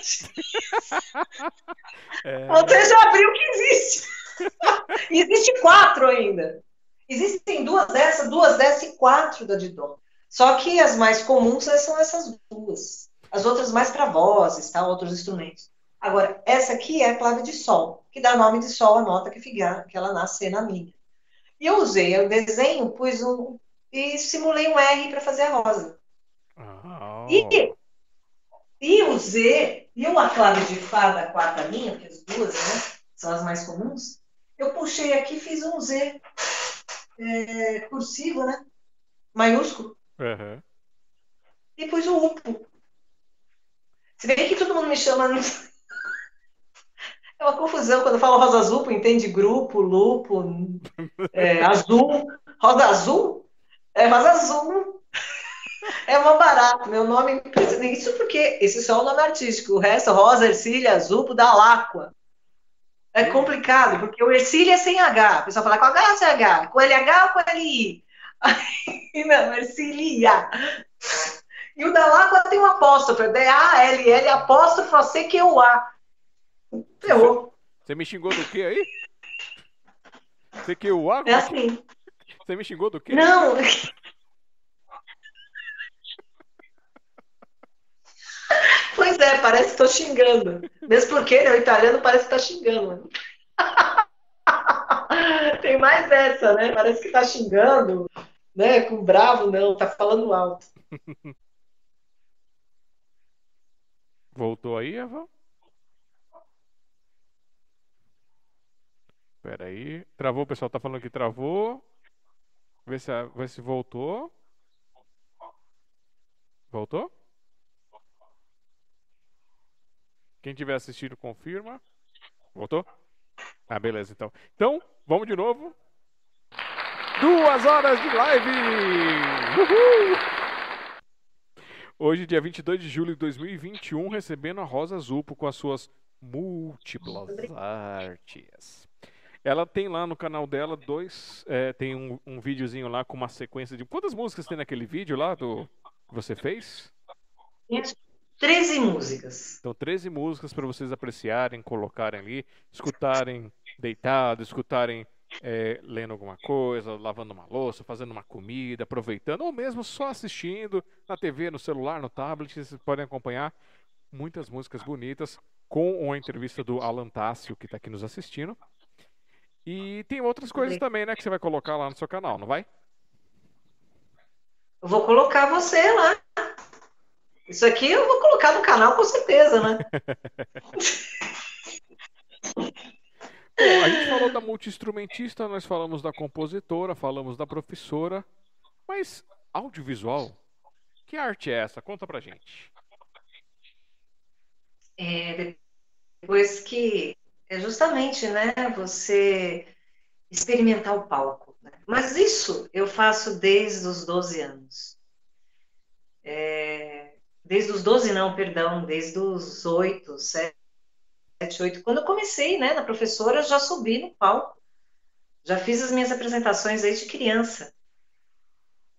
É, Você já abriu que existe. Existe quatro ainda. Existem duas dessas, duas dessas e quatro da de dó. Só que as mais comuns são essas duas. As outras mais para vozes, tá? outros instrumentos. Agora, essa aqui é a clave de sol, que dá nome de sol à nota que, fica, que ela nasce na minha. E eu usei o desenho, pus um e simulei um R para fazer a rosa. Ah, E, e o Z, e uma clave de Fá da quarta linha, que as duas né, são as mais comuns, eu puxei aqui e fiz um Z é, cursivo, né? Maiúsculo. aham. E pus o UPO. Se bem que todo mundo me chama. É uma confusão quando eu falo rosa azul, entende grupo, lupo, é, azul. Rosa azul? É rosa azul. É uma barata. Meu nome precisa isso porque esse só é o nome artístico. O resto, rosa, ercília, azul, da láqua. É complicado, porque o ercília é sem H. O pessoal fala com H ou sem H? Com LH ou com LI? Aí, não, ercília. E o da Láqua tem um apóstrofo, D-A-L-L, apóstrofo C-Q-U-A. Ferrou. Você me xingou do que aí? Você que o água? É assim. Você me xingou do quê? Não. Pois é, parece que estou xingando. Mesmo porque né, o italiano parece que está xingando. Tem mais essa, né? Parece que está xingando, né? Com bravo, não, tá falando alto. Voltou aí, Eva? Pera aí. Travou, o pessoal tá falando que travou. Vê se, vê se voltou. Voltou? Quem tiver assistido, confirma. Voltou? Ah, beleza, então. Então, vamos de novo. Duas horas de live! Uhul! Hoje, dia 22 de julho de 2021, recebendo a Rosa Zupo com as suas múltiplas artes. Ela tem lá no canal dela dois. é, tem um, um videozinho lá com uma sequência de. Quantas músicas tem naquele vídeo lá do que você fez? Tinha 13 músicas. Então, 13 músicas para vocês apreciarem, colocarem ali, escutarem deitado, escutarem é, lendo alguma coisa, lavando uma louça, fazendo uma comida, aproveitando, ou mesmo só assistindo na TV, no celular, no tablet. Vocês podem acompanhar muitas músicas bonitas com uma entrevista do Alan Tássio, que está aqui nos assistindo. E tem outras coisas também, né, que você vai colocar lá no seu canal, não vai? Eu vou colocar você lá. Isso aqui eu vou colocar no canal com certeza, né? Bom, a gente falou da multi-instrumentista, nós falamos da compositora, falamos da professora, mas audiovisual, que arte é essa? Conta pra gente. É, depois que é justamente, né, você experimentar o palco. né? Mas isso eu faço desde os 12 anos. É, desde os 12 não, perdão, desde os 8, 7, 8. Quando eu comecei, né, na professora, eu já subi no palco. Já fiz as minhas apresentações desde criança.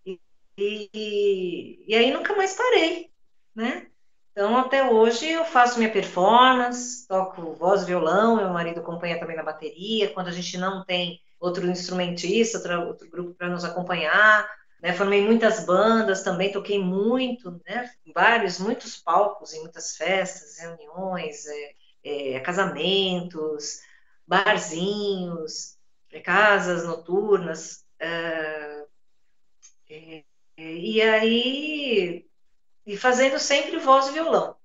E, e, e aí nunca mais parei, né? Então, até hoje, eu faço minha performance, toco voz violão, meu marido acompanha também na bateria. Quando a gente não tem outro instrumentista, outro, outro grupo para nos acompanhar, né? Formei muitas bandas também, toquei muito, né? Vários, muitos palcos, em muitas festas, reuniões, é, é, casamentos, barzinhos, é, casas noturnas. é, é, e aí e fazendo sempre voz e violão.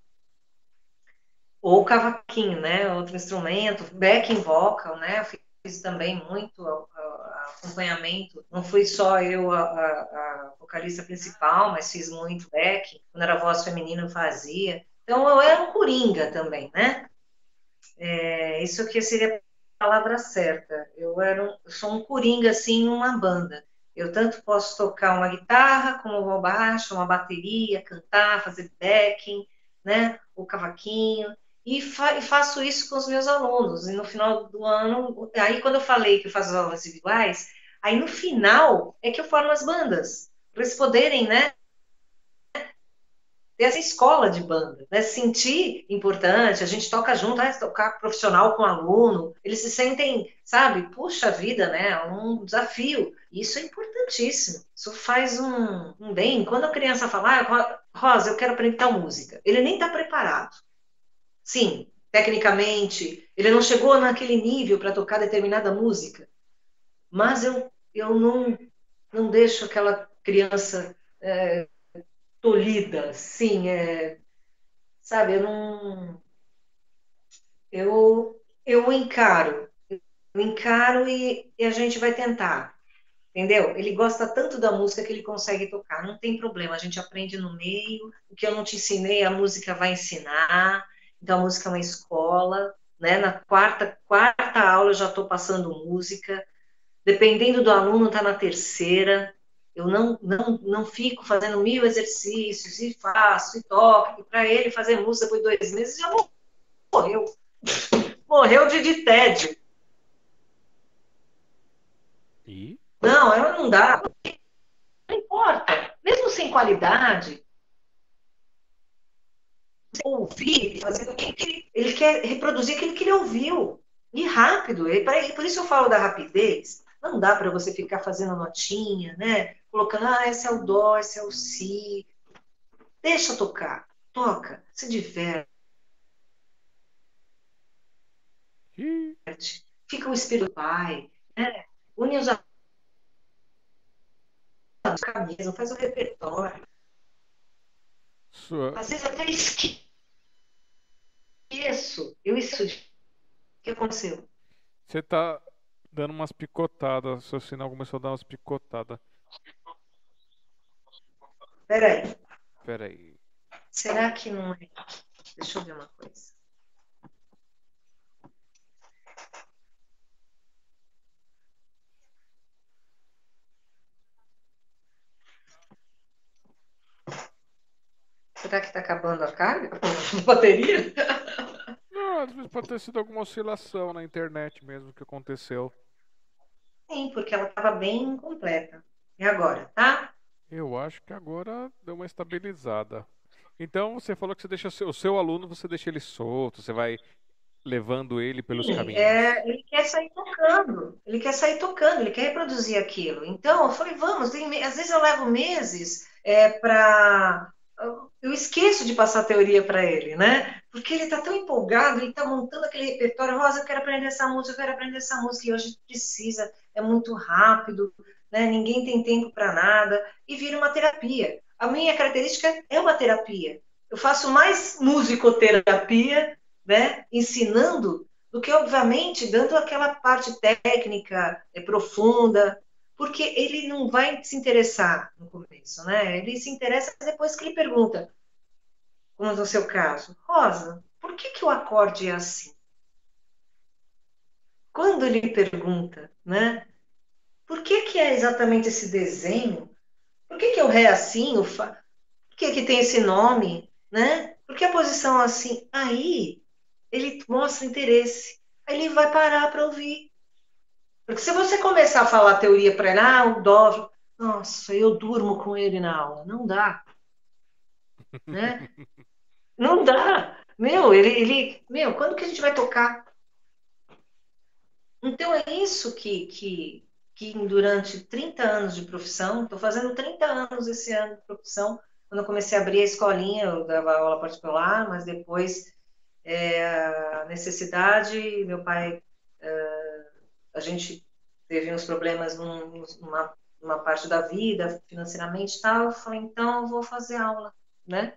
Ou cavaquinho, né? Outro instrumento, backing vocal, né? Eu fiz também muito acompanhamento. Não fui só eu a, a- a vocalista principal, mas fiz muito backing. Quando era voz feminina eu fazia. Então eu era um coringa também, né? É, isso aqui seria a palavra certa. Eu era um, eu sou um coringa assim numa banda. Eu tanto posso tocar uma guitarra, como o baixo, uma bateria, cantar, fazer backing, né? O cavaquinho. E, fa e faço isso com os meus alunos. E no final do ano, aí quando eu falei que eu faço as aulas individuais, aí no final é que eu formo as bandas, para eles poderem, né? Ter essa escola de banda, né? Se sentir importante, a gente toca junto, né? tocar profissional com aluno, eles se sentem, sabe, puxa vida, né? É um desafio. Isso é importantíssimo. Isso faz um, um bem. Quando a criança fala, ah, Rosa, eu quero aprender tal música, ele nem está preparado. Sim, tecnicamente, ele não chegou naquele nível para tocar determinada música, mas eu, eu não, não deixo aquela criança é, tolhida, sim, é, sabe, eu não. Eu, eu encaro, eu encaro e, e a gente vai tentar. Entendeu? Ele gosta tanto da música que ele consegue tocar. Não tem problema, a gente aprende no meio. O que eu não te ensinei, a música vai ensinar. Então, a música é uma escola. Né? Na quarta, quarta aula eu já estou passando música. Dependendo do aluno, está na terceira. Eu não, não, não fico fazendo mil exercícios e faço e toco. E para ele fazer música de dois meses já morreu. Morreu de, de tédio. E? Não, ela não dá. Não importa. Mesmo sem qualidade, ouvir, fazer o que ele, ele quer reproduzir aquilo que ele ouviu. E rápido. E por isso eu falo da rapidez. Não dá para você ficar fazendo notinha, né? Colocando, ah, esse é o dó, esse é o si. Deixa tocar. Toca. Se diverte. Fica o espírito do pai. Né? Une os camisa, faz o repertório. sua- Às vezes até esqueço. Eu isso. O que aconteceu? Você tá. Dando umas picotadas. Seu sinal começou a dar umas picotadas. Peraí, Pera aí. será que não é? Deixa eu ver uma coisa. Será que está acabando a carga? A bateria? Não, às vezes pode ter sido alguma oscilação na internet mesmo que aconteceu. Sim, porque ela estava bem incompleta. E agora, tá? Eu acho que agora deu uma estabilizada. Então você falou que você deixa o seu, o seu aluno, você deixa ele solto, você vai levando ele pelos caminhos. é, ele quer sair tocando, ele quer sair tocando, ele quer reproduzir aquilo. Então, eu falei, vamos, tem às vezes eu levo meses é, para. Eu esqueço de passar teoria para ele, né? Porque ele está tão empolgado, ele está montando aquele repertório. Rosa, eu quero aprender essa música, eu quero aprender essa música, e hoje precisa, é muito rápido, né? Ninguém tem tempo para nada, e vira uma terapia. A minha característica é uma terapia. Eu faço mais musicoterapia né, ensinando, do que, obviamente, dando aquela parte técnica é, profunda, porque ele não vai se interessar no começo, né? Ele se interessa depois que ele pergunta, como no seu caso, Rosa, por que, que o acorde é assim? Quando ele pergunta, né? Por que, que é exatamente esse desenho? Por que, que o ré é assim? O fa... Por que, que tem esse nome? Né? Por que a posição é assim? Aí ele mostra interesse. Aí ele vai parar para ouvir. Porque se você começar a falar teoria para ele, ah, o dó, nossa, eu durmo com ele na aula. Não dá. Né? Não dá. Meu, ele, ele, meu, quando que a gente vai tocar? Então é isso que, que, que durante 30 anos de profissão, estou fazendo 30 anos esse ano de profissão, quando eu comecei a abrir a escolinha, eu dava aula particular, mas depois é, a necessidade, meu pai, é, a gente teve uns problemas num, numa, numa parte da vida, financeiramente e tal, eu falei, então eu vou fazer aula, né?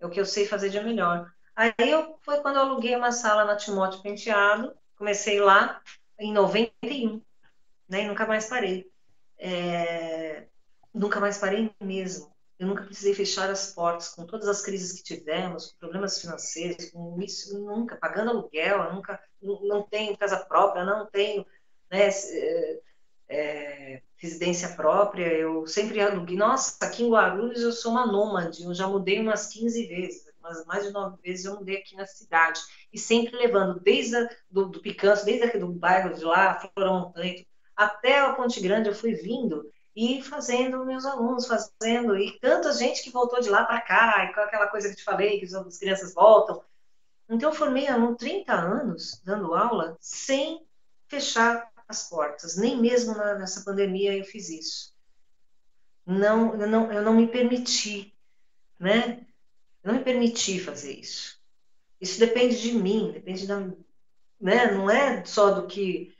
É o que eu sei fazer de melhor. Aí eu, foi quando eu aluguei uma sala na Timóteo Penteado, comecei lá em 91, né? E nunca mais parei. É, nunca mais parei mesmo. Eu nunca precisei fechar as portas com todas as crises que tivemos, com problemas financeiros, com isso, nunca pagando aluguel, nunca não tenho casa própria, não tenho né, é, é, residência própria, eu sempre aluguei. Nossa, aqui em Guarulhos eu sou uma nômade, eu já mudei umas 15 vezes, mais de nove vezes eu mudei aqui na cidade, e sempre levando desde a, do, do Picanço, desde aqui do bairro de lá, Flora Montanha, até a Ponte Grande eu fui vindo e fazendo meus alunos, fazendo, e tanta gente que voltou de lá para cá, e com aquela coisa que te falei, que as crianças voltam. Então, eu formei há 30 anos dando aula sem fechar as portas, nem mesmo na, nessa pandemia eu fiz isso. Não, eu não, eu não me permiti, né? Não me permiti fazer isso. Isso depende de mim, depende da, né? Não é só do que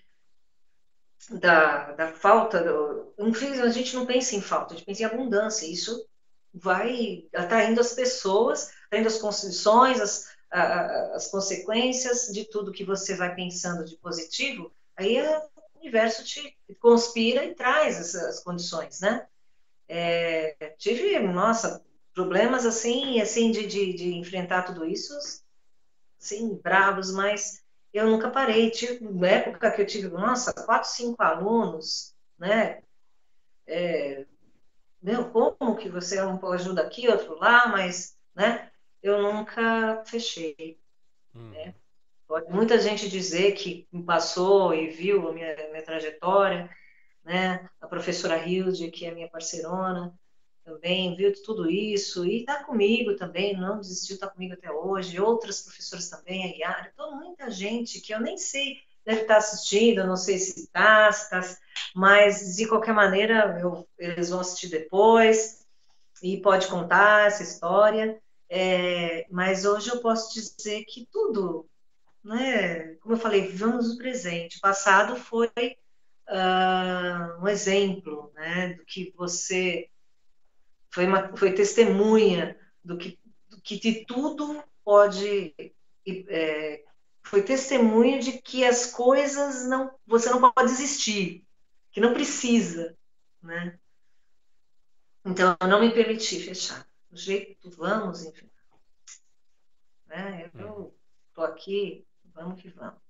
da, da falta, do, a gente não pensa em falta, a gente pensa em abundância. Isso vai atraindo as pessoas, atraindo as condições, as, a, as consequências de tudo que você vai pensando de positivo. Aí o universo te conspira e traz essas condições, né? É, tive, nossa, problemas assim, assim de, de, de enfrentar tudo isso, assim, bravos, mas eu nunca parei. Tive uma época que eu tive, nossa, quatro, cinco alunos, né? É, meu, como que você um ajuda aqui, outro lá, mas, né? Eu nunca fechei. Hum. Né? Pode muita gente dizer que me passou e viu a minha, minha trajetória, né? A professora Hilde, que é minha parceirona, também viu tudo isso e está comigo também, não desistiu, está comigo até hoje. Outras professoras também, a Yara, então muita gente que eu nem sei deve estar assistindo, eu não sei se está, se está, mas de qualquer maneira eu, eles vão assistir depois e pode contar essa história. É, mas hoje eu posso dizer que tudo, né? Como eu falei, vivemos o presente. O passado foi uh, um exemplo, né? Do que você foi, uma, foi testemunha do que, do que de tudo pode é, foi testemunho de que as coisas não, você não pode desistir, que não precisa, né? Então eu não me permiti fechar. Do jeito vamos, enfim. Né? Eu tô aqui, vamos que vamos.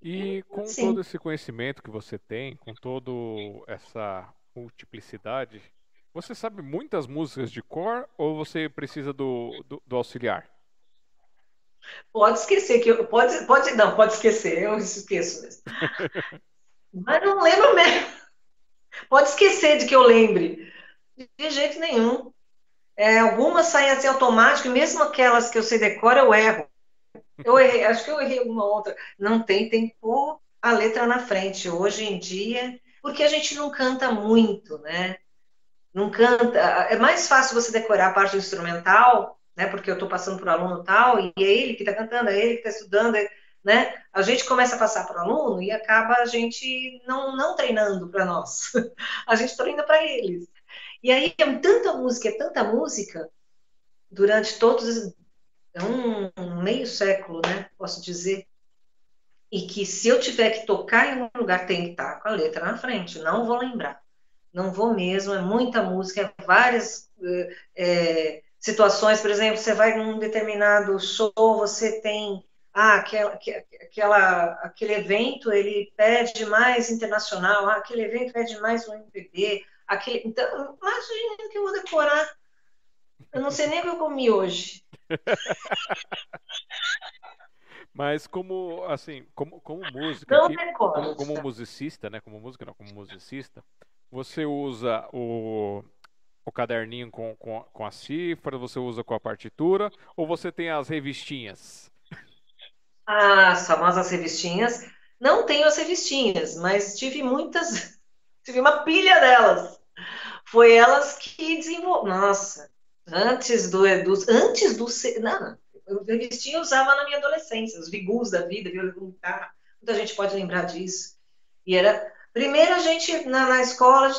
E com Sim. todo esse conhecimento que você tem, com toda essa multiplicidade, você sabe muitas músicas de cor ou você precisa do, do, do auxiliar? Pode esquecer que eu pode pode não pode esquecer eu esqueço mesmo. Mas não lembro mesmo. Pode esquecer de que eu lembre. De jeito nenhum. É, algumas saem assim automático, mesmo aquelas que eu sei decora, eu erro. Eu errei, acho que eu errei alguma outra. Não tem, tem que pôr a letra na frente. Hoje em dia, porque a gente não canta muito, né? Não canta. É mais fácil você decorar a parte instrumental, né? Porque eu estou passando para o aluno tal, e é ele que está cantando, é ele que está estudando, é, né? A gente começa a passar para o aluno e acaba a gente não, não treinando para nós. A gente treina para eles. E aí é tanta música, é tanta música, durante todos é um, um meio século, né? Posso dizer. E que se eu tiver que tocar em um lugar, tem que estar com a letra na frente. Não vou lembrar. Não vou mesmo. É muita música, é várias é, situações. Por exemplo, você vai num determinado show, você tem ah, aquela, aquela, aquele evento ele pede mais internacional, ah, aquele evento pede mais um MPB, aquele, então, imagina que eu vou decorar. Eu não sei nem o que eu comi hoje. Mas como assim, como, como música, não como, como musicista, né? Como música, não, como musicista, você usa o, o caderninho com, com, com a cifra, você usa com a partitura, ou você tem as revistinhas? As famosas revistinhas. Não tenho as revistinhas, mas tive muitas, tive uma pilha delas. Foi elas que desenvolveram. Nossa, antes do, antes do não, eu revistinha usava na minha adolescência, os vigus da vida, violão guitarra, muita gente pode lembrar disso. E era primeiro a gente na, na escola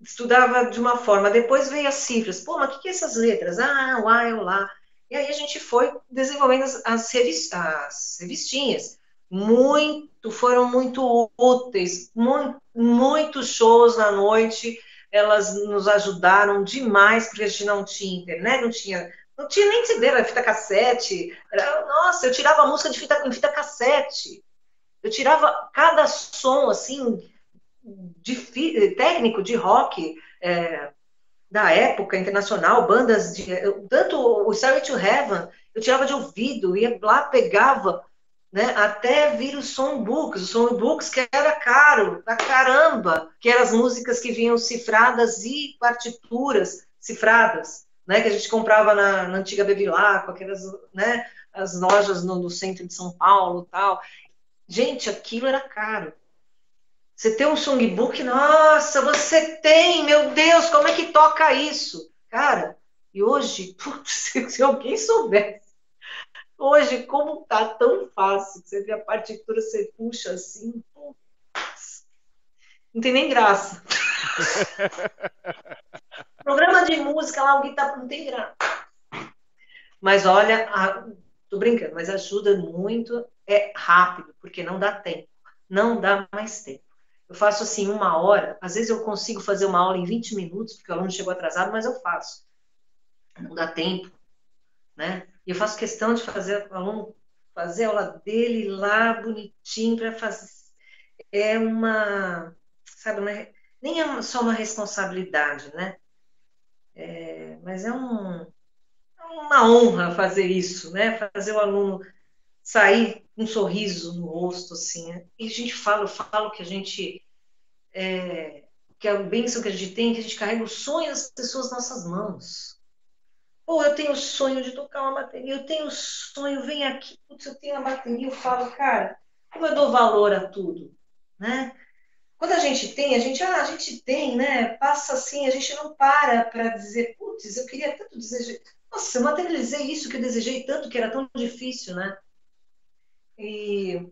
estudava de uma forma, depois veio as cifras. Pô, mas o que, que é essas letras? Ah, o A é o Lá. E aí a gente foi desenvolvendo as, as, as revistinhas. Muito, foram muito úteis, muito, muitos shows na noite, elas nos ajudaram demais, porque a gente não tinha internet, não tinha, não tinha nem CD, era fita cassete. Era, nossa, eu tirava a música de fita, em fita cassete. Eu tirava cada som, assim, de, técnico de rock, é, da época internacional, bandas de. Tanto o Starry to Heaven, eu tirava de ouvido, ia lá, pegava, né, até vir os songbooks, os songbooks que era caro, pra caramba, que eram as músicas que vinham cifradas e partituras cifradas, né, que a gente comprava na, na antiga Bevilacqua, aquelas, né, as lojas no, no centro de São Paulo tal. Gente, aquilo era caro. Você tem um songbook, nossa, você tem, meu Deus, como é que toca isso? Cara, e hoje, putz, se alguém soubesse, hoje, como tá tão fácil, você vê a partitura, você puxa assim, putz, não tem nem graça. Programa de música lá, alguém tá, não tem graça. Mas olha, a, tô brincando, mas ajuda muito, é rápido, porque não dá tempo, não dá mais tempo. Eu faço assim uma hora, às vezes eu consigo fazer uma aula em 20 minutos, porque o aluno chegou atrasado, mas eu faço. Não dá tempo, né? E eu faço questão de fazer o aluno fazer a aula dele lá bonitinho para fazer. É uma, sabe, uma, nem é só uma responsabilidade, né? É, mas é um, uma honra fazer isso, né? Fazer o aluno sair com um sorriso no rosto, assim. Né? E a gente fala, eu falo que a gente. É, que a bênção que a gente tem, que a gente carrega o sonho das pessoas nas nossas mãos. Ou eu tenho o sonho de tocar uma bateria, eu tenho o sonho, vem aqui, putz, eu tenho a bateria, eu falo, cara, como eu dou valor a tudo, né? Quando a gente tem, a gente, ah, a gente tem, né? Passa assim, a gente não para para dizer, putz, eu queria tanto desejar. Nossa, eu materializei isso que eu desejei tanto, que era tão difícil, né? E,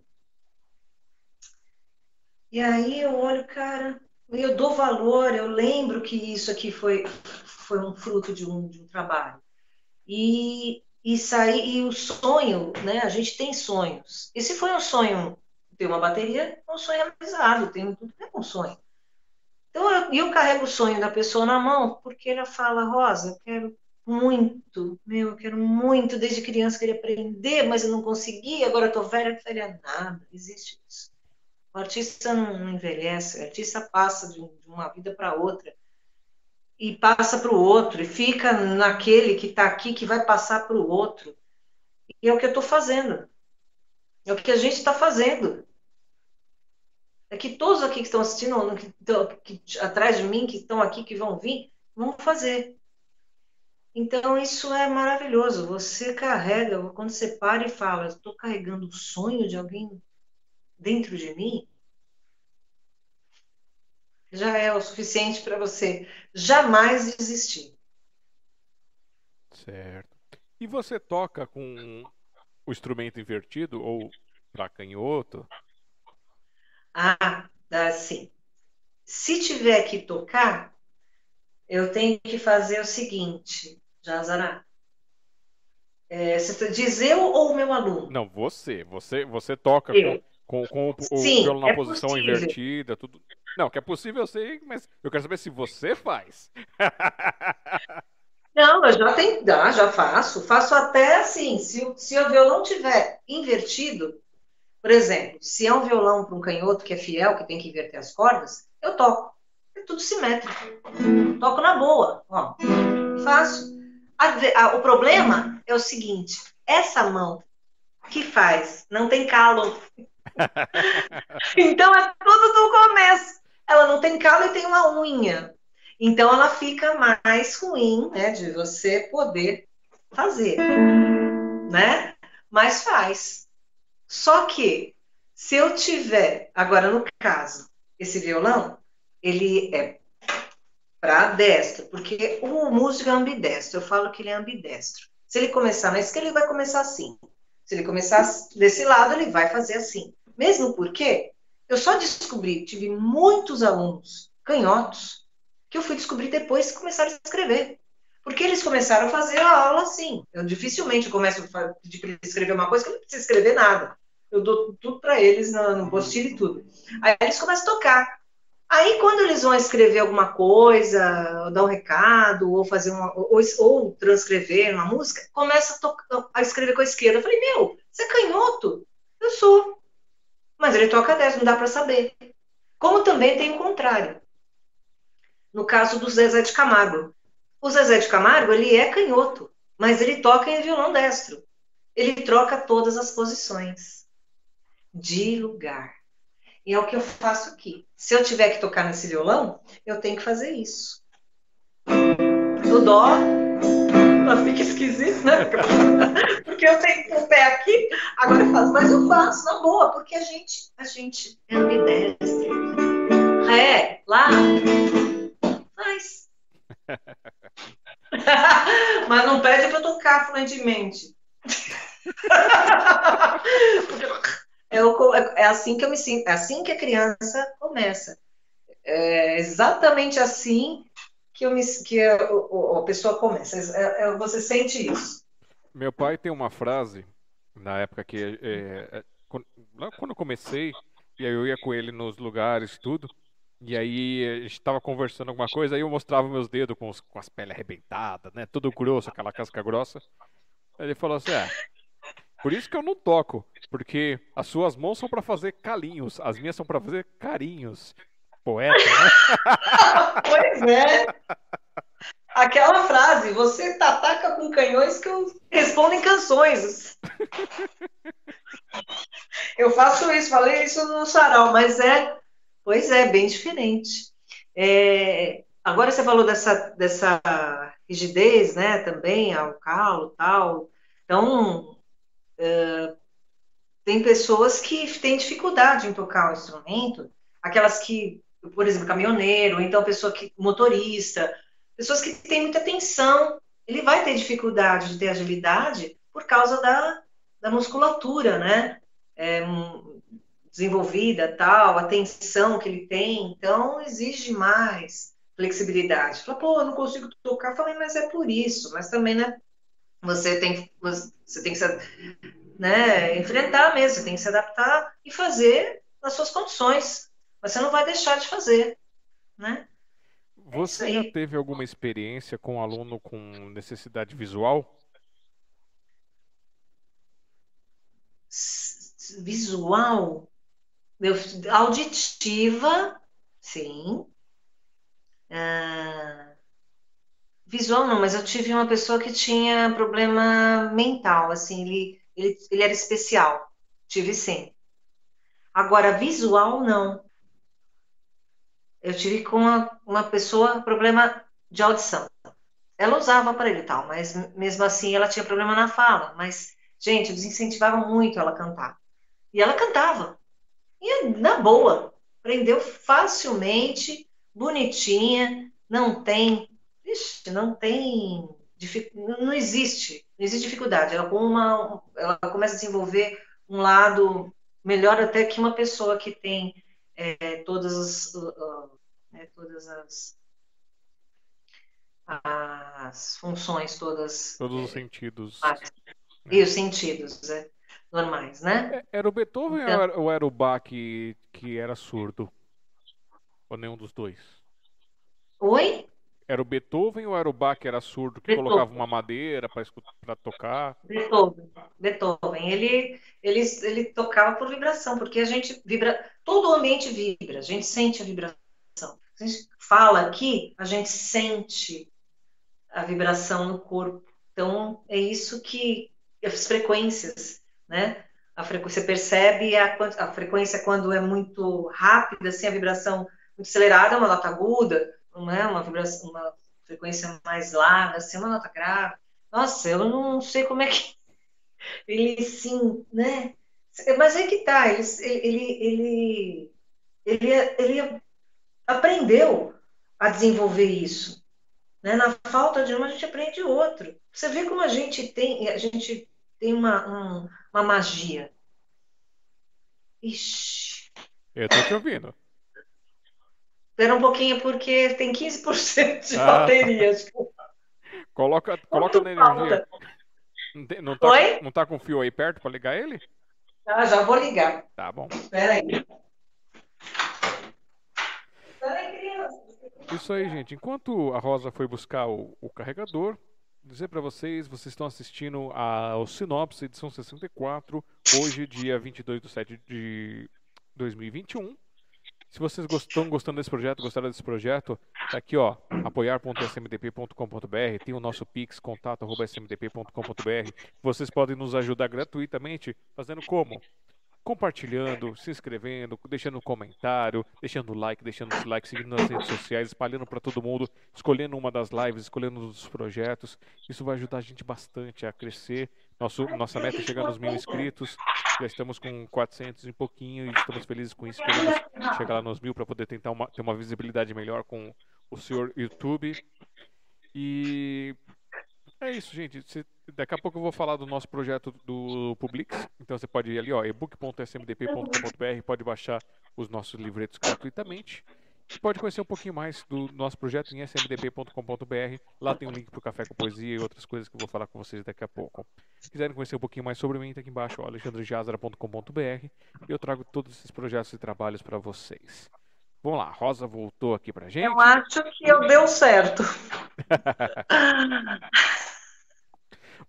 e aí eu olho, cara, eu dou valor, eu lembro que isso aqui foi, foi um fruto de um, de um trabalho. E, e sair e o sonho, né? A gente tem sonhos. E se foi um sonho ter uma bateria, é um sonho realizado, tem tudo é um sonho. Então eu, eu carrego o sonho da pessoa na mão porque ela fala, Rosa, eu quero muito, meu, eu quero muito, desde criança queria aprender, mas eu não consegui, agora eu tô velha, não faria nada, existe isso. O artista não envelhece, o artista passa de uma vida para outra e passa para o outro e fica naquele que está aqui que vai passar para o outro. E é o que eu estou fazendo. É o que a gente está fazendo. É que todos aqui que estão assistindo, que, que, atrás de mim, que estão aqui, que vão vir, vão fazer. Então, isso é maravilhoso. Você carrega, quando você para e fala, estou carregando o sonho de alguém dentro de mim, já é o suficiente para você jamais desistir. Certo. E você toca com o instrumento invertido ou para canhoto? Ah, sim. Se tiver que tocar, eu tenho que fazer o seguinte, Jazará. É, dizer eu ou o meu aluno? Não, você. Você, você toca eu. com, com, o, Sim, o na é posição possível. invertida, tudo. Não, que é possível, eu sei, mas eu quero saber se você faz. Não, eu já tenho, já, já faço. Faço até assim, se, o- se o violão tiver invertido, por exemplo, se é um violão para um canhoto que é fiel, que tem que inverter as cordas, eu toco. É tudo simétrico. Toco na boa, ó. Faço. A a- o problema é o seguinte, essa mão que faz, não tem calo. Então é tudo do começo. Ela não tem calo e tem uma unha. Então ela fica mais ruim, né, de você poder fazer, né? Mas faz. Só que se eu tiver, agora no caso, esse violão, ele é para destro, porque o músico é ambidestro. Eu falo que ele é ambidestro. Se ele começar na esquerda, ele vai começar assim. Se ele começar desse lado, ele vai fazer assim. Mesmo porque eu só descobri, tive muitos alunos canhotos que eu fui descobrir depois que começaram a escrever. Porque eles começaram a fazer a aula assim. Eu dificilmente começo a pedir para escrever uma coisa que eu não preciso escrever nada. Eu dou tudo para eles no, no postilho e tudo. Aí eles começam a tocar. Aí, quando eles vão escrever alguma coisa, dar um recado, ou fazer uma, ou, ou transcrever uma música, começa a, tocar- a escrever com a esquerda. Eu falei, meu, você é canhoto? Eu sou. Mas ele toca 10, não dá para saber. Como também tem o contrário. No caso do Zezé de Camargo. O Zezé de Camargo, ele é canhoto, mas ele toca em violão destro. Ele troca todas as posições de lugar. E é o que eu faço aqui. Se eu tiver que tocar nesse violão, eu tenho que fazer isso. Do dó, ela fica esquisito, né? Porque eu tenho o pé aqui, agora eu faço, mas eu faço na boa, porque a gente, a gente é ambidestro. Ré, lá, faz. mas não pede para tocar fluentemente. É, o- é assim que eu me sinto, é assim que a criança começa. É exatamente assim que, eu me, que a, pessoa começa. É- é- você sente isso. Meu pai tem uma frase, na época que. é, é, quando, lá quando eu comecei, e aí eu ia com ele nos lugares, tudo. E aí a gente tava conversando alguma coisa, aí eu mostrava meus dedos com, os- com as peles arrebentadas, né? Tudo grosso, aquela casca grossa. Aí ele falou assim: é. Por isso que eu não toco, porque as suas mãos são pra fazer calinhos, as minhas são pra fazer carinhos. Poeta, né? Pois é. Aquela frase, você ataca com canhões que eu respondo em canções. Eu faço isso, falei isso no sarau, mas é, pois é, bem diferente. É, agora você falou dessa, dessa rigidez, né, também, ao calo tal. Então, é, tem pessoas que têm dificuldade em tocar o instrumento, aquelas que, por exemplo, caminhoneiro, então pessoa que, motorista, pessoas que têm muita tensão, ele vai ter dificuldade de ter agilidade por causa da, da musculatura, né? É, um, desenvolvida, tal, a tensão que ele tem, então exige mais flexibilidade. Fala, pô, eu não consigo tocar, falei, mas é por isso, mas também não é, Você tem, você tem que se, né, enfrentar mesmo, você tem que se adaptar e fazer nas suas condições. Mas você não vai deixar de fazer, né? Você já teve alguma experiência com um aluno com necessidade visual? Visual? Auditiva, sim. Ah, visual não, mas eu tive uma pessoa que tinha problema mental, assim, ele, ele, ele era especial. Tive sim. Agora, visual, não. Eu tive com uma, uma pessoa problema de audição. Ela usava aparelho e tal, mas mesmo assim ela tinha problema na fala. Mas, gente, eu desincentivava muito ela cantar. E ela cantava. E na boa, aprendeu facilmente, bonitinha, não tem, ixi, não tem, não existe, não existe dificuldade. Ela, uma, ela começa a desenvolver um lado melhor até que uma pessoa que tem é, todas as, uh, né, todas as, as funções todas. Todos os sentidos. E os sentidos, é normais, né? É, era o Beethoven então... ou era o Bach que, que era surdo? Ou nenhum dos dois? Oi? Era o Beethoven ou era o Bach que era surdo, que Beethoven. colocava uma madeira para tocar? Beethoven. Beethoven. Ele, ele, ele tocava por vibração, porque a gente vibra, todo o ambiente vibra, a gente sente a vibração. A gente fala aqui, a gente sente a vibração no corpo. Então, é isso que as frequências né? A frequência, você percebe a, a frequência quando é muito rápida, assim, a vibração muito acelerada, uma nota aguda, não é uma vibração, uma frequência mais larga, assim, uma nota grave. Nossa, eu não sei como é que ele sim, né? Mas é que tá, ele, ele, ele, ele, aprendeu a desenvolver isso. Né? Na falta de um, a gente aprende outro. Você vê como a gente tem, a gente tem uma, um, uma magia. Ixi. Eu tô te ouvindo. Espera um pouquinho, porque tem 15% de ah. bateria. coloca coloca na energia. Não tá, Oi? não tá com fio aí perto para ligar ele? Ah, já vou ligar. Tá bom. Espera aí. Isso aí, gente. Enquanto a Rosa foi buscar o, o carregador, dizer para vocês, vocês estão assistindo ao Sinopse, edição 64, hoje, dia 22 de 7 de 2021. Se vocês estão gostando desse projeto, gostaram desse projeto, tá aqui, ó, apoiar.smdp.com.br, tem o nosso pix, contato.smdp.com.br. Vocês podem nos ajudar gratuitamente, fazendo como? Compartilhando, se inscrevendo, deixando um comentário, deixando like, deixando like, seguindo nas redes sociais, espalhando para todo mundo, escolhendo uma das lives, escolhendo um dos projetos. Isso vai ajudar a gente bastante a crescer. Nosso, nossa meta é chegar nos mil inscritos. Já estamos com 400 e pouquinho e estamos felizes com isso. Queremos chegar lá nos mil para poder tentar uma, ter uma visibilidade melhor com o senhor YouTube. E é isso, gente. Daqui a pouco eu vou falar do nosso projeto do Publix. Então você pode ir ali, ó, ebook.smdp.com.br, pode baixar os nossos livretos gratuitamente. Você pode conhecer um pouquinho mais do nosso projeto em smdp.com.br. Lá tem um link para o Café com Poesia e outras coisas que eu vou falar com vocês daqui a pouco. Se quiserem conhecer um pouquinho mais sobre mim, tá aqui embaixo, alexandrejazara.com.br. E eu trago todos esses projetos e trabalhos para vocês. Vamos lá, Rosa voltou aqui pra gente. Eu acho que eu deu certo.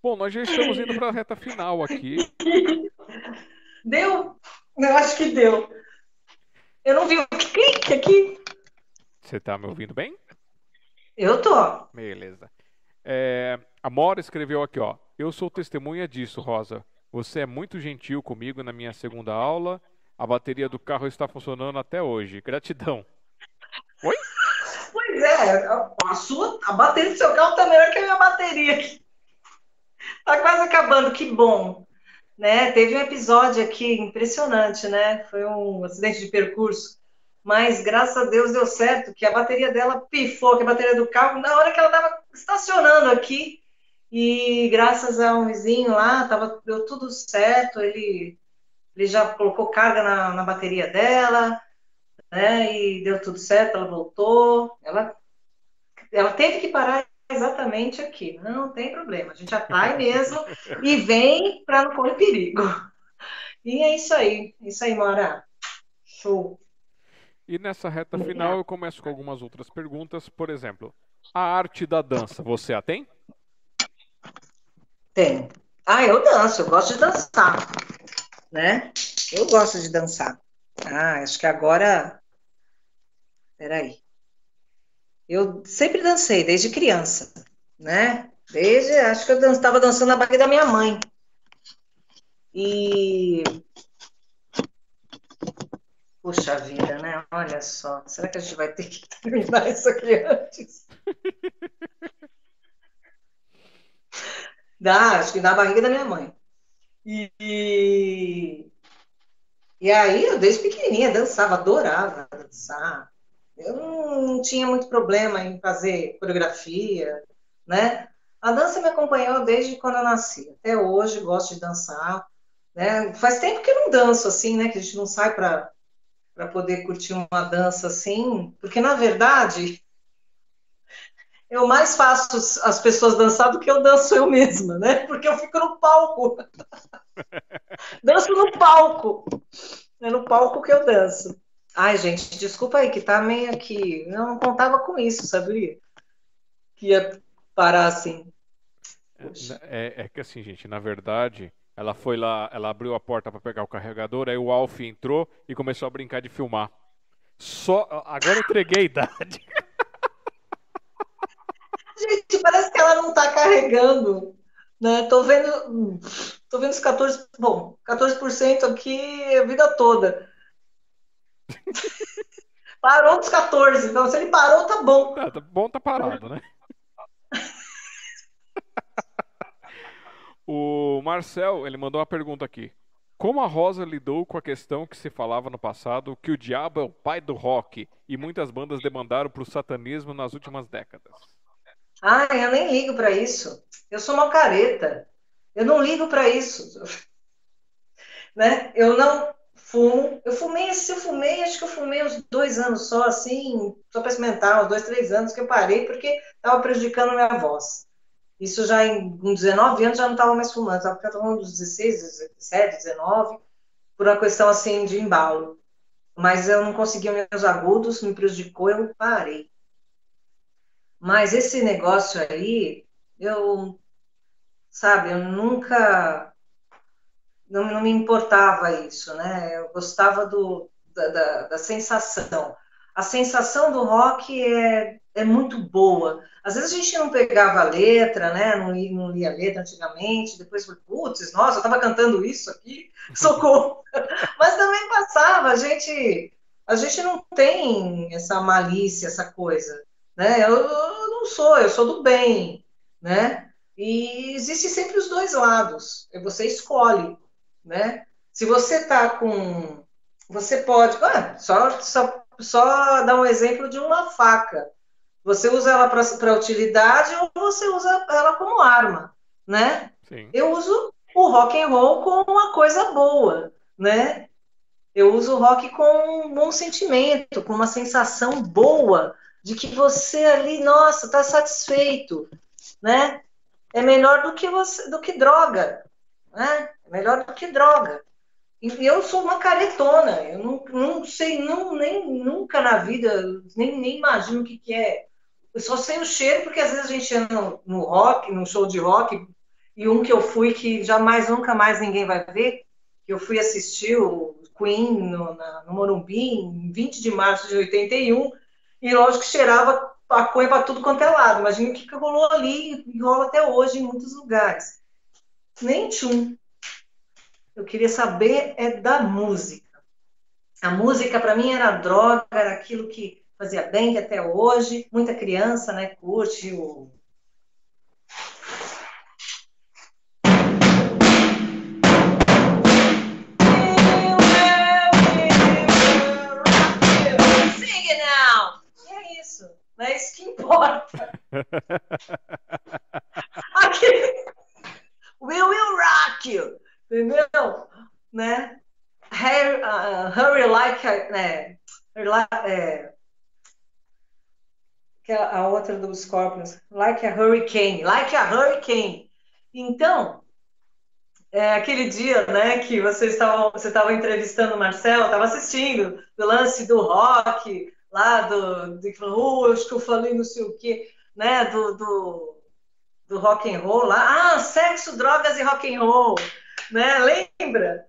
Bom, nós já estamos indo para a reta final aqui. Deu? Eu acho que deu. Eu não vi o clique aqui. Você está me ouvindo bem? Eu tô. Beleza. É, a Mora escreveu aqui, ó. Eu sou testemunha disso, Rosa. Você é muito gentil comigo na minha segunda aula. A bateria do carro está funcionando até hoje. Gratidão. Oi? Pois é, a sua, a bateria do seu carro está melhor que a minha bateria. Tá quase acabando, que bom. Né? Teve um episódio aqui impressionante, né? Foi um acidente de percurso, mas graças a Deus deu certo, que a bateria dela pifou, que a bateria do carro, na hora que ela estava estacionando aqui, e graças a um vizinho lá, tava, deu tudo certo, ele, ele já colocou carga na, na bateria dela, né? E deu tudo certo, ela voltou, ela, ela teve que parar exatamente aqui. Não tem problema, a gente atrai mesmo e vem para não em perigo. E é isso aí, isso aí, Mora. Show. E nessa reta final eu começo com algumas outras perguntas. Por exemplo, a arte da dança, você a tem? Tem. Ah, eu danço, eu gosto de dançar, né? Eu gosto de dançar. Ah, acho que agora. Peraí. Eu sempre dancei, desde criança, né? Desde, acho que eu estava dançando na barriga da minha mãe. E. Puxa vida, né? Olha só. Será que a gente vai ter que terminar isso aqui antes? Dá, acho que na barriga da minha mãe. E, e aí, eu desde pequenininha dançava, adorava dançar. Eu não tinha muito problema em fazer coreografia, né? A dança me acompanhou desde quando eu nasci. Até hoje gosto de dançar. Né? Faz tempo que eu não danço assim, né? Que a gente não sai para poder curtir uma dança assim, porque na verdade eu mais faço as pessoas dançar do que eu danço eu mesma, né? Porque eu fico no palco. danço no palco. É no palco que eu danço. Ai, gente, desculpa aí que tá meio aqui. Eu não contava com isso, sabia? Que ia parar assim. É, é, que assim, gente, na verdade, ela foi lá, ela abriu a porta para pegar o carregador, aí o Alf entrou e começou a brincar de filmar. Só agora eu entreguei a idade. Gente, parece que ela não tá carregando. Né? Tô vendo, tô vendo os 14, bom, 14% aqui a vida toda. Parou dos 14, então se ele parou, tá bom. É, tá bom, tá parado, né? o Marcel, ele mandou uma pergunta aqui. Como a Rosa lidou com a questão que se falava no passado que o diabo é o pai do rock e muitas bandas demandaram para o satanismo nas últimas décadas? Ah, eu nem ligo para isso. Eu sou uma careta. Eu não ligo para isso. Né? Eu não fumo. Eu fumei, se eu fumei, acho que eu fumei uns dois anos só, assim, só para experimentar, uns dois, três anos que eu parei, porque estava prejudicando a minha voz. Isso já em com 19 anos já não estava mais fumando, estava falando dos 16, 17, 19, por uma questão assim de embalo. Mas eu não conseguia meus agudos, me prejudicou, eu parei. Mas esse negócio aí, eu, sabe, eu nunca, não, não me importava isso, né? Eu gostava do, da, da, da sensação. A sensação do rock é, é muito boa. Às vezes a gente não pegava a letra, né? Não, não lia a letra antigamente, depois falei, putz, nossa, eu estava cantando isso aqui, socorro. Mas também passava, a gente, a gente não tem essa malícia, essa coisa. Né? Eu, eu não sou, eu sou do bem, né? E existe sempre os dois lados. Você escolhe, né? Se você está com, você pode, ah, só, só só dar um exemplo de uma faca. Você usa ela para utilidade ou você usa ela como arma, né? Sim. Eu uso o rock and roll como uma coisa boa, né? Eu uso o rock com um bom sentimento, com uma sensação boa de que você ali, nossa, está satisfeito, né? É melhor do que você, do que droga, né? É melhor do que droga. E eu sou uma caretona, eu não, não sei, não, nem nunca na vida, nem, nem imagino o que, que é. Eu só sei o cheiro, porque às vezes a gente ia no, no rock, num show de rock, e um que eu fui que jamais, nunca mais ninguém vai ver, eu fui assistir o Queen no, na, no Morumbi em 20 de março de 81, e lógico que cheirava maconha para tudo quanto é lado. Imagina o que, que rolou ali e rola até hoje em muitos lugares. Nem tchum. Eu queria saber é da música. A música para mim era droga, era aquilo que fazia bem que até hoje muita criança, né, curte o Não é isso que importa. Aqui. We will rock you. Entendeu? Né? Hurry, uh, hurry like. né? é, que é a outra do Scorpions. Like a Hurricane, Like a Hurricane. Então, é, aquele dia, né, que vocês estavam, você estava entrevistando o Marcel, estava assistindo do lance do rock, lá do, de oh, acho que eu falei não sei o quê, né, do, do, do rock and roll lá, ah, sexo, drogas e rock and roll, né, lembra?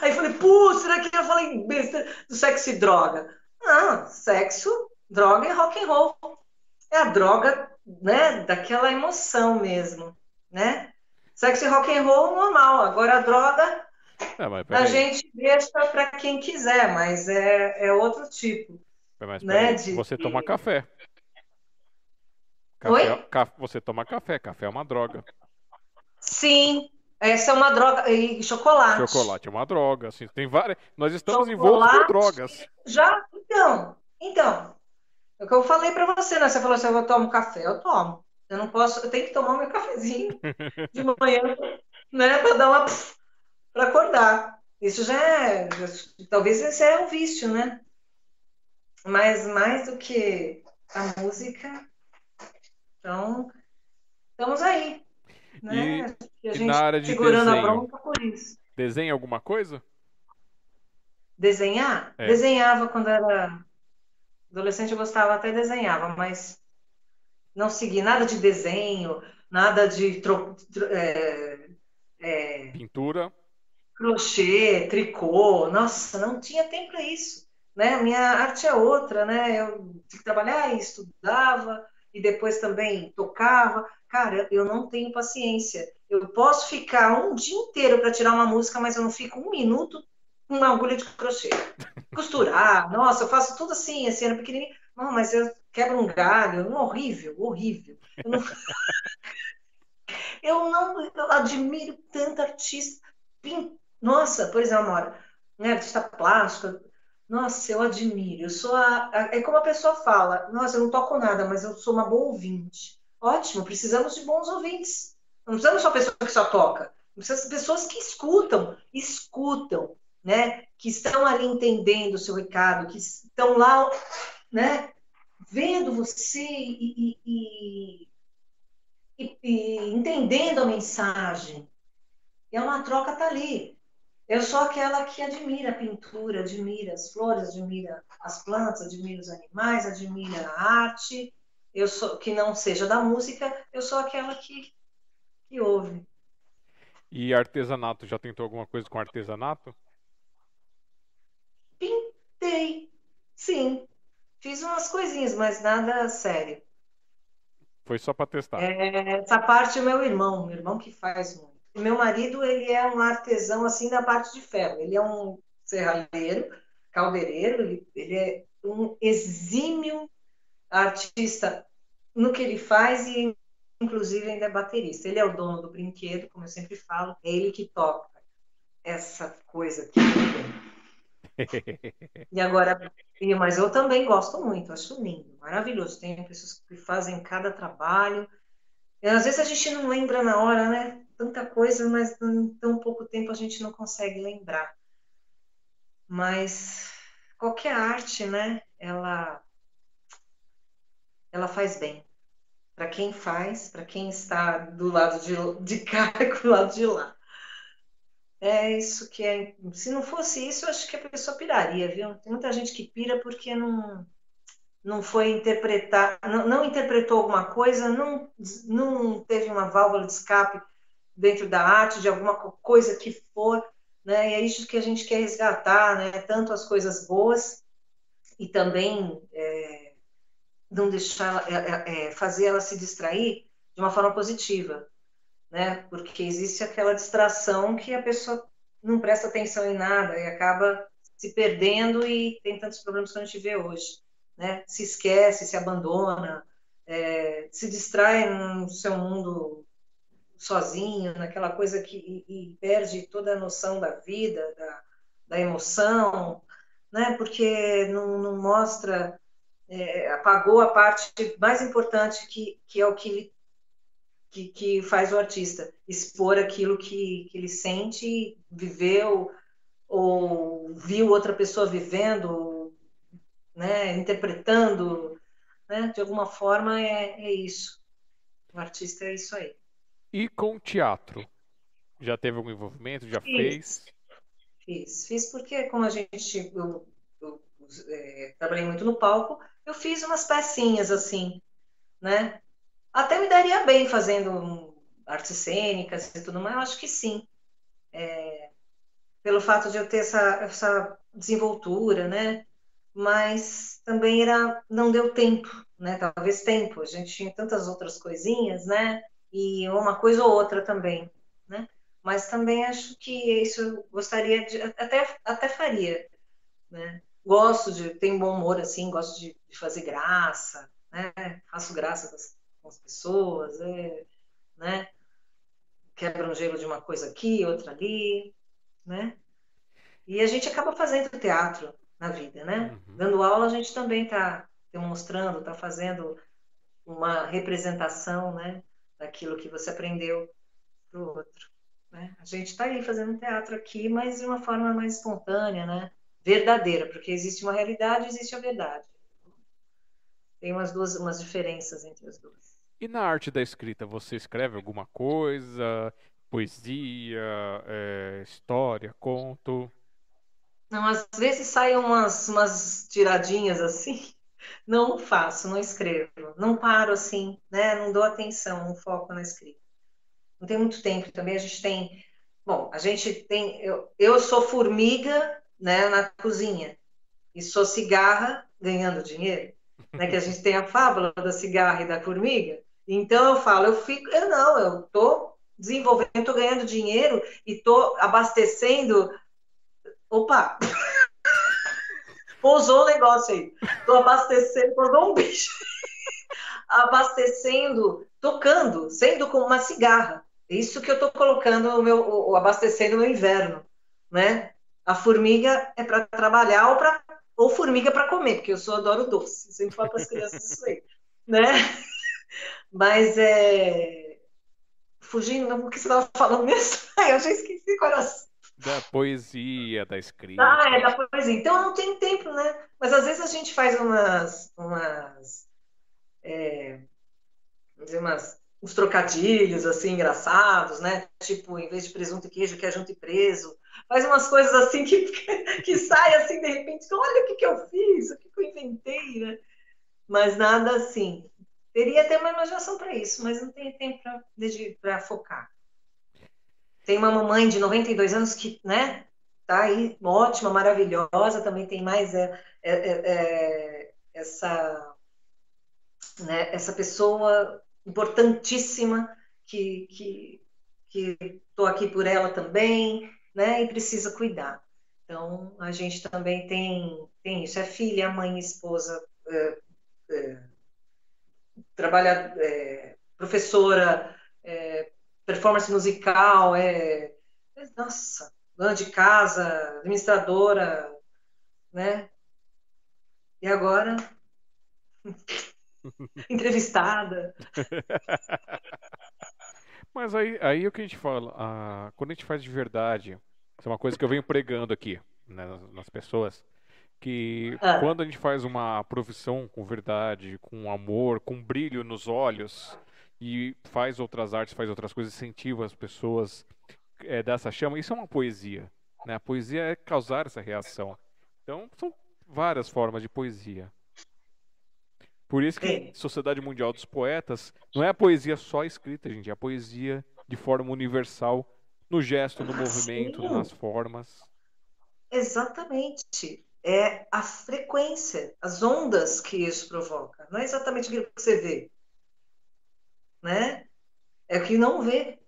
Aí falei, pô, será que eu falei besta do sexo e droga? Não, sexo, droga e rock and roll. É a droga, né, daquela emoção mesmo, né? Sexo e rock and roll normal. Agora a droga é, a gente deixa para quem quiser, mas é, é outro tipo. Mas, né, de... Você toma café. café. Oi? Você toma café, café é uma droga. Sim, essa é uma droga. E chocolate. Chocolate é uma droga. Assim, tem várias. Nós estamos envoltos por drogas. Já? Então. Então. É o que eu falei para você, né? Você falou assim: eu tomo café. Eu tomo. Eu não posso. Eu tenho que tomar meu cafezinho de manhã, né? Para dar uma. para acordar. Isso já é. Talvez esse é um vício, né? Mas mais do que a música. Então, estamos aí. Né? E, e na área de segurando desenho, a bronca por isso. Desenha alguma coisa? Desenhar? É. Desenhava quando era adolescente, eu gostava até desenhava, mas não segui nada de desenho, nada de tro, tro, é, é, pintura, crochê, tricô. Nossa, não tinha tempo para isso. Né? A minha arte é outra, né? Eu tinha que trabalhar e estudava e depois também tocava. Cara, eu não tenho paciência. Eu posso ficar um dia inteiro para tirar uma música, mas eu não fico um minuto com uma agulha de crochê. Costurar, nossa, eu faço tudo assim, assim, era pequenininho. Não, mas eu quebro um galho, horrível, horrível. Eu não, eu não eu admiro tanto artista. Nossa, por exemplo, Amora, né, artista plástico, nossa, eu admiro. Eu sou a, a, é como a pessoa fala, nossa, eu não toco nada, mas eu sou uma boa ouvinte. Ótimo, precisamos de bons ouvintes. Não precisamos só pessoas que só toca. Precisamos de pessoas que escutam, escutam, né? Que estão ali entendendo o seu recado, que estão lá, né? Vendo você e, e, e, e entendendo a mensagem. É uma troca tá ali. Eu sou aquela que admira a pintura, admira as flores, admira as plantas, admira os animais, admira a arte eu sou que não seja da música, eu sou aquela que, que ouve. E artesanato, já tentou alguma coisa com artesanato? Pintei, sim. Fiz umas coisinhas, mas nada sério. Foi só para testar. É, essa parte é meu irmão, meu irmão que faz muito. Meu marido, ele é um artesão assim da parte de ferro. Ele é um serralheiro, caldeireiro, ele, ele é um exímio artista no que ele faz e inclusive ainda é baterista. Ele é o dono do brinquedo, como eu sempre falo, é ele que toca essa coisa aqui. e agora, mas eu também gosto muito, acho lindo, maravilhoso. Tem pessoas que fazem cada trabalho. E, às vezes a gente não lembra na hora, né? Tanta coisa, mas em tão pouco tempo a gente não consegue lembrar. Mas qualquer arte, né? Ela ela faz bem. Para quem faz, para quem está do lado de, de cá e do lado de lá. É isso que é. Se não fosse isso, eu acho que a pessoa piraria, viu? Tem muita gente que pira porque não, não foi interpretar, não, não interpretou alguma coisa, não, não teve uma válvula de escape dentro da arte, de alguma coisa que for, né? E é isso que a gente quer resgatar, né? Tanto as coisas boas e também é, não deixar é, é, é, fazer ela se distrair de uma forma positiva, né? Porque existe aquela distração que a pessoa não presta atenção em nada e acaba se perdendo e tem tantos problemas que a gente vê hoje, né? Se esquece, se abandona, é, se distrai no seu mundo sozinho, naquela coisa que e, e perde toda a noção da vida, da, da emoção, né? Porque não, não mostra é, apagou a parte mais importante que, que é o que, que, que faz o artista, expor aquilo que, que ele sente, viveu, ou viu outra pessoa vivendo, né, interpretando, né? De alguma forma é, é isso. O artista é isso aí. E com teatro? Já teve algum envolvimento? Já fez? Fiz. Fiz porque, como a gente. Eu, eu, é, trabalhei muito no palco, eu fiz umas pecinhas assim, né? Até me daria bem fazendo artes cênicas e tudo mais, eu acho que sim. É, pelo fato de eu ter essa, essa desenvoltura, né? Mas também era, não deu tempo, né? Talvez tempo. A gente tinha tantas outras coisinhas, né? E uma coisa ou outra também, né? Mas também acho que isso eu gostaria de, até, até faria, né? Gosto de, ter um bom humor, assim, gosto de, de fazer graça, né? Faço graça com as, com as pessoas, é, né? Quebra um gelo de uma coisa aqui, outra ali, né? E a gente acaba fazendo teatro na vida, né? Uhum. Dando aula, a gente também está demonstrando, está fazendo uma representação, né? Daquilo que você aprendeu para o outro. Né? A gente está aí fazendo teatro aqui, mas de uma forma mais espontânea, né? Verdadeira, porque existe uma realidade, existe a verdade. Tem umas duas, umas diferenças entre as duas. E na arte da escrita, você escreve alguma coisa? Poesia, é, história, conto? Não, às vezes saem umas, umas tiradinhas assim. Não faço, não escrevo. Não paro assim, né? Não dou atenção, não foco na escrita. Não tem muito tempo também. A gente tem. Bom, a gente tem. Eu, eu sou formiga né, na cozinha e sou cigarra ganhando dinheiro. Né, que a gente tem a fábula da cigarra e da formiga. Então eu falo, eu fico, eu não, eu tô desenvolvendo, estou ganhando dinheiro e estou abastecendo Opa! Pousou o negócio aí. Tô abastecendo, pousou um bicho. abastecendo, tocando, sendo como uma cigarra. Isso que eu tô colocando o meu, o, abastecendo no inverno, né? A formiga é para trabalhar ou para ou formiga para comer, porque eu só adoro doce. Sempre falo para as crianças isso aí, né? Mas é fugindo do que você estava falando mesmo, eu já esqueci era da poesia, da escrita. Ah, é da poesia. Então não tem tempo, né? Mas às vezes a gente faz umas. umas é, dizer, umas uns trocadilhos assim engraçados, né? Tipo, em vez de presunto e queijo, que é junto e preso. Faz umas coisas assim que, que sai assim de repente, olha o que, que eu fiz, o que, que eu inventei, né? Mas nada assim. Teria até uma imaginação para isso, mas não tem tempo para focar. Tem uma mamãe de 92 anos que, né, tá aí, ótima, maravilhosa, também tem mais é, é, é, é essa, né, essa pessoa importantíssima que, que, que tô aqui por ela também, né, e precisa cuidar. Então, a gente também tem, tem isso, é filha, mãe, esposa, é, é, trabalha, é, professora, é, performance musical, é, nossa, dona de casa, administradora, né? E agora entrevistada. Mas aí, aí é o que a gente fala, a, quando a gente faz de verdade, isso é uma coisa que eu venho pregando aqui né, nas, nas, pessoas, que ah. quando a gente faz uma profissão com verdade, com amor, com brilho nos olhos, e faz outras artes, faz outras coisas, incentiva as pessoas é, dessa chama. Isso é uma poesia. Né? A poesia é causar essa reação. Então, são várias formas de poesia. Por isso que Sociedade Mundial dos Poetas não é a poesia só escrita, gente, é a poesia de forma universal, no gesto, no movimento, Sim. nas formas. Exatamente. É a frequência, as ondas que isso provoca. Não é exatamente aquilo que você vê né? É que não vê.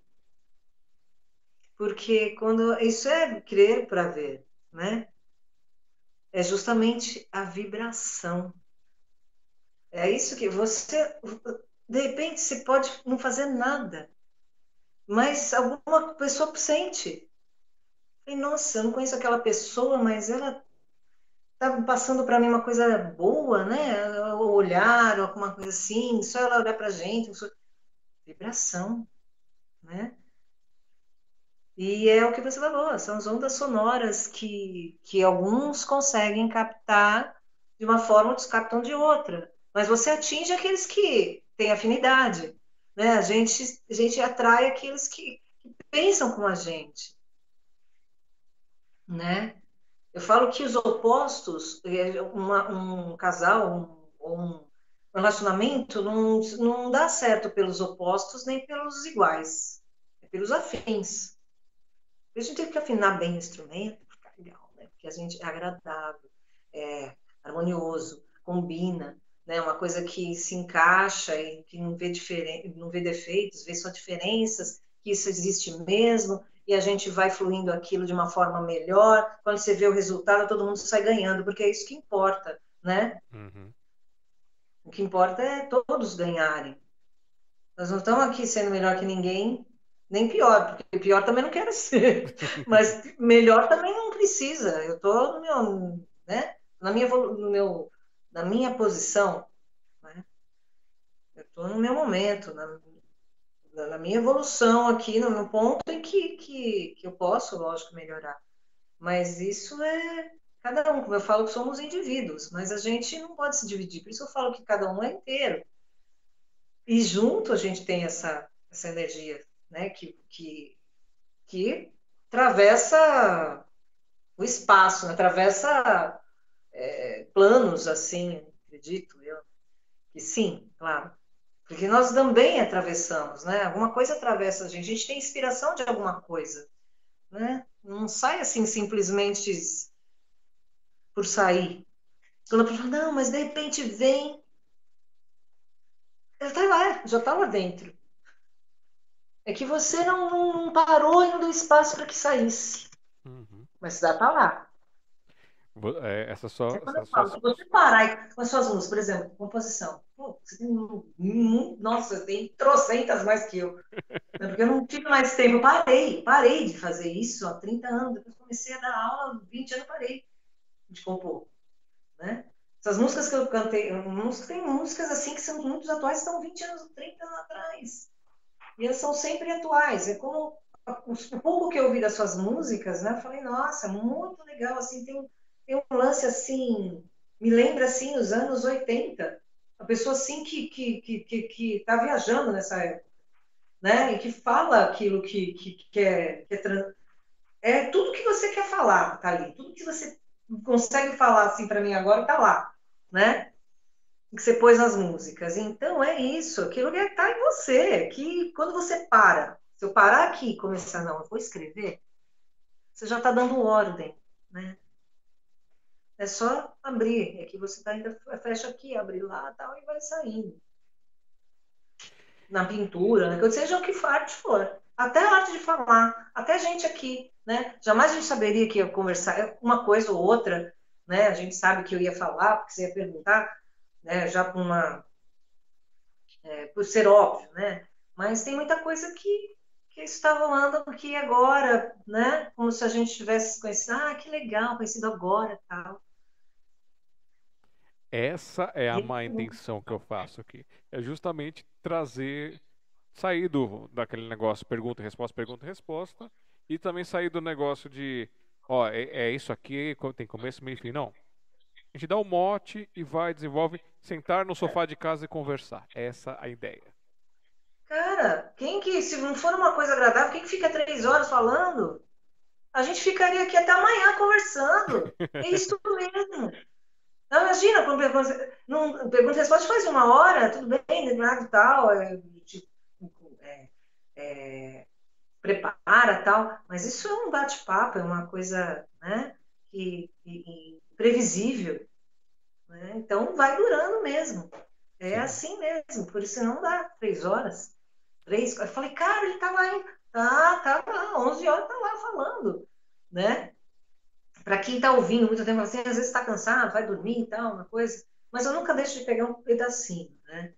Porque quando isso é crer para ver, né? É justamente a vibração. É isso que você de repente você pode não fazer nada, mas alguma pessoa sente. E, nossa, eu não conheço aquela pessoa, mas ela tá passando para mim uma coisa boa, né? O olhar, alguma coisa assim, só ela olhar para gente, vibração, né? E é o que você falou, são as ondas sonoras que, que alguns conseguem captar de uma forma, outros captam de outra. mas você atinge aqueles que têm afinidade, né? A gente, a gente atrai aqueles que, que pensam com a gente, né? Eu falo que os opostos, é, uma, um casal, um, um relacionamento não, não dá certo pelos opostos nem pelos iguais, é pelos afins. A gente tem que afinar bem o instrumento, ficar legal, né? Porque a gente é agradável, é harmonioso, combina, né? Uma coisa que se encaixa e que não vê diferen... não vê defeitos, vê só diferenças, que isso existe mesmo e a gente vai fluindo aquilo de uma forma melhor. Quando você vê o resultado, todo mundo sai ganhando, porque é isso que importa, né? Uhum. O que importa é todos ganharem. Nós não estamos aqui sendo melhor que ninguém, nem pior, porque pior também não quero ser, mas melhor também não precisa. Eu estou no meu, né? Na minha, no meu, na minha posição, né? Eu estou no meu momento, na, na minha evolução aqui, no meu ponto em que, que, que eu posso, lógico, melhorar. Mas isso é cada um, como eu falo que somos indivíduos, mas a gente não pode se dividir. Por isso eu falo que cada um é inteiro. E junto a gente tem essa, essa energia, né, que, que, que atravessa o espaço, né? atravessa é, planos, assim, acredito eu. Que sim, claro. Porque nós também atravessamos, né? Alguma coisa atravessa a gente. A gente tem inspiração de alguma coisa, né? Não sai assim simplesmente por sair. Quando a pessoa fala, não, mas de repente vem. Ela tá lá, já tá lá dentro. É que você não, não, não parou e não deu espaço para que saísse. Uhum. Mas já tá lá. É, essa só. É quando eu essa falo, só- se você parar com as suas músicas, por exemplo, composição. Pô, você tem, nossa, tem trocentas mais que eu. É Porque eu não tive mais tempo. Eu parei, parei de fazer isso há 30 anos. Depois comecei a dar aula, 20 anos parei de compor. Né? Essas músicas que eu cantei, músicas- tem músicas assim que são muito atuais, estão 20 anos, 30 anos atrás. E elas são sempre atuais. É como o pouco que eu ouvi das suas músicas, né? Eu falei, nossa, muito legal, assim, tem um tem um lance assim, me lembra assim os anos 80, a pessoa assim que que que que, que tá viajando nessa época, né? E que fala aquilo que que, que é, que é, é tudo que você quer falar, tá ali, tudo que você consegue falar assim para mim agora tá lá, né? Que você pôs nas músicas. Então é isso, aquilo que tá em você, que quando você para, se eu parar aqui e começar, não, eu vou escrever, você já está dando ordem, né? É só abrir. É que você tá ainda fecha aqui, abre lá tal, e vai saindo. Na pintura, né? seja o que arte for. Até a arte de falar. Até a gente aqui, né? Jamais a gente saberia que ia conversar uma coisa ou outra, né? A gente sabe que eu ia falar, porque você ia perguntar, né? Já por uma... é, por ser óbvio, né? Mas tem muita coisa que, que está rolando aqui agora, né? Como se a gente tivesse conhecido, ah, que legal, conhecido agora, tal. Essa é a má intenção que eu faço aqui. É justamente trazer, sair do, daquele negócio pergunta resposta, pergunta e resposta, e também sair do negócio de, ó, é, é isso aqui, tem começo, meio e fim. Não. A gente dá o mote e vai, desenvolve, sentar no sofá de casa e conversar. Essa é a ideia. Cara, quem que, se não for uma coisa agradável, quem que fica três horas falando? A gente ficaria aqui até amanhã conversando. É isso mesmo. Não, imagina, pergunta, e resposta faz uma hora, tudo bem, nada e tal, é, é, prepara tal, mas isso é um bate-papo, é uma coisa, né, que, que- previsível, né? Então vai durando mesmo. É Sim. assim mesmo, por isso não dá três horas. Três, eu falei, cara, ele tá lá. Tá, tá lá, 11 horas tá lá falando, né? Para quem tá ouvindo muito tempo, assim, às vezes tá cansado, vai dormir e tal, uma coisa. Mas eu nunca deixo de pegar um pedacinho, né?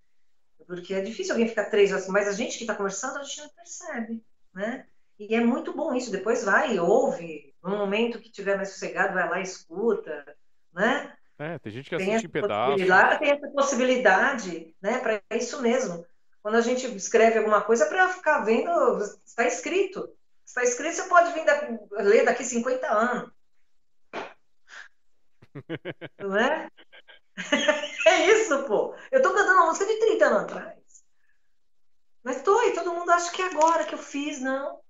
Porque é difícil alguém ficar três horas, mas a gente que está conversando, a gente não percebe, né? E é muito bom isso. Depois vai e ouve, no momento que tiver mais sossegado, vai lá e escuta, né? É, tem gente que Tem assiste em pedaços. possibilidade, tem essa possibilidade, né? Para isso mesmo. Quando a gente escreve alguma coisa, para ficar vendo, está escrito. Está escrito, você pode vir da- ler daqui 50 anos. Não é? é isso, pô. Eu tô cantando uma música de 30 anos atrás. Mas tô, e todo mundo acha que é agora que eu fiz, não.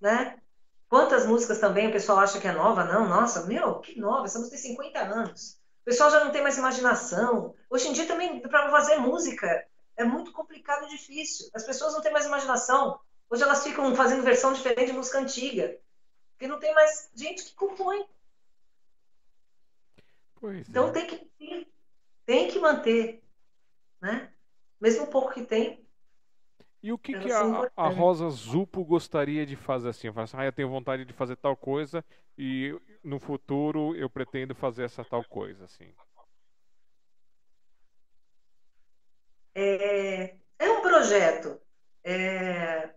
Né? Quantas músicas também o pessoal acha que é nova? Não, nossa, meu, que nova, essa música tem 50 anos. O pessoal já não tem mais imaginação. Hoje em dia também, para fazer música, é muito complicado e difícil. As pessoas não têm mais imaginação. Hoje elas ficam fazendo versão diferente de música antiga. Porque não tem mais gente que compõe. Pois Então é. tem que tem que manter, né? Mesmo pouco que tem. E o que, que a, a. Rosa Zupo gostaria de fazer assim? Fala assim, ah, eu tenho vontade de fazer tal coisa e no futuro eu pretendo fazer essa tal coisa, assim. É, é um projeto é,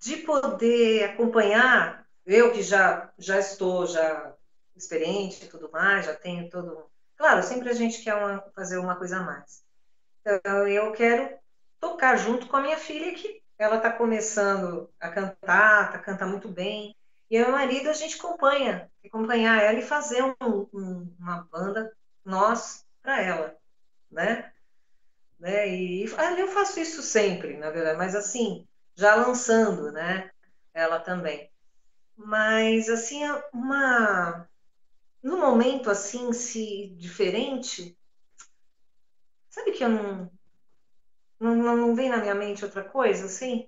de poder acompanhar, eu que já, já estou já experiente e tudo mais, já tenho todo. Claro, sempre a gente quer uma- fazer uma coisa a mais. Então, eu quero tocar junto com a minha filha, que ela está começando a cantar, tá, canta muito bem. E eu meu marido, a gente acompanha, acompanhar ela e fazer um- um- uma banda, nós, para ela, né? né? E eu faço isso sempre, na verdade, mas assim, já lançando, né? Ela também. Mas assim, uma no momento assim, se diferente, sabe que eu não não, não, não vem na minha mente outra coisa assim?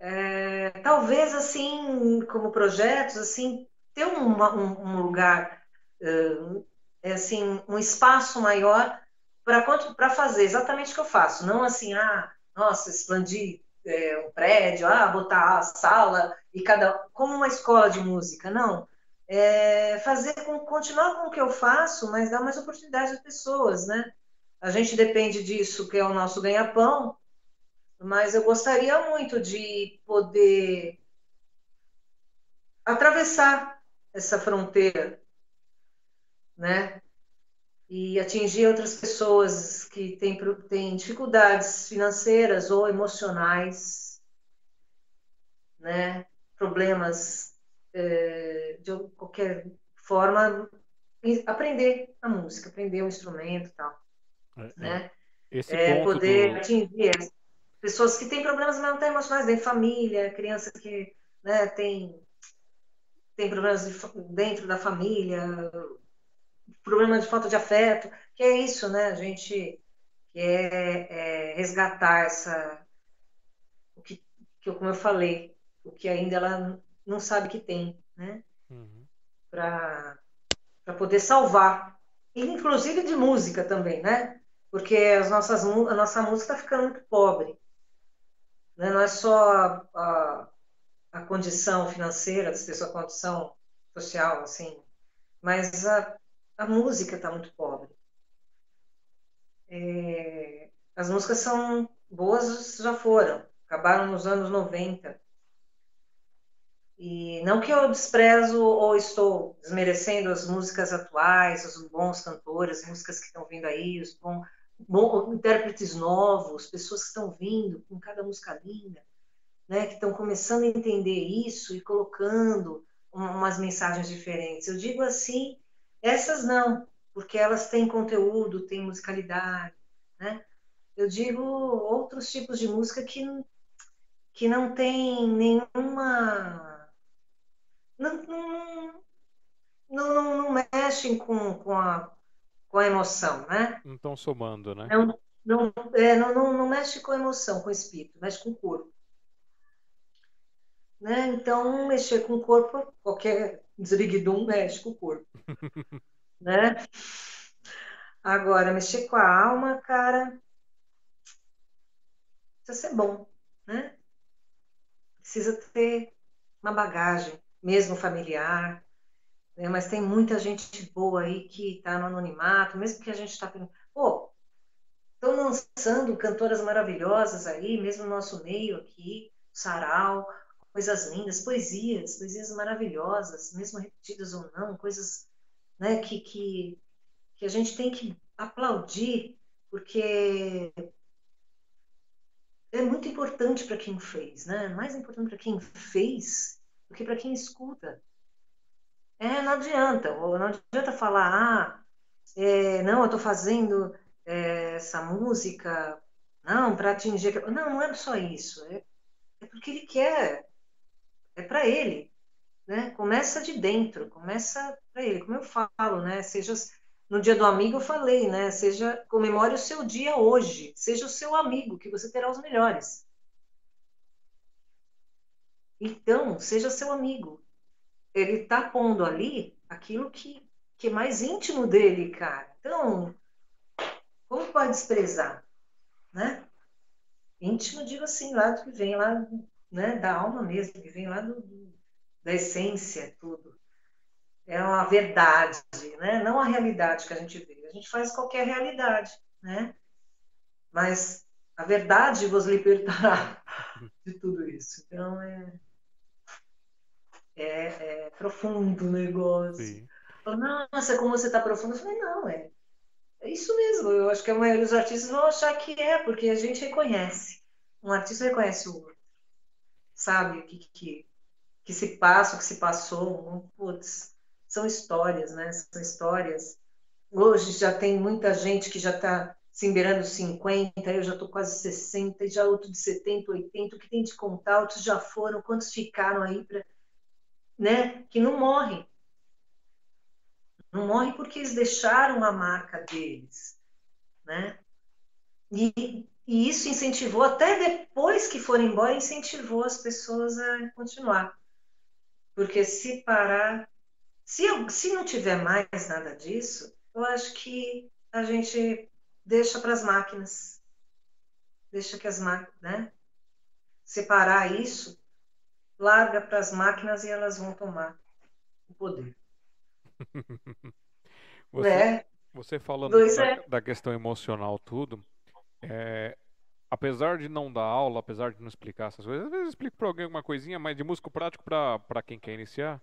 É, talvez assim, como projetos, assim, ter um, um lugar, eh, é, assim, um espaço maior para fazer exatamente o que eu faço. Não assim, ah, nossa, expandir é, um prédio, ah, botar a sala e cada. como uma escola de música, não. É fazer com, continuar com o que eu faço, mas dar mais oportunidade às pessoas, né? A gente depende disso, que é o nosso ganha-pão, mas eu gostaria muito de poder atravessar essa fronteira, né? E atingir outras pessoas que têm, têm dificuldades financeiras ou emocionais, né? Problemas eh, de qualquer forma, aprender a música, aprender o instrumento e tal, É, é. né? Esse É, poder do. atingir as pessoas que têm problemas mas não têm emocionais, dentro de família, crianças que né, têm, têm problemas de dentro da família, problema de falta de afeto, que é isso, né? A gente quer é, resgatar essa, o que, que como eu falei, o que ainda ela não sabe que tem, né? Uhum. Para para poder salvar, E, inclusive de música também, né? Porque as nossas, a nossa música está ficando muito pobre. Né? Não é só a, a, a condição financeira das pessoas, a condição social, assim, mas a, a música está muito pobre. É, as músicas são boas, já foram, acabaram nos anos 90. E não que eu desprezo ou estou desmerecendo as músicas atuais, os bons cantores, as músicas que estão vindo aí, os bons intérpretes novos, pessoas que estão vindo com cada música linda, né, que estão começando a entender isso e colocando um- umas mensagens diferentes. Eu digo assim, essas não, porque elas têm conteúdo, têm musicalidade, né? Eu digo outros tipos de música que, que não tem nenhuma não, não, não, não, não mexem com, com, a, com a emoção, né? Não estão somando, né? Não, não, é, não, não, não mexe com a emoção, com o espírito, mexe com o corpo. Né? Então, mexer com o corpo, qualquer desriguidum mexe com o corpo. né? Agora, mexer com a alma, cara, precisa ser bom, né? Precisa ter uma bagagem, mesmo familiar, né? mas tem muita gente boa aí que está no anonimato, mesmo que a gente está pô, estão lançando cantoras maravilhosas aí, mesmo no nosso meio aqui, sarau, coisas lindas, poesias, poesias maravilhosas, mesmo repetidas ou não, coisas né, que, que, que a gente tem que aplaudir, porque é muito importante para quem fez, né? Mais importante para quem fez do que para quem escuta. É, não adianta, não adianta falar, ah, é, não, eu estou fazendo é, essa música, não, para atingir. Não, não é só isso. É, é porque ele quer. É para ele. Né? Começa de dentro, começa para ele. Como eu falo, né? Seja no dia do amigo eu falei, né? Seja comemore o seu dia hoje, seja o seu amigo, que você terá os melhores. Então, seja seu amigo. Ele está pondo ali aquilo que, que é mais íntimo dele, cara. Então, como pode desprezar, né? Íntimo, digo assim, lá do que vem lá, né, da alma mesmo, que vem lá do, do, da essência, tudo. É uma verdade, né? Não a realidade que a gente vê. A gente faz qualquer realidade, né? Mas a verdade vos libertará de tudo isso. Então, é, é, é profundo o negócio. Sim. Nossa, como você está profundo. Eu falei, não, é, é isso mesmo. Eu acho que a maioria dos artistas vão achar que é, porque a gente reconhece. Um artista reconhece o outro. Sabe o que, que, que se passa, o que se passou. Putz, são histórias, né? São histórias. Hoje já tem muita gente que já está se emberando 50, eu já estou quase 60, e já outro de 70, 80, o que tem de contar, outros já foram, quantos ficaram aí para né, que não morrem. Não morrem porque eles deixaram uma marca deles, né? E, e isso incentivou, até depois que foram embora, incentivou as pessoas a continuar. Porque se parar, se, eu, se não tiver mais nada disso, eu acho que a gente deixa para as máquinas. Deixa que as máquinas, né? Separar isso, larga para as máquinas e elas vão tomar o poder. você, é. você falando da, é. da, questão emocional, tudo, é, apesar de não dar aula, apesar de não explicar essas coisas, às vezes eu explico para alguém alguma coisinha, mas de músico prático para quem quer iniciar.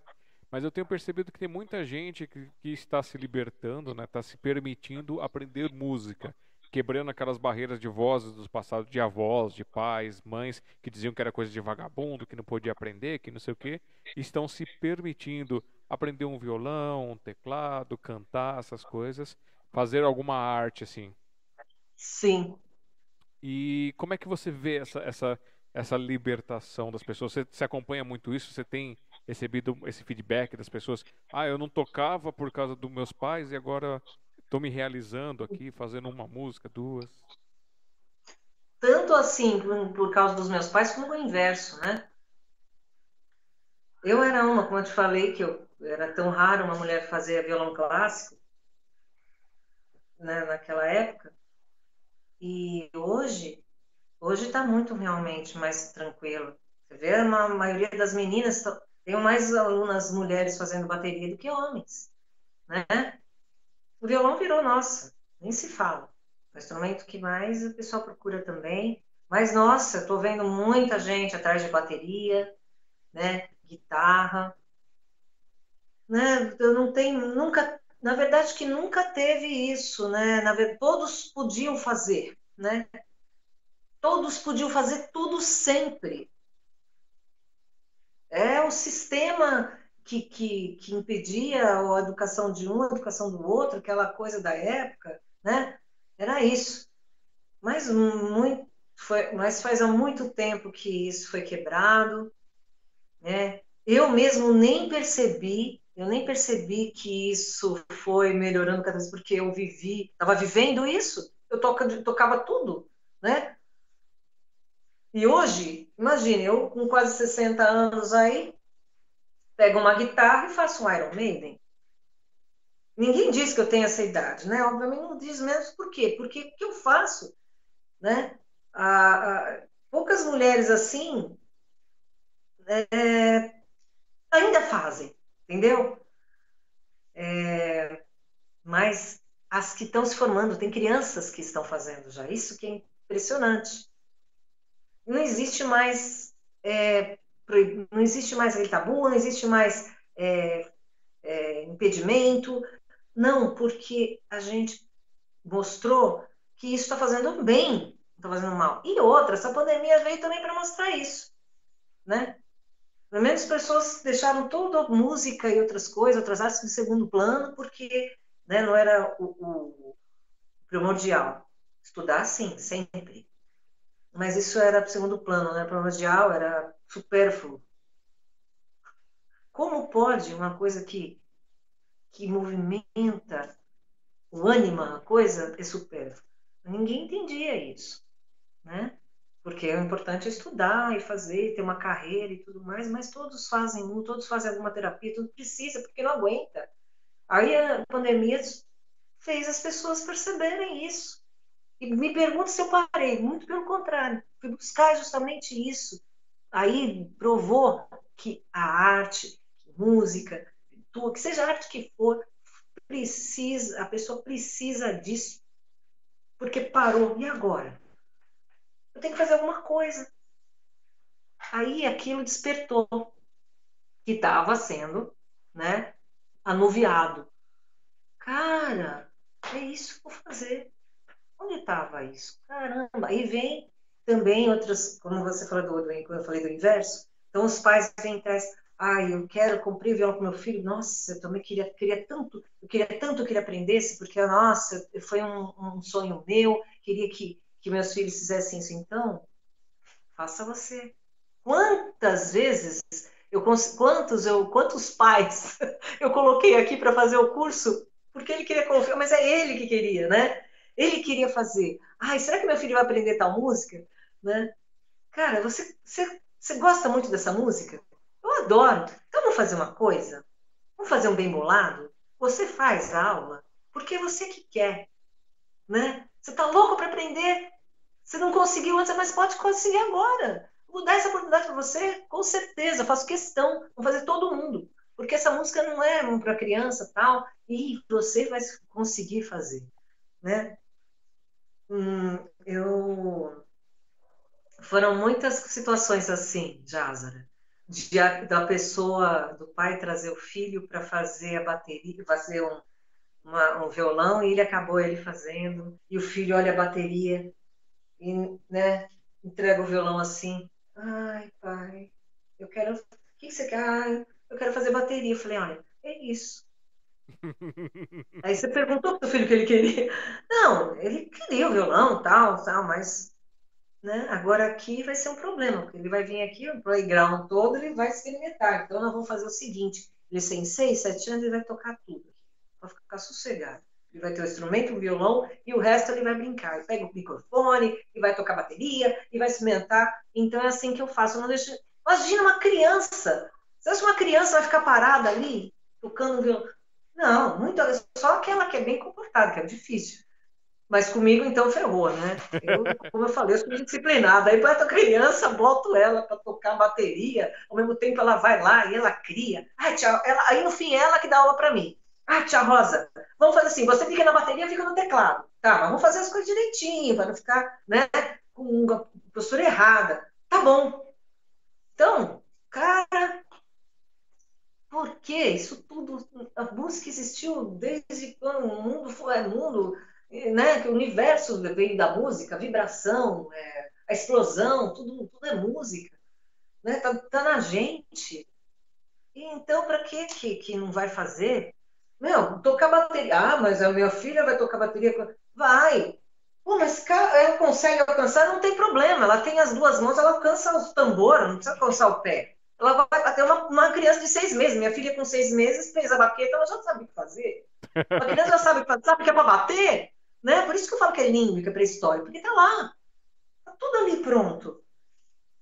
Mas eu tenho percebido que tem muita gente que, que está se libertando, né, está se permitindo aprender música quebrando aquelas barreiras de vozes dos passados de avós, de pais, mães que diziam que era coisa de vagabundo, que não podia aprender, que não sei o quê, estão se permitindo aprender um violão, um teclado, cantar essas coisas, fazer alguma arte assim. Sim. E como é que você vê essa essa essa libertação das pessoas? Você, você acompanha muito isso? Você tem recebido esse feedback das pessoas? Ah, eu não tocava por causa dos meus pais e agora Estou me realizando aqui, fazendo uma música, duas. Tanto assim por causa dos meus pais, como o inverso, né? Eu era uma, como eu te falei, que eu era tão raro uma mulher fazer violão clássico né, naquela época. E hoje, hoje está muito realmente mais tranquilo. Você vê, a maioria das meninas, tem mais alunas mulheres fazendo bateria do que homens, né? O violão virou nossa, nem se fala. O instrumento que mais o pessoal procura também. Mas, nossa, estou vendo muita gente atrás de bateria, né? Guitarra. Né? Eu não tenho, nunca, na verdade que nunca teve isso, né? Na verdade, todos podiam fazer, né? Todos podiam fazer tudo sempre. É o sistema que, que, que impedia a educação de um, a educação do outro, aquela coisa da época, né? Era isso. Mas, muito, foi, mas faz há muito tempo que isso foi quebrado, né? Eu mesmo nem percebi, eu nem percebi que isso foi melhorando cada vez, porque eu vivi, estava vivendo isso, eu toca, tocava tudo, né? E hoje, imagine, eu com quase 60 anos aí, pego uma guitarra e faço um Iron Maiden. Ninguém diz que eu tenho essa idade, né? Obviamente não diz mesmo por quê. Porque o que eu faço, né? poucas mulheres assim é, ainda fazem, entendeu? É, mas as que estão se formando, tem crianças que estão fazendo já, isso que é impressionante. Não existe mais é, não existe mais aquele tabu, não existe mais é, é, impedimento. Não, porque a gente mostrou que isso está fazendo bem, não está fazendo mal. E outra, essa pandemia veio também para mostrar isso, né? Pelo menos as pessoas deixaram toda a música e outras coisas, outras artes de segundo plano, porque né? Não era o, o primordial. Estudar, sim, sempre. Mas isso era segundo plano, né? Primordial era supérfluo. Como pode uma coisa que, que movimenta o ânima, a coisa, é supérfluo? Ninguém entendia isso, né? Porque o importante é estudar e fazer, ter uma carreira e tudo mais, mas todos fazem, todos fazem alguma terapia, tudo precisa, porque não aguenta. Aí a pandemia fez as pessoas perceberem isso. E me pergunta se eu parei. Muito pelo contrário. Fui buscar justamente isso. Aí provou que a arte, música, tudo, que seja a arte que for, precisa, a pessoa precisa disso. Porque parou. E agora? Eu tenho que fazer alguma coisa. Aí aquilo despertou que estava sendo, né, anuviado. Cara, é isso que eu vou fazer. Onde estava isso? Caramba! Aí vem também outras, como você falou do, eu falei do inverso, então os pais vêm atrás, ai, eu quero, comprei violão para meu filho, nossa, eu também queria, queria tanto, eu queria tanto que ele aprendesse, porque, nossa, foi um, um sonho meu, queria que, que meus filhos fizessem isso. Então, faça você. Quantas vezes eu quantos eu quantos pais eu coloquei aqui para fazer o curso porque ele queria confiar, mas é ele que queria, né? Ele queria fazer. Ai, será que meu filho vai aprender tal música? Né? Cara, você, você, você gosta muito dessa música? Eu adoro. Então vamos fazer uma coisa? Vamos fazer um bem bolado? Você faz a aula porque é você que quer. Né? Você está louco para aprender. Você não conseguiu antes, mas pode conseguir agora. Vou dar essa oportunidade para você, com certeza. Eu faço questão. Vou fazer todo mundo. Porque essa música não é para criança tal. E você vai conseguir fazer. Né? Hum, eu foram muitas situações assim, Jázara, da pessoa, do pai trazer o filho para fazer a bateria, fazer um, uma, um violão e ele acabou ele fazendo e o filho olha a bateria e né, entrega o violão assim, ai pai, eu quero, o que você quer? Ah, eu quero fazer bateria. Eu falei, olha, é isso. Aí você perguntou pro filho o que ele queria. Não, ele queria o violão, tal, tal, mas né, agora aqui vai ser um problema, porque ele vai vir aqui, o playground todo, ele vai experimentar. Então nós vamos fazer o seguinte: ele tem seis, sete anos, ele vai tocar tudo, vai ficar sossegado. Ele vai ter o instrumento, o violão, e o resto ele vai brincar. Ele pega o microfone, e vai tocar bateria, e vai experimentar. Então é assim que eu faço. não deixo... Imagina uma criança. Você acha que uma criança vai ficar parada ali, tocando violão? Não, muito, só aquela que é bem comportada, que é difícil. Mas comigo, então, ferrou, né? Eu, como eu falei, eu sou disciplinada. Aí, para criança, boto ela para tocar bateria, ao mesmo tempo ela vai lá e ela cria. Ai, tia, ela, aí, no fim, ela que dá aula para mim. Ah, tia Rosa, vamos fazer assim: você fica na bateria, fica no teclado. Tá, mas vamos fazer as coisas direitinho, para não ficar né, com postura errada. Tá bom. Então, cara, por que isso tudo? A música existiu desde quando o mundo foi é, mundo, né? Que o universo veio da música, a vibração, é, a explosão, tudo, tudo é música, né? Tá, tá na gente. E então, para que que não vai fazer? Meu, tocar bateria. Ah, mas a minha filha vai tocar bateria. Vai. Pô, mas ela consegue alcançar, não tem problema. Ela tem as duas mãos, ela alcança os tambores, não precisa alcançar o pé ela vai bater uma, uma criança de seis meses. Minha filha com seis meses fez a baqueta, ela já sabe o que fazer. A criança já sabe, sabe que é para bater, né? Por isso que eu falo que é que é pré-história, porque tá lá. Tá tudo ali pronto.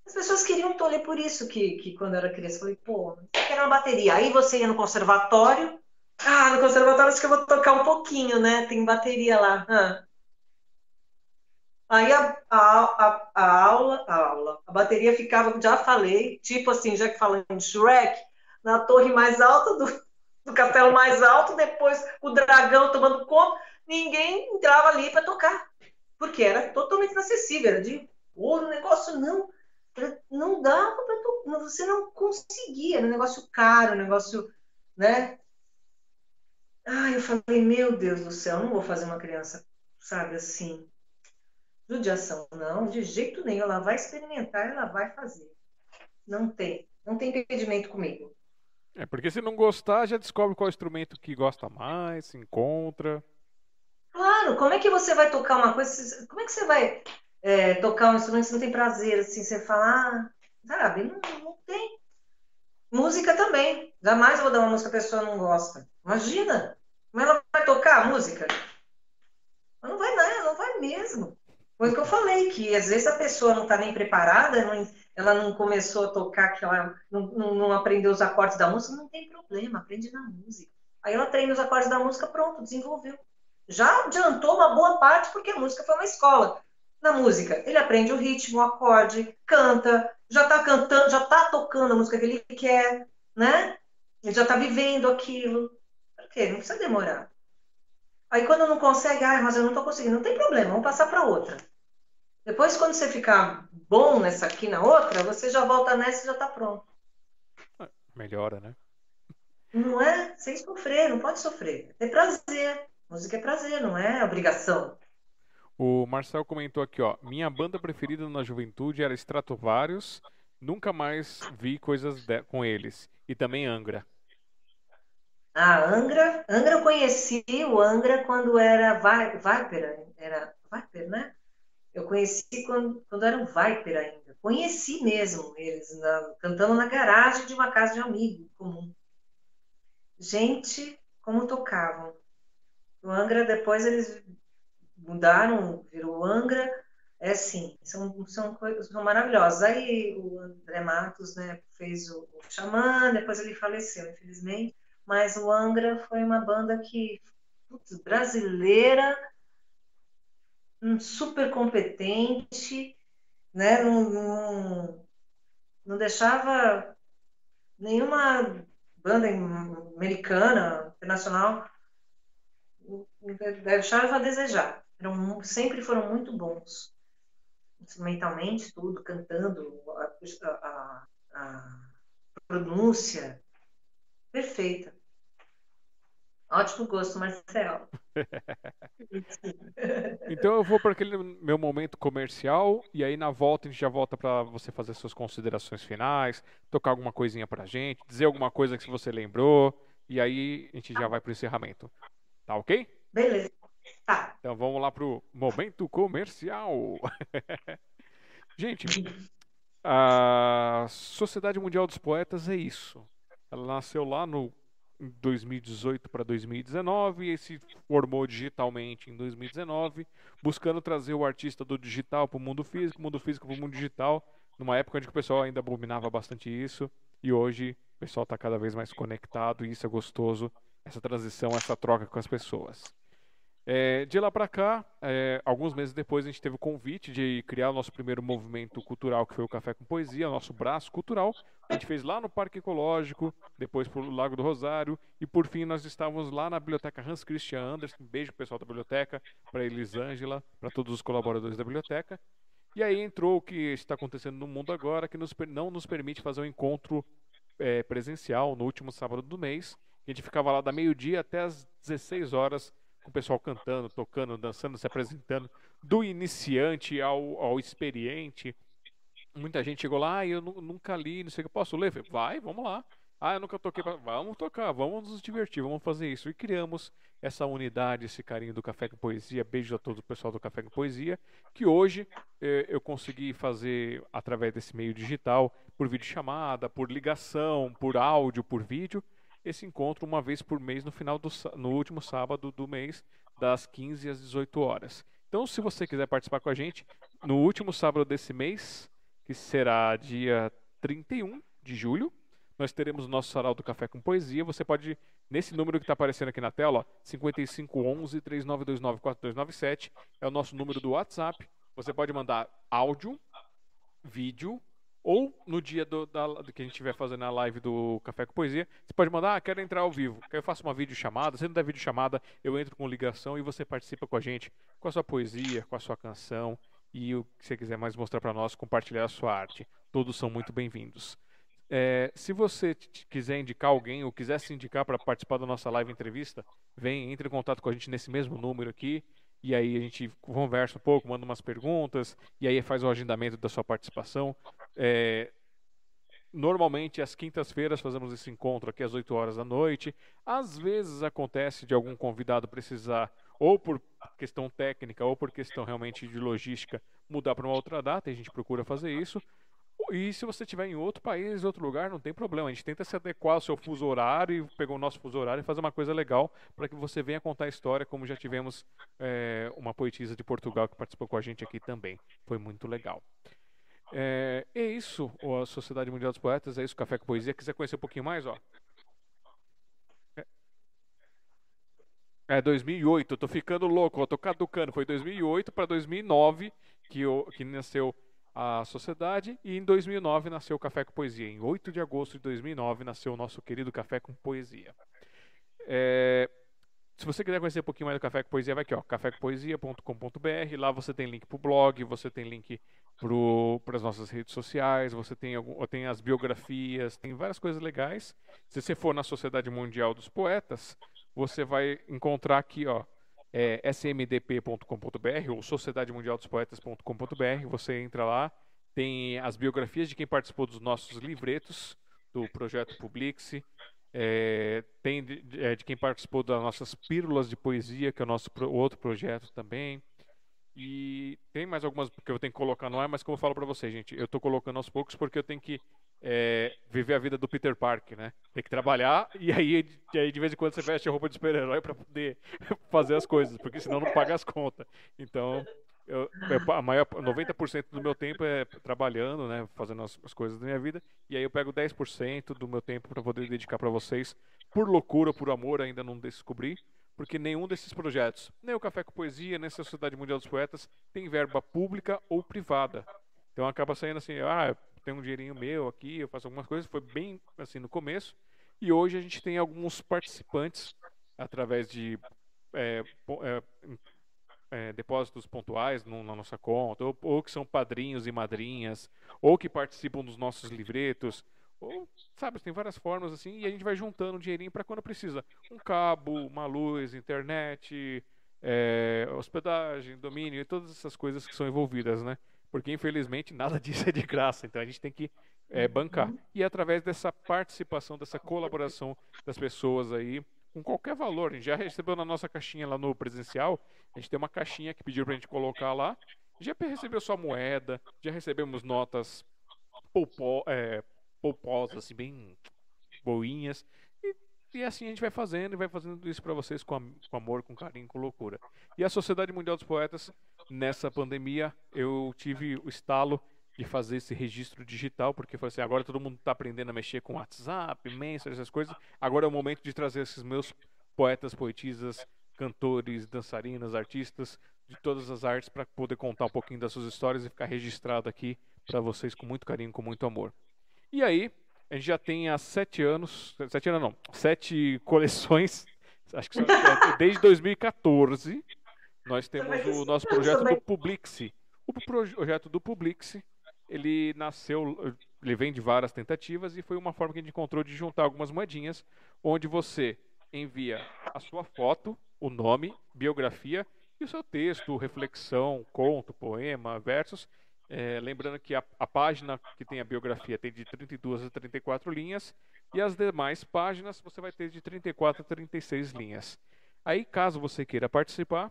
As pessoas queriam tolher por isso que, que quando eu era criança, eu falei, pô, quer uma bateria. Aí você ia no conservatório. Ah, no conservatório acho que eu vou tocar um pouquinho, né? Tem bateria lá. Ah, Aí a, a, a, a, aula, a aula, a bateria ficava, já falei, tipo assim, já que falando em Shrek, na torre mais alta do, do castelo mais alto, depois o dragão tomando conta, ninguém entrava ali para tocar, porque era totalmente inacessível, era de ouro, o negócio não, não dava para tocar, você não conseguia, era um negócio caro, um negócio, né? Ai, eu falei, meu Deus do céu, não vou fazer uma criança, sabe, assim, judiação. Não, de jeito nenhum. Ela vai experimentar, ela vai fazer. Não tem. Não tem impedimento comigo. É porque se não gostar, já descobre qual instrumento que gosta mais, se encontra. Claro, como é que você vai tocar uma coisa? Como é que você vai é, tocar um instrumento se não tem prazer? Assim, você fala, ah, sabe? Não, não tem. Música também. Jamais vou dar uma música que a pessoa não gosta. Imagina! Como ela vai tocar a música? Não vai, não, não vai mesmo. Foi o que eu falei, que às vezes a pessoa não está nem preparada, não, ela não começou a tocar, que ela não, não, não, aprendeu os acordes da música, não tem problema, aprende na música. Aí ela treina os acordes da música, pronto, desenvolveu. Já adiantou uma boa parte, porque a música foi uma escola. Na música, ele aprende o ritmo, o acorde, canta, já está cantando, já está tocando a música que ele quer, né? Ele já está vivendo aquilo. Por quê? Não precisa demorar. Aí quando não consegue, ah, mas eu não estou conseguindo, não tem problema, vamos passar para outra. Depois, quando você ficar bom nessa aqui na outra, você já volta nessa e já está pronto. Melhora, né? Não é sem sofrer, não pode sofrer. É prazer. Música é prazer, não é obrigação. O Marcel comentou aqui, ó. Minha banda preferida na juventude era Stratovarius. Nunca mais vi coisas com eles. E também Angra. Ah, Angra, Angra eu conheci o Angra quando era Viper, era Viper, né? Eu conheci quando, quando era o Viper ainda. Conheci mesmo eles, na, cantando na garagem de uma casa de amigo comum. Gente, como tocavam. O Angra, depois eles mudaram, virou Angra. É assim, são, são coisas são maravilhosas. Aí o André Matos né, fez o, o Xamã, depois ele faleceu, infelizmente mas o Angra foi uma banda que putz, brasileira, super competente, né? Não, não, não deixava nenhuma banda americana, internacional, deixava a desejar. Eram, sempre foram muito bons, instrumentalmente, tudo, cantando, a, a, a pronúncia perfeita. Ótimo gosto, Marcelo. então eu vou para aquele meu momento comercial e aí na volta a gente já volta para você fazer suas considerações finais, tocar alguma coisinha para gente, dizer alguma coisa que você lembrou e aí a gente já vai para o encerramento. Tá ok? Beleza. Tá. Então vamos lá para o momento comercial. gente, a Sociedade Mundial dos Poetas é isso. Ela nasceu lá no 2018 para 2019 e se formou digitalmente em 2019, buscando trazer o artista do digital para o mundo físico, mundo físico para o mundo digital, numa época onde o pessoal ainda abominava bastante isso e hoje o pessoal está cada vez mais conectado e isso é gostoso, essa transição, essa troca com as pessoas. É, de lá para cá, é, alguns meses depois, a gente teve o convite de criar o nosso primeiro movimento cultural, que foi o Café com Poesia, nosso braço cultural. A gente fez lá no Parque Ecológico, depois para o Lago do Rosário, e por fim nós estávamos lá na Biblioteca Hans Christian Andersen. Beijo pro pessoal da biblioteca, para Elisângela, para todos os colaboradores da biblioteca. E aí entrou o que está acontecendo no mundo agora, que nos, não nos permite fazer um encontro é, presencial no último sábado do mês. A gente ficava lá da meio-dia até as 16 horas com o pessoal cantando, tocando, dançando, se apresentando, do iniciante ao, ao experiente. Muita gente chegou lá, ah, eu nunca li, não sei o que, posso ler? Falei, vai, vamos lá. Ah, eu nunca toquei, vamos tocar, vamos nos divertir, vamos fazer isso. E criamos essa unidade, esse carinho do Café com Poesia. Beijo a todo o pessoal do Café com Poesia, que hoje eh, eu consegui fazer através desse meio digital, por videochamada, por ligação, por áudio, por vídeo esse encontro uma vez por mês no final do no último sábado do mês, das 15 às 18 horas. Então, se você quiser participar com a gente, no último sábado desse mês, que será dia 31 de julho, nós teremos o nosso sarau do Café com Poesia. Você pode, nesse número que está aparecendo aqui na tela, 5511 3929 4297, é o nosso número do WhatsApp. Você pode mandar áudio, vídeo ou no dia do, da, do que a gente estiver fazendo a live do Café com Poesia, você pode mandar, ah, quero entrar ao vivo, eu faço uma videochamada, se não der videochamada, eu entro com ligação e você participa com a gente, com a sua poesia, com a sua canção e o que você quiser mais mostrar para nós, compartilhar a sua arte. Todos são muito bem-vindos. É, se você quiser indicar alguém ou quiser se indicar para participar da nossa live entrevista, vem, entre em contato com a gente nesse mesmo número aqui e aí a gente conversa um pouco, manda umas perguntas, e aí faz o agendamento da sua participação. É, Normalmente, às quintas-feiras, fazemos esse encontro aqui às 8 horas da noite. Às vezes acontece de algum convidado precisar, ou por questão técnica, ou por questão realmente de logística, mudar para uma outra data, e a gente procura fazer isso. E se você estiver em outro país, outro lugar, não tem problema. A gente tenta se adequar ao seu fuso horário pegar o nosso fuso horário e fazer uma coisa legal para que você venha contar a história, como já tivemos é, uma poetisa de Portugal que participou com a gente aqui também. Foi muito legal. É, é isso, a Sociedade Mundial dos Poetas, é isso, Café com Poesia. Quiser conhecer um pouquinho mais, ó. É 2008, eu tô ficando louco, eu tô caducando. Foi 2008 para 2009 que, eu, que nasceu a sociedade e em 2009 nasceu o Café com Poesia. Em 8 de agosto de 2009 nasceu o nosso querido Café com Poesia. É, se você quiser conhecer um pouquinho mais do Café com Poesia, vai aqui, ó, cafécompoesia.com.br. Lá você tem link para o blog, você tem link para as nossas redes sociais, você tem, tem as biografias, tem várias coisas legais. Se você for na Sociedade Mundial dos Poetas, você vai encontrar aqui, ó, é smdp.com.br ou sociedademundialdospoetas.com.br. Você entra lá, tem as biografias de quem participou dos nossos livretos do projeto Publixe, é, tem de, é, de, quem participou das nossas pílulas de poesia, que é o nosso pro, outro projeto também. E tem mais algumas que eu tenho que colocar no ar, mas como eu falo para vocês, gente, eu estou colocando aos poucos porque eu tenho que é, viver a vida do Peter Parker, né? Tem que trabalhar e aí, e aí de vez em quando você veste a roupa de super-herói para poder fazer as coisas, porque senão não paga as contas. Então, eu, a maior 90% do meu tempo é trabalhando, né, fazendo as, as, coisas da minha vida, e aí eu pego 10% do meu tempo para poder dedicar para vocês, por loucura, por amor, ainda não descobri, porque nenhum desses projetos, nem o Café com Poesia, nem a Sociedade Mundial dos Poetas, tem verba pública ou privada. Então acaba saindo assim, ah, tem um dinheirinho meu aqui, eu faço algumas coisas, foi bem assim no começo. E hoje a gente tem alguns participantes através de é, é, é, depósitos pontuais no, na nossa conta, ou, ou, que são padrinhos e madrinhas, ou que participam dos nossos livretos, ou sabe, tem várias formas assim, e a gente vai juntando um dinheirinho para quando precisa. Um cabo, uma luz, internet, é, hospedagem, domínio e todas essas coisas que são envolvidas, né? Porque infelizmente nada disso é de graça, então a gente tem que é, bancar. E através dessa participação, dessa colaboração das pessoas aí, com qualquer valor, a gente já recebeu na nossa caixinha lá no presencial, a gente tem uma caixinha que pediu pra gente colocar lá, já recebeu sua moeda, já recebemos notas poupo, é, pouposas, assim, bem boinhas, e, assim a gente vai fazendo e vai fazendo isso para vocês com, com amor, com carinho, com loucura. E a Sociedade Mundial dos Poetas nessa pandemia eu tive o estalo de fazer esse registro digital, porque foi assim, agora todo mundo está aprendendo a mexer com WhatsApp, Messenger, essas coisas. Agora é o momento de trazer esses meus poetas, poetisas, cantores, dançarinas, artistas de todas as artes para poder contar um pouquinho das suas histórias e ficar registrado aqui para vocês com muito carinho, com muito amor. E aí, a gente já tem há sete anos, sete anos não, sete coleções, acho que desde 2014, nós temos o nosso projeto do Publixi. O projeto do Publixi, ele nasceu, ele vem de várias tentativas e foi uma forma que a gente encontrou de juntar algumas moedinhas, onde você envia a sua foto, o nome, biografia e o seu texto, reflexão, conto, poema, versos. É, lembrando que a, a, página que tem a biografia tem de 32 a 34 linhas e as demais páginas você vai ter de 34 a 36 linhas. Aí, caso você queira participar,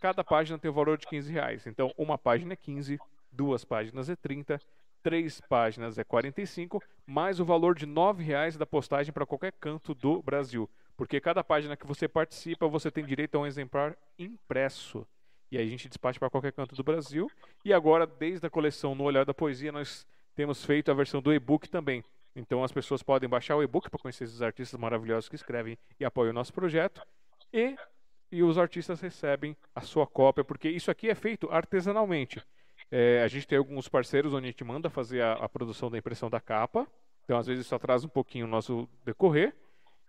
Cada página tem o valor de 15 reais. Então, uma página é 15, duas páginas é 30, três páginas é 45, mais o valor de 9 reais da postagem para qualquer canto do Brasil. Porque cada página que você participa, você tem direito a um exemplar impresso. E aí a gente despacha para qualquer canto do Brasil. E agora, desde a coleção No Olhar da Poesia, nós temos feito a versão do e-book também. Então as pessoas podem baixar o e-book para conhecer esses artistas maravilhosos que escrevem e apoiam o nosso projeto. E e os artistas recebem a sua cópia, porque isso aqui é feito artesanalmente. É, a gente tem alguns parceiros onde a gente manda fazer a, a, produção da impressão da capa, então às vezes isso atrasa um pouquinho o nosso decorrer,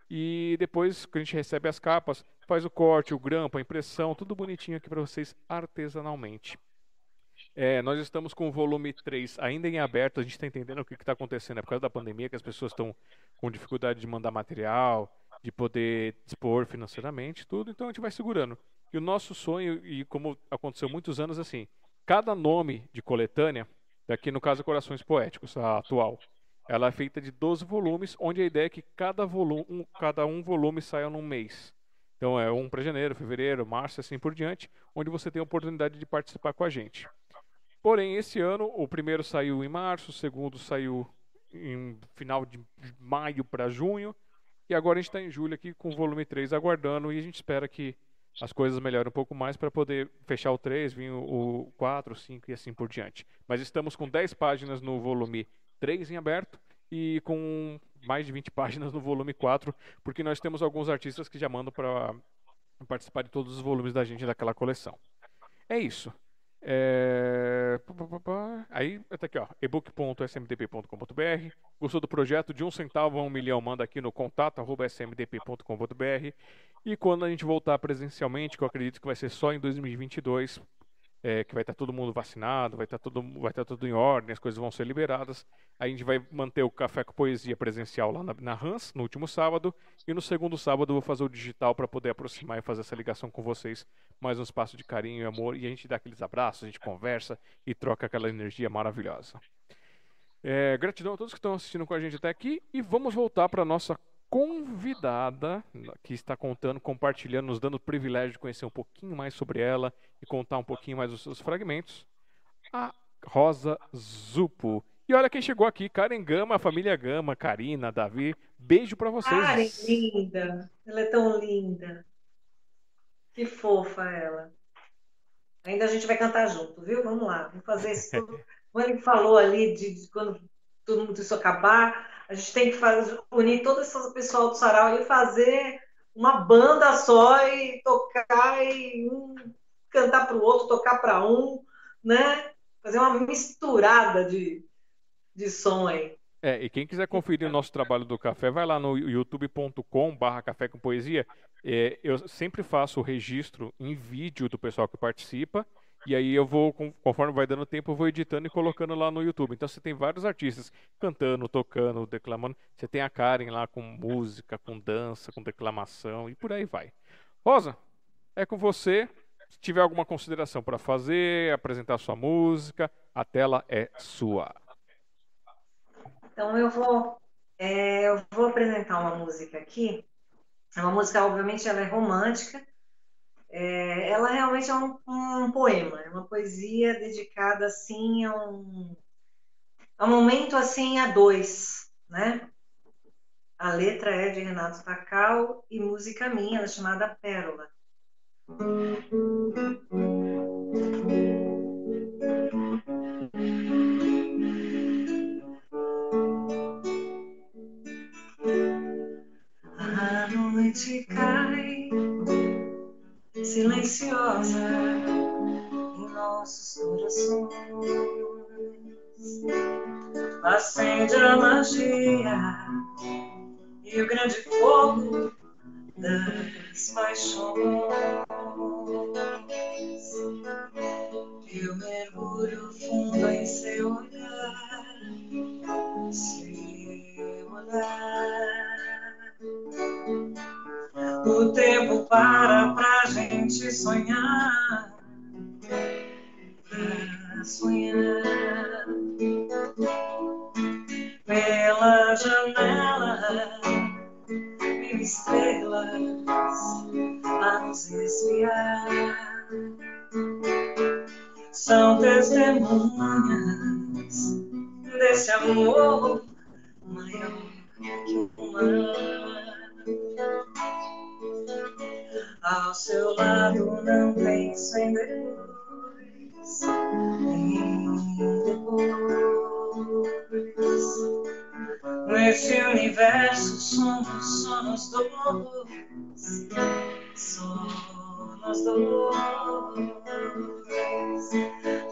e depois que a gente recebe as capas, faz o corte, o grampo, a impressão, tudo bonitinho aqui para vocês artesanalmente. É, nós estamos com o volume 3 ainda em aberto, a gente está entendendo o que está acontecendo, é por causa da pandemia que as pessoas estão com dificuldade de mandar material, de poder dispor financeiramente, tudo, então a gente vai segurando. E o nosso sonho, e como aconteceu muitos anos assim, cada nome de coletânea, daqui no caso Corações Poéticos, a atual, ela é feita de 12 volumes, onde a ideia é que cada, volume, um, cada um volume saia num mês. Então é um para janeiro, fevereiro, março, assim por diante, onde você tem a oportunidade de participar com a gente. Porém, esse ano, o primeiro saiu em março, o segundo saiu em final de maio para junho, e agora a gente está em julho aqui com o volume 3 aguardando, e a gente espera que as coisas melhorem um pouco mais para poder fechar o 3, vir o 4, o 5 e assim por diante. Mas estamos com 10 páginas no volume 3 em aberto e com mais de 20 páginas no volume 4, porque nós temos alguns artistas que já mandam para participar de todos os volumes da gente daquela coleção. É isso. É... Aí, tá aqui, ó, ebook.smdp.com.br. Gostou do projeto? De um centavo a um milhão, manda aqui no contato.smdp.com.br. E quando a gente voltar presencialmente, que eu acredito que vai ser só em 2022, é, que vai estar todo mundo vacinado, vai estar tudo, vai estar tudo em ordem, as coisas vão ser liberadas. A gente vai manter o Café com Poesia presencial lá na, na Hans, no último sábado, e no segundo sábado eu vou fazer o digital para poder aproximar e fazer essa ligação com vocês, mais um espaço de carinho e amor, e a gente dá aqueles abraços, a gente conversa e troca aquela energia maravilhosa. É, gratidão a todos que estão assistindo com a gente até aqui, e vamos voltar para a nossa convidada que está contando, compartilhando, nos dando o privilégio de conhecer um pouquinho mais sobre ela e contar um pouquinho mais dos seus fragmentos, a Rosa Zupo. E olha quem chegou aqui, Karen Gama, a família Gama, Karina, Davi. Beijo para vocês. Karen, linda. Ela é tão linda. Que fofa ela. Ainda a gente vai cantar junto, viu? Vamos lá. Vamos fazer isso tudo. Como ele falou ali de, de quando todo mundo isso acabar, a gente tem que fazer, unir todo esse pessoal do sarau e fazer uma banda só e tocar e um cantar para o outro, tocar para um, né? Fazer uma misturada de, de som aí. É, e quem quiser conferir o nosso trabalho do café, vai lá no youtube.com barra café com poesia. É, eu sempre faço o registro em vídeo do pessoal que participa e aí eu vou, conforme vai dando tempo, eu vou editando e colocando lá no YouTube. Então você tem vários artistas cantando, tocando, declamando. Você tem a Karen lá com música, com dança, com declamação e por aí vai. Rosa, é com você. Se tiver alguma consideração para fazer, apresentar sua música, a tela é sua. Então eu vou, é, eu vou apresentar uma música aqui. É uma música, obviamente, ela é romântica é, ela realmente é um, um, poema, é uma poesia dedicada assim a um, a um momento assim a dois, né? A letra é de Renato Tacal e música minha, ela é chamada Pérola. A noite cai silenciosa em nossos corações. Acende a magia e o grande fogo das paixões. Eu mergulho fundo em seu olhar, seu olhar. O tempo para pra gente sonhar, pra sonhar. Pela janela, estrelas a nos espiar. São testemunhas desse amor maior que o mar. Ao seu lado não penso em depois, em depois. Nesse universo somos só nós dois, só nós dois.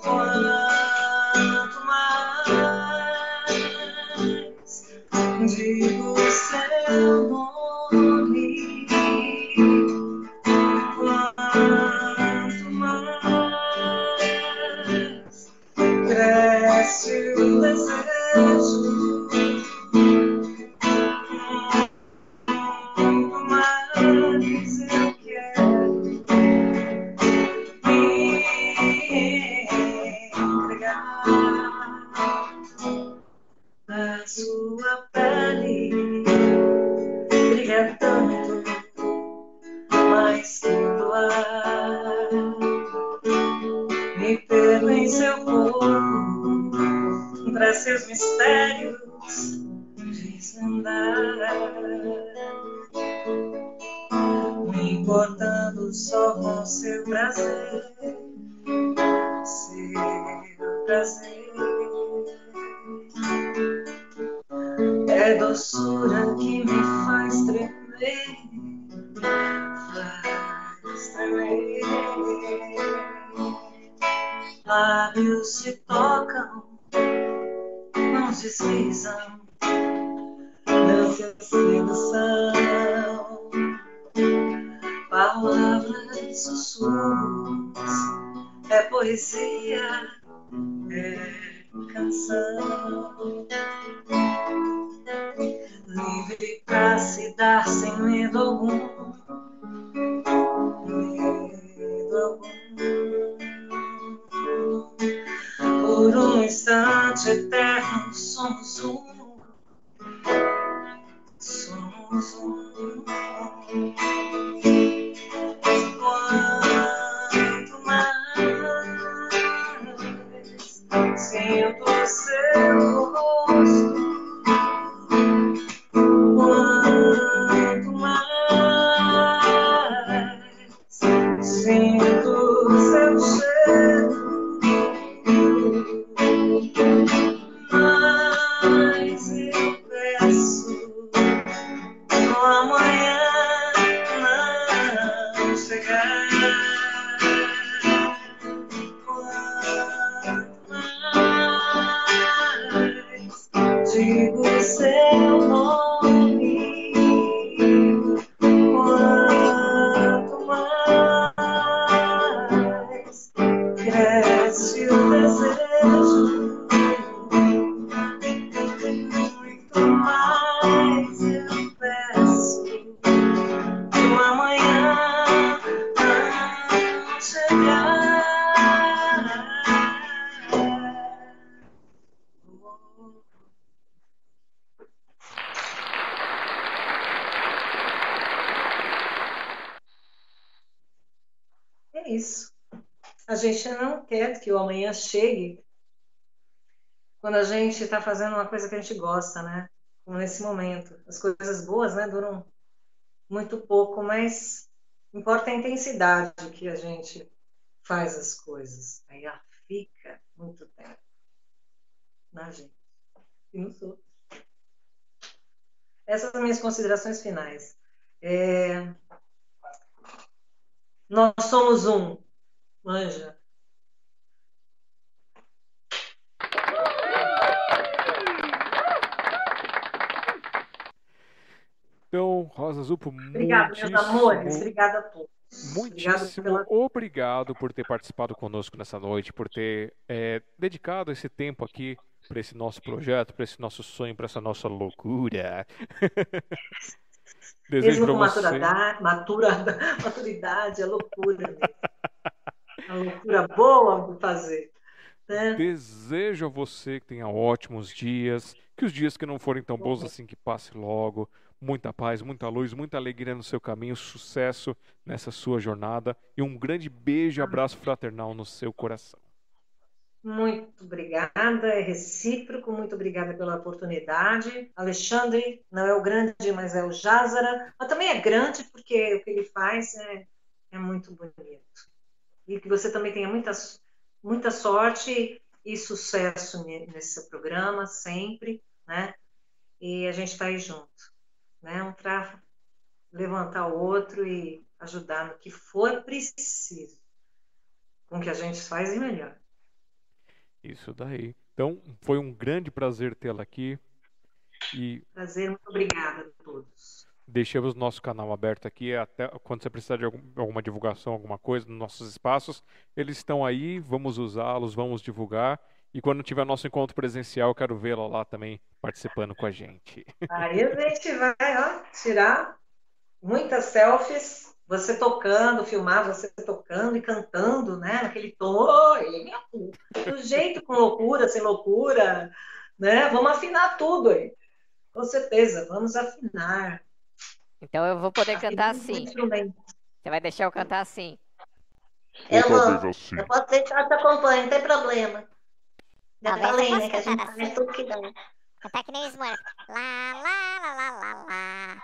Quanto mais digo seu nome. Quanto mais cresce o desejo, sua pele brilha tanto mais que o ar. Me perdoe em seu corpo para seus mistérios desvendar. Me importando só com seu prazer, seu prazer. É doçura que me faz tremer, faz tremer. Lábios se tocam, mãos deslizam, dança sedução. Palavras, sussurros, é poesia, é canção. Livre pra se dar sem medo algum. Medo algum. Por um instante eterno somos um. Somos um. Sinto seu rosto, seu nome, chegue quando a gente está fazendo uma coisa que a gente gosta, né? Como nesse momento. As coisas boas, né, duram muito pouco, mas importa a intensidade que a gente faz as coisas. Aí ela fica muito tempo na gente e nos outros. Essas são minhas considerações finais. É, Nós somos um, manja. Então, Rosa Zupo, Obrigada, meus amores. Obrigada a todos. Muitíssimo pela obrigado por ter participado conosco nessa noite, por ter é, dedicado esse tempo aqui para esse nosso projeto, para esse nosso sonho, para essa nossa loucura. Desejo Mesmo com você. maturidade, matura- maturidade, é loucura mesmo. A loucura boa de fazer. Né? Desejo a você que tenha ótimos dias, que os dias que não forem tão bons assim que passe logo. Muita paz, muita luz, muita alegria no seu caminho, sucesso nessa sua jornada e um grande beijo e abraço fraternal no seu coração. Muito obrigada, é recíproco, muito obrigada pela oportunidade. Alexandre não é o grande, mas é o Jázara, mas também é grande porque o que ele faz é, é muito bonito. E que você também tenha muita, muita sorte e sucesso ne- nesse programa, sempre, né? E a gente vai junto, né? Um para levantar o outro e ajudar no que for preciso, com o que a gente faz e melhor. Isso daí. Então, foi um grande prazer tê-la aqui e Prazer, muito obrigada a todos. deixamos nosso canal aberto aqui até quando você precisar de algum- alguma divulgação, alguma coisa nos nossos espaços, eles estão aí, vamos usá-los, vamos divulgar. E quando tiver nosso encontro presencial, eu quero vê-la lá também participando com a gente. Aí a gente vai ó, tirar muitas selfies, você tocando, filmar você tocando e cantando, né? Naquele tom, oi, meu, do jeito com loucura, sem loucura, Né? Vamos afinar tudo aí. Com certeza, vamos afinar. Então eu vou poder cantar assim. Você vai deixar eu cantar assim. Eu talvez vou. assim. Eu posso deixar, eu te acompanho, não tem problema. Já falei, eu né? Que a gente faz tudo que dá. Cantar que nem Smurf. Lá, lá, lá, lá, lá, lá.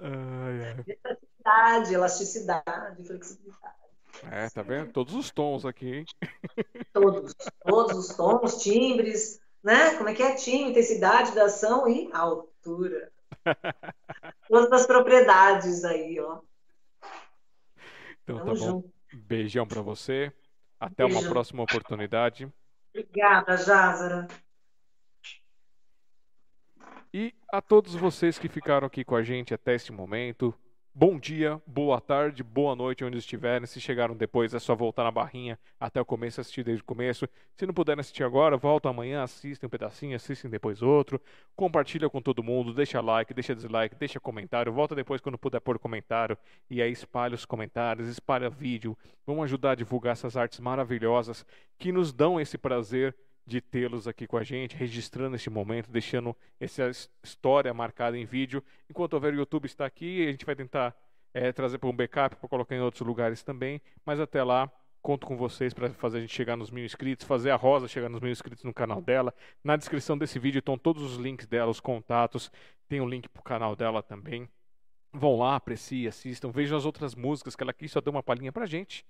Ai, ai. Elasticidade, elasticidade, flexibilidade. É, tá vendo? Todos os tons aqui, hein? Todos, todos os tons, timbres, né? Como é que é? Timbre, intensidade da ação e altura. Todas as propriedades aí, ó. Então tá Tamo bom. junto. Beijão pra você. Até uma próxima oportunidade. Obrigada, Jázara. E a todos vocês que ficaram aqui com a gente até este momento, bom dia, boa tarde, boa noite, onde estiverem. Se chegaram depois, é só voltar na barrinha até o começo, assistir desde o começo. Se não puderem assistir agora, volta amanhã, assistem um pedacinho, assistem depois outro. Compartilha com todo mundo, deixa like, deixa dislike, deixa comentário. Volta depois quando puder pôr comentário. E aí espalha os comentários, espalha vídeo. Vamos ajudar a divulgar essas artes maravilhosas que nos dão esse prazer de tê-los aqui com a gente, registrando este momento, deixando essa his- história marcada em vídeo. Enquanto houver o YouTube está aqui, a gente vai tentar eh, trazer para um backup para colocar em outros lugares também. Mas até lá, conto com vocês para fazer a gente chegar nos mil inscritos, fazer a Rosa chegar nos mil inscritos no canal dela. Na descrição desse vídeo estão todos os links dela, os contatos. Tem um link para o canal dela também. Vão lá, apreciem, assistam, vejam as outras músicas que ela aqui só deu uma palhinha pra gente.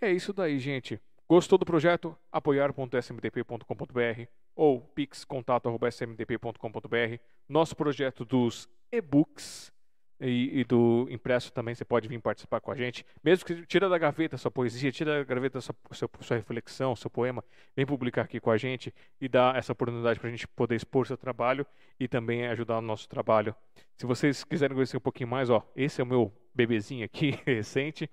E é isso daí, gente. Gostou do projeto? apoiar.smdp.com.br ou pixcontato.smdp.com.br. Nosso projeto dos e-books e, e do impresso também você pode vir participar com a gente. Mesmo que tira da gaveta sua poesia, tira da gaveta sua, sua, sua reflexão, seu poema, vem publicar aqui com a gente e dar essa oportunidade para a gente poder expor seu trabalho e também ajudar o nosso trabalho. Se vocês quiserem conhecer um pouquinho mais, ó, esse é o meu bebezinho aqui recente.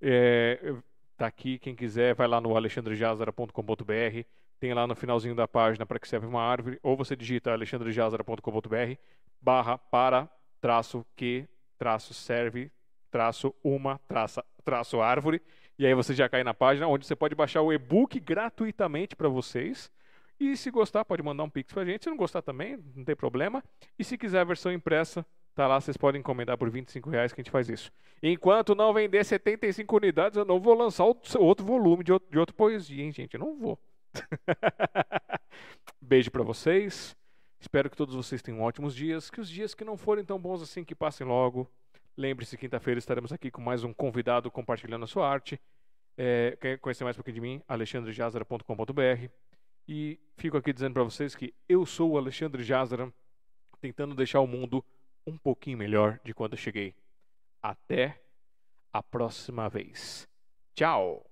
É, tá aqui, quem quiser, vai lá no alexandrejazara.com.br. Tem lá no finalzinho da página para que serve uma árvore, ou você digita alexandrejazara.com.br barra para traço que traço serve traço uma traça, traço árvore e aí você já cai na página onde você pode baixar o e-book gratuitamente para vocês e se gostar pode mandar um pix pra gente se não gostar também não tem problema e se quiser a versão impressa tá lá vocês podem encomendar por 25 reais que a gente faz isso enquanto não vender 75 unidades eu não vou lançar outro, volume de outro, de outro poesia hein gente eu não vou beijo para vocês Espero que todos vocês tenham ótimos dias, que os dias que não forem tão bons assim que passem logo. Lembre-se, quinta-feira estaremos aqui com mais um convidado compartilhando a sua arte. É, quer conhecer mais um pouquinho de mim? alexandrejazara.com.br E fico aqui dizendo para vocês que eu sou o Alexandre Jazara, tentando deixar o mundo um pouquinho melhor de quando eu cheguei. Até a próxima vez. Tchau!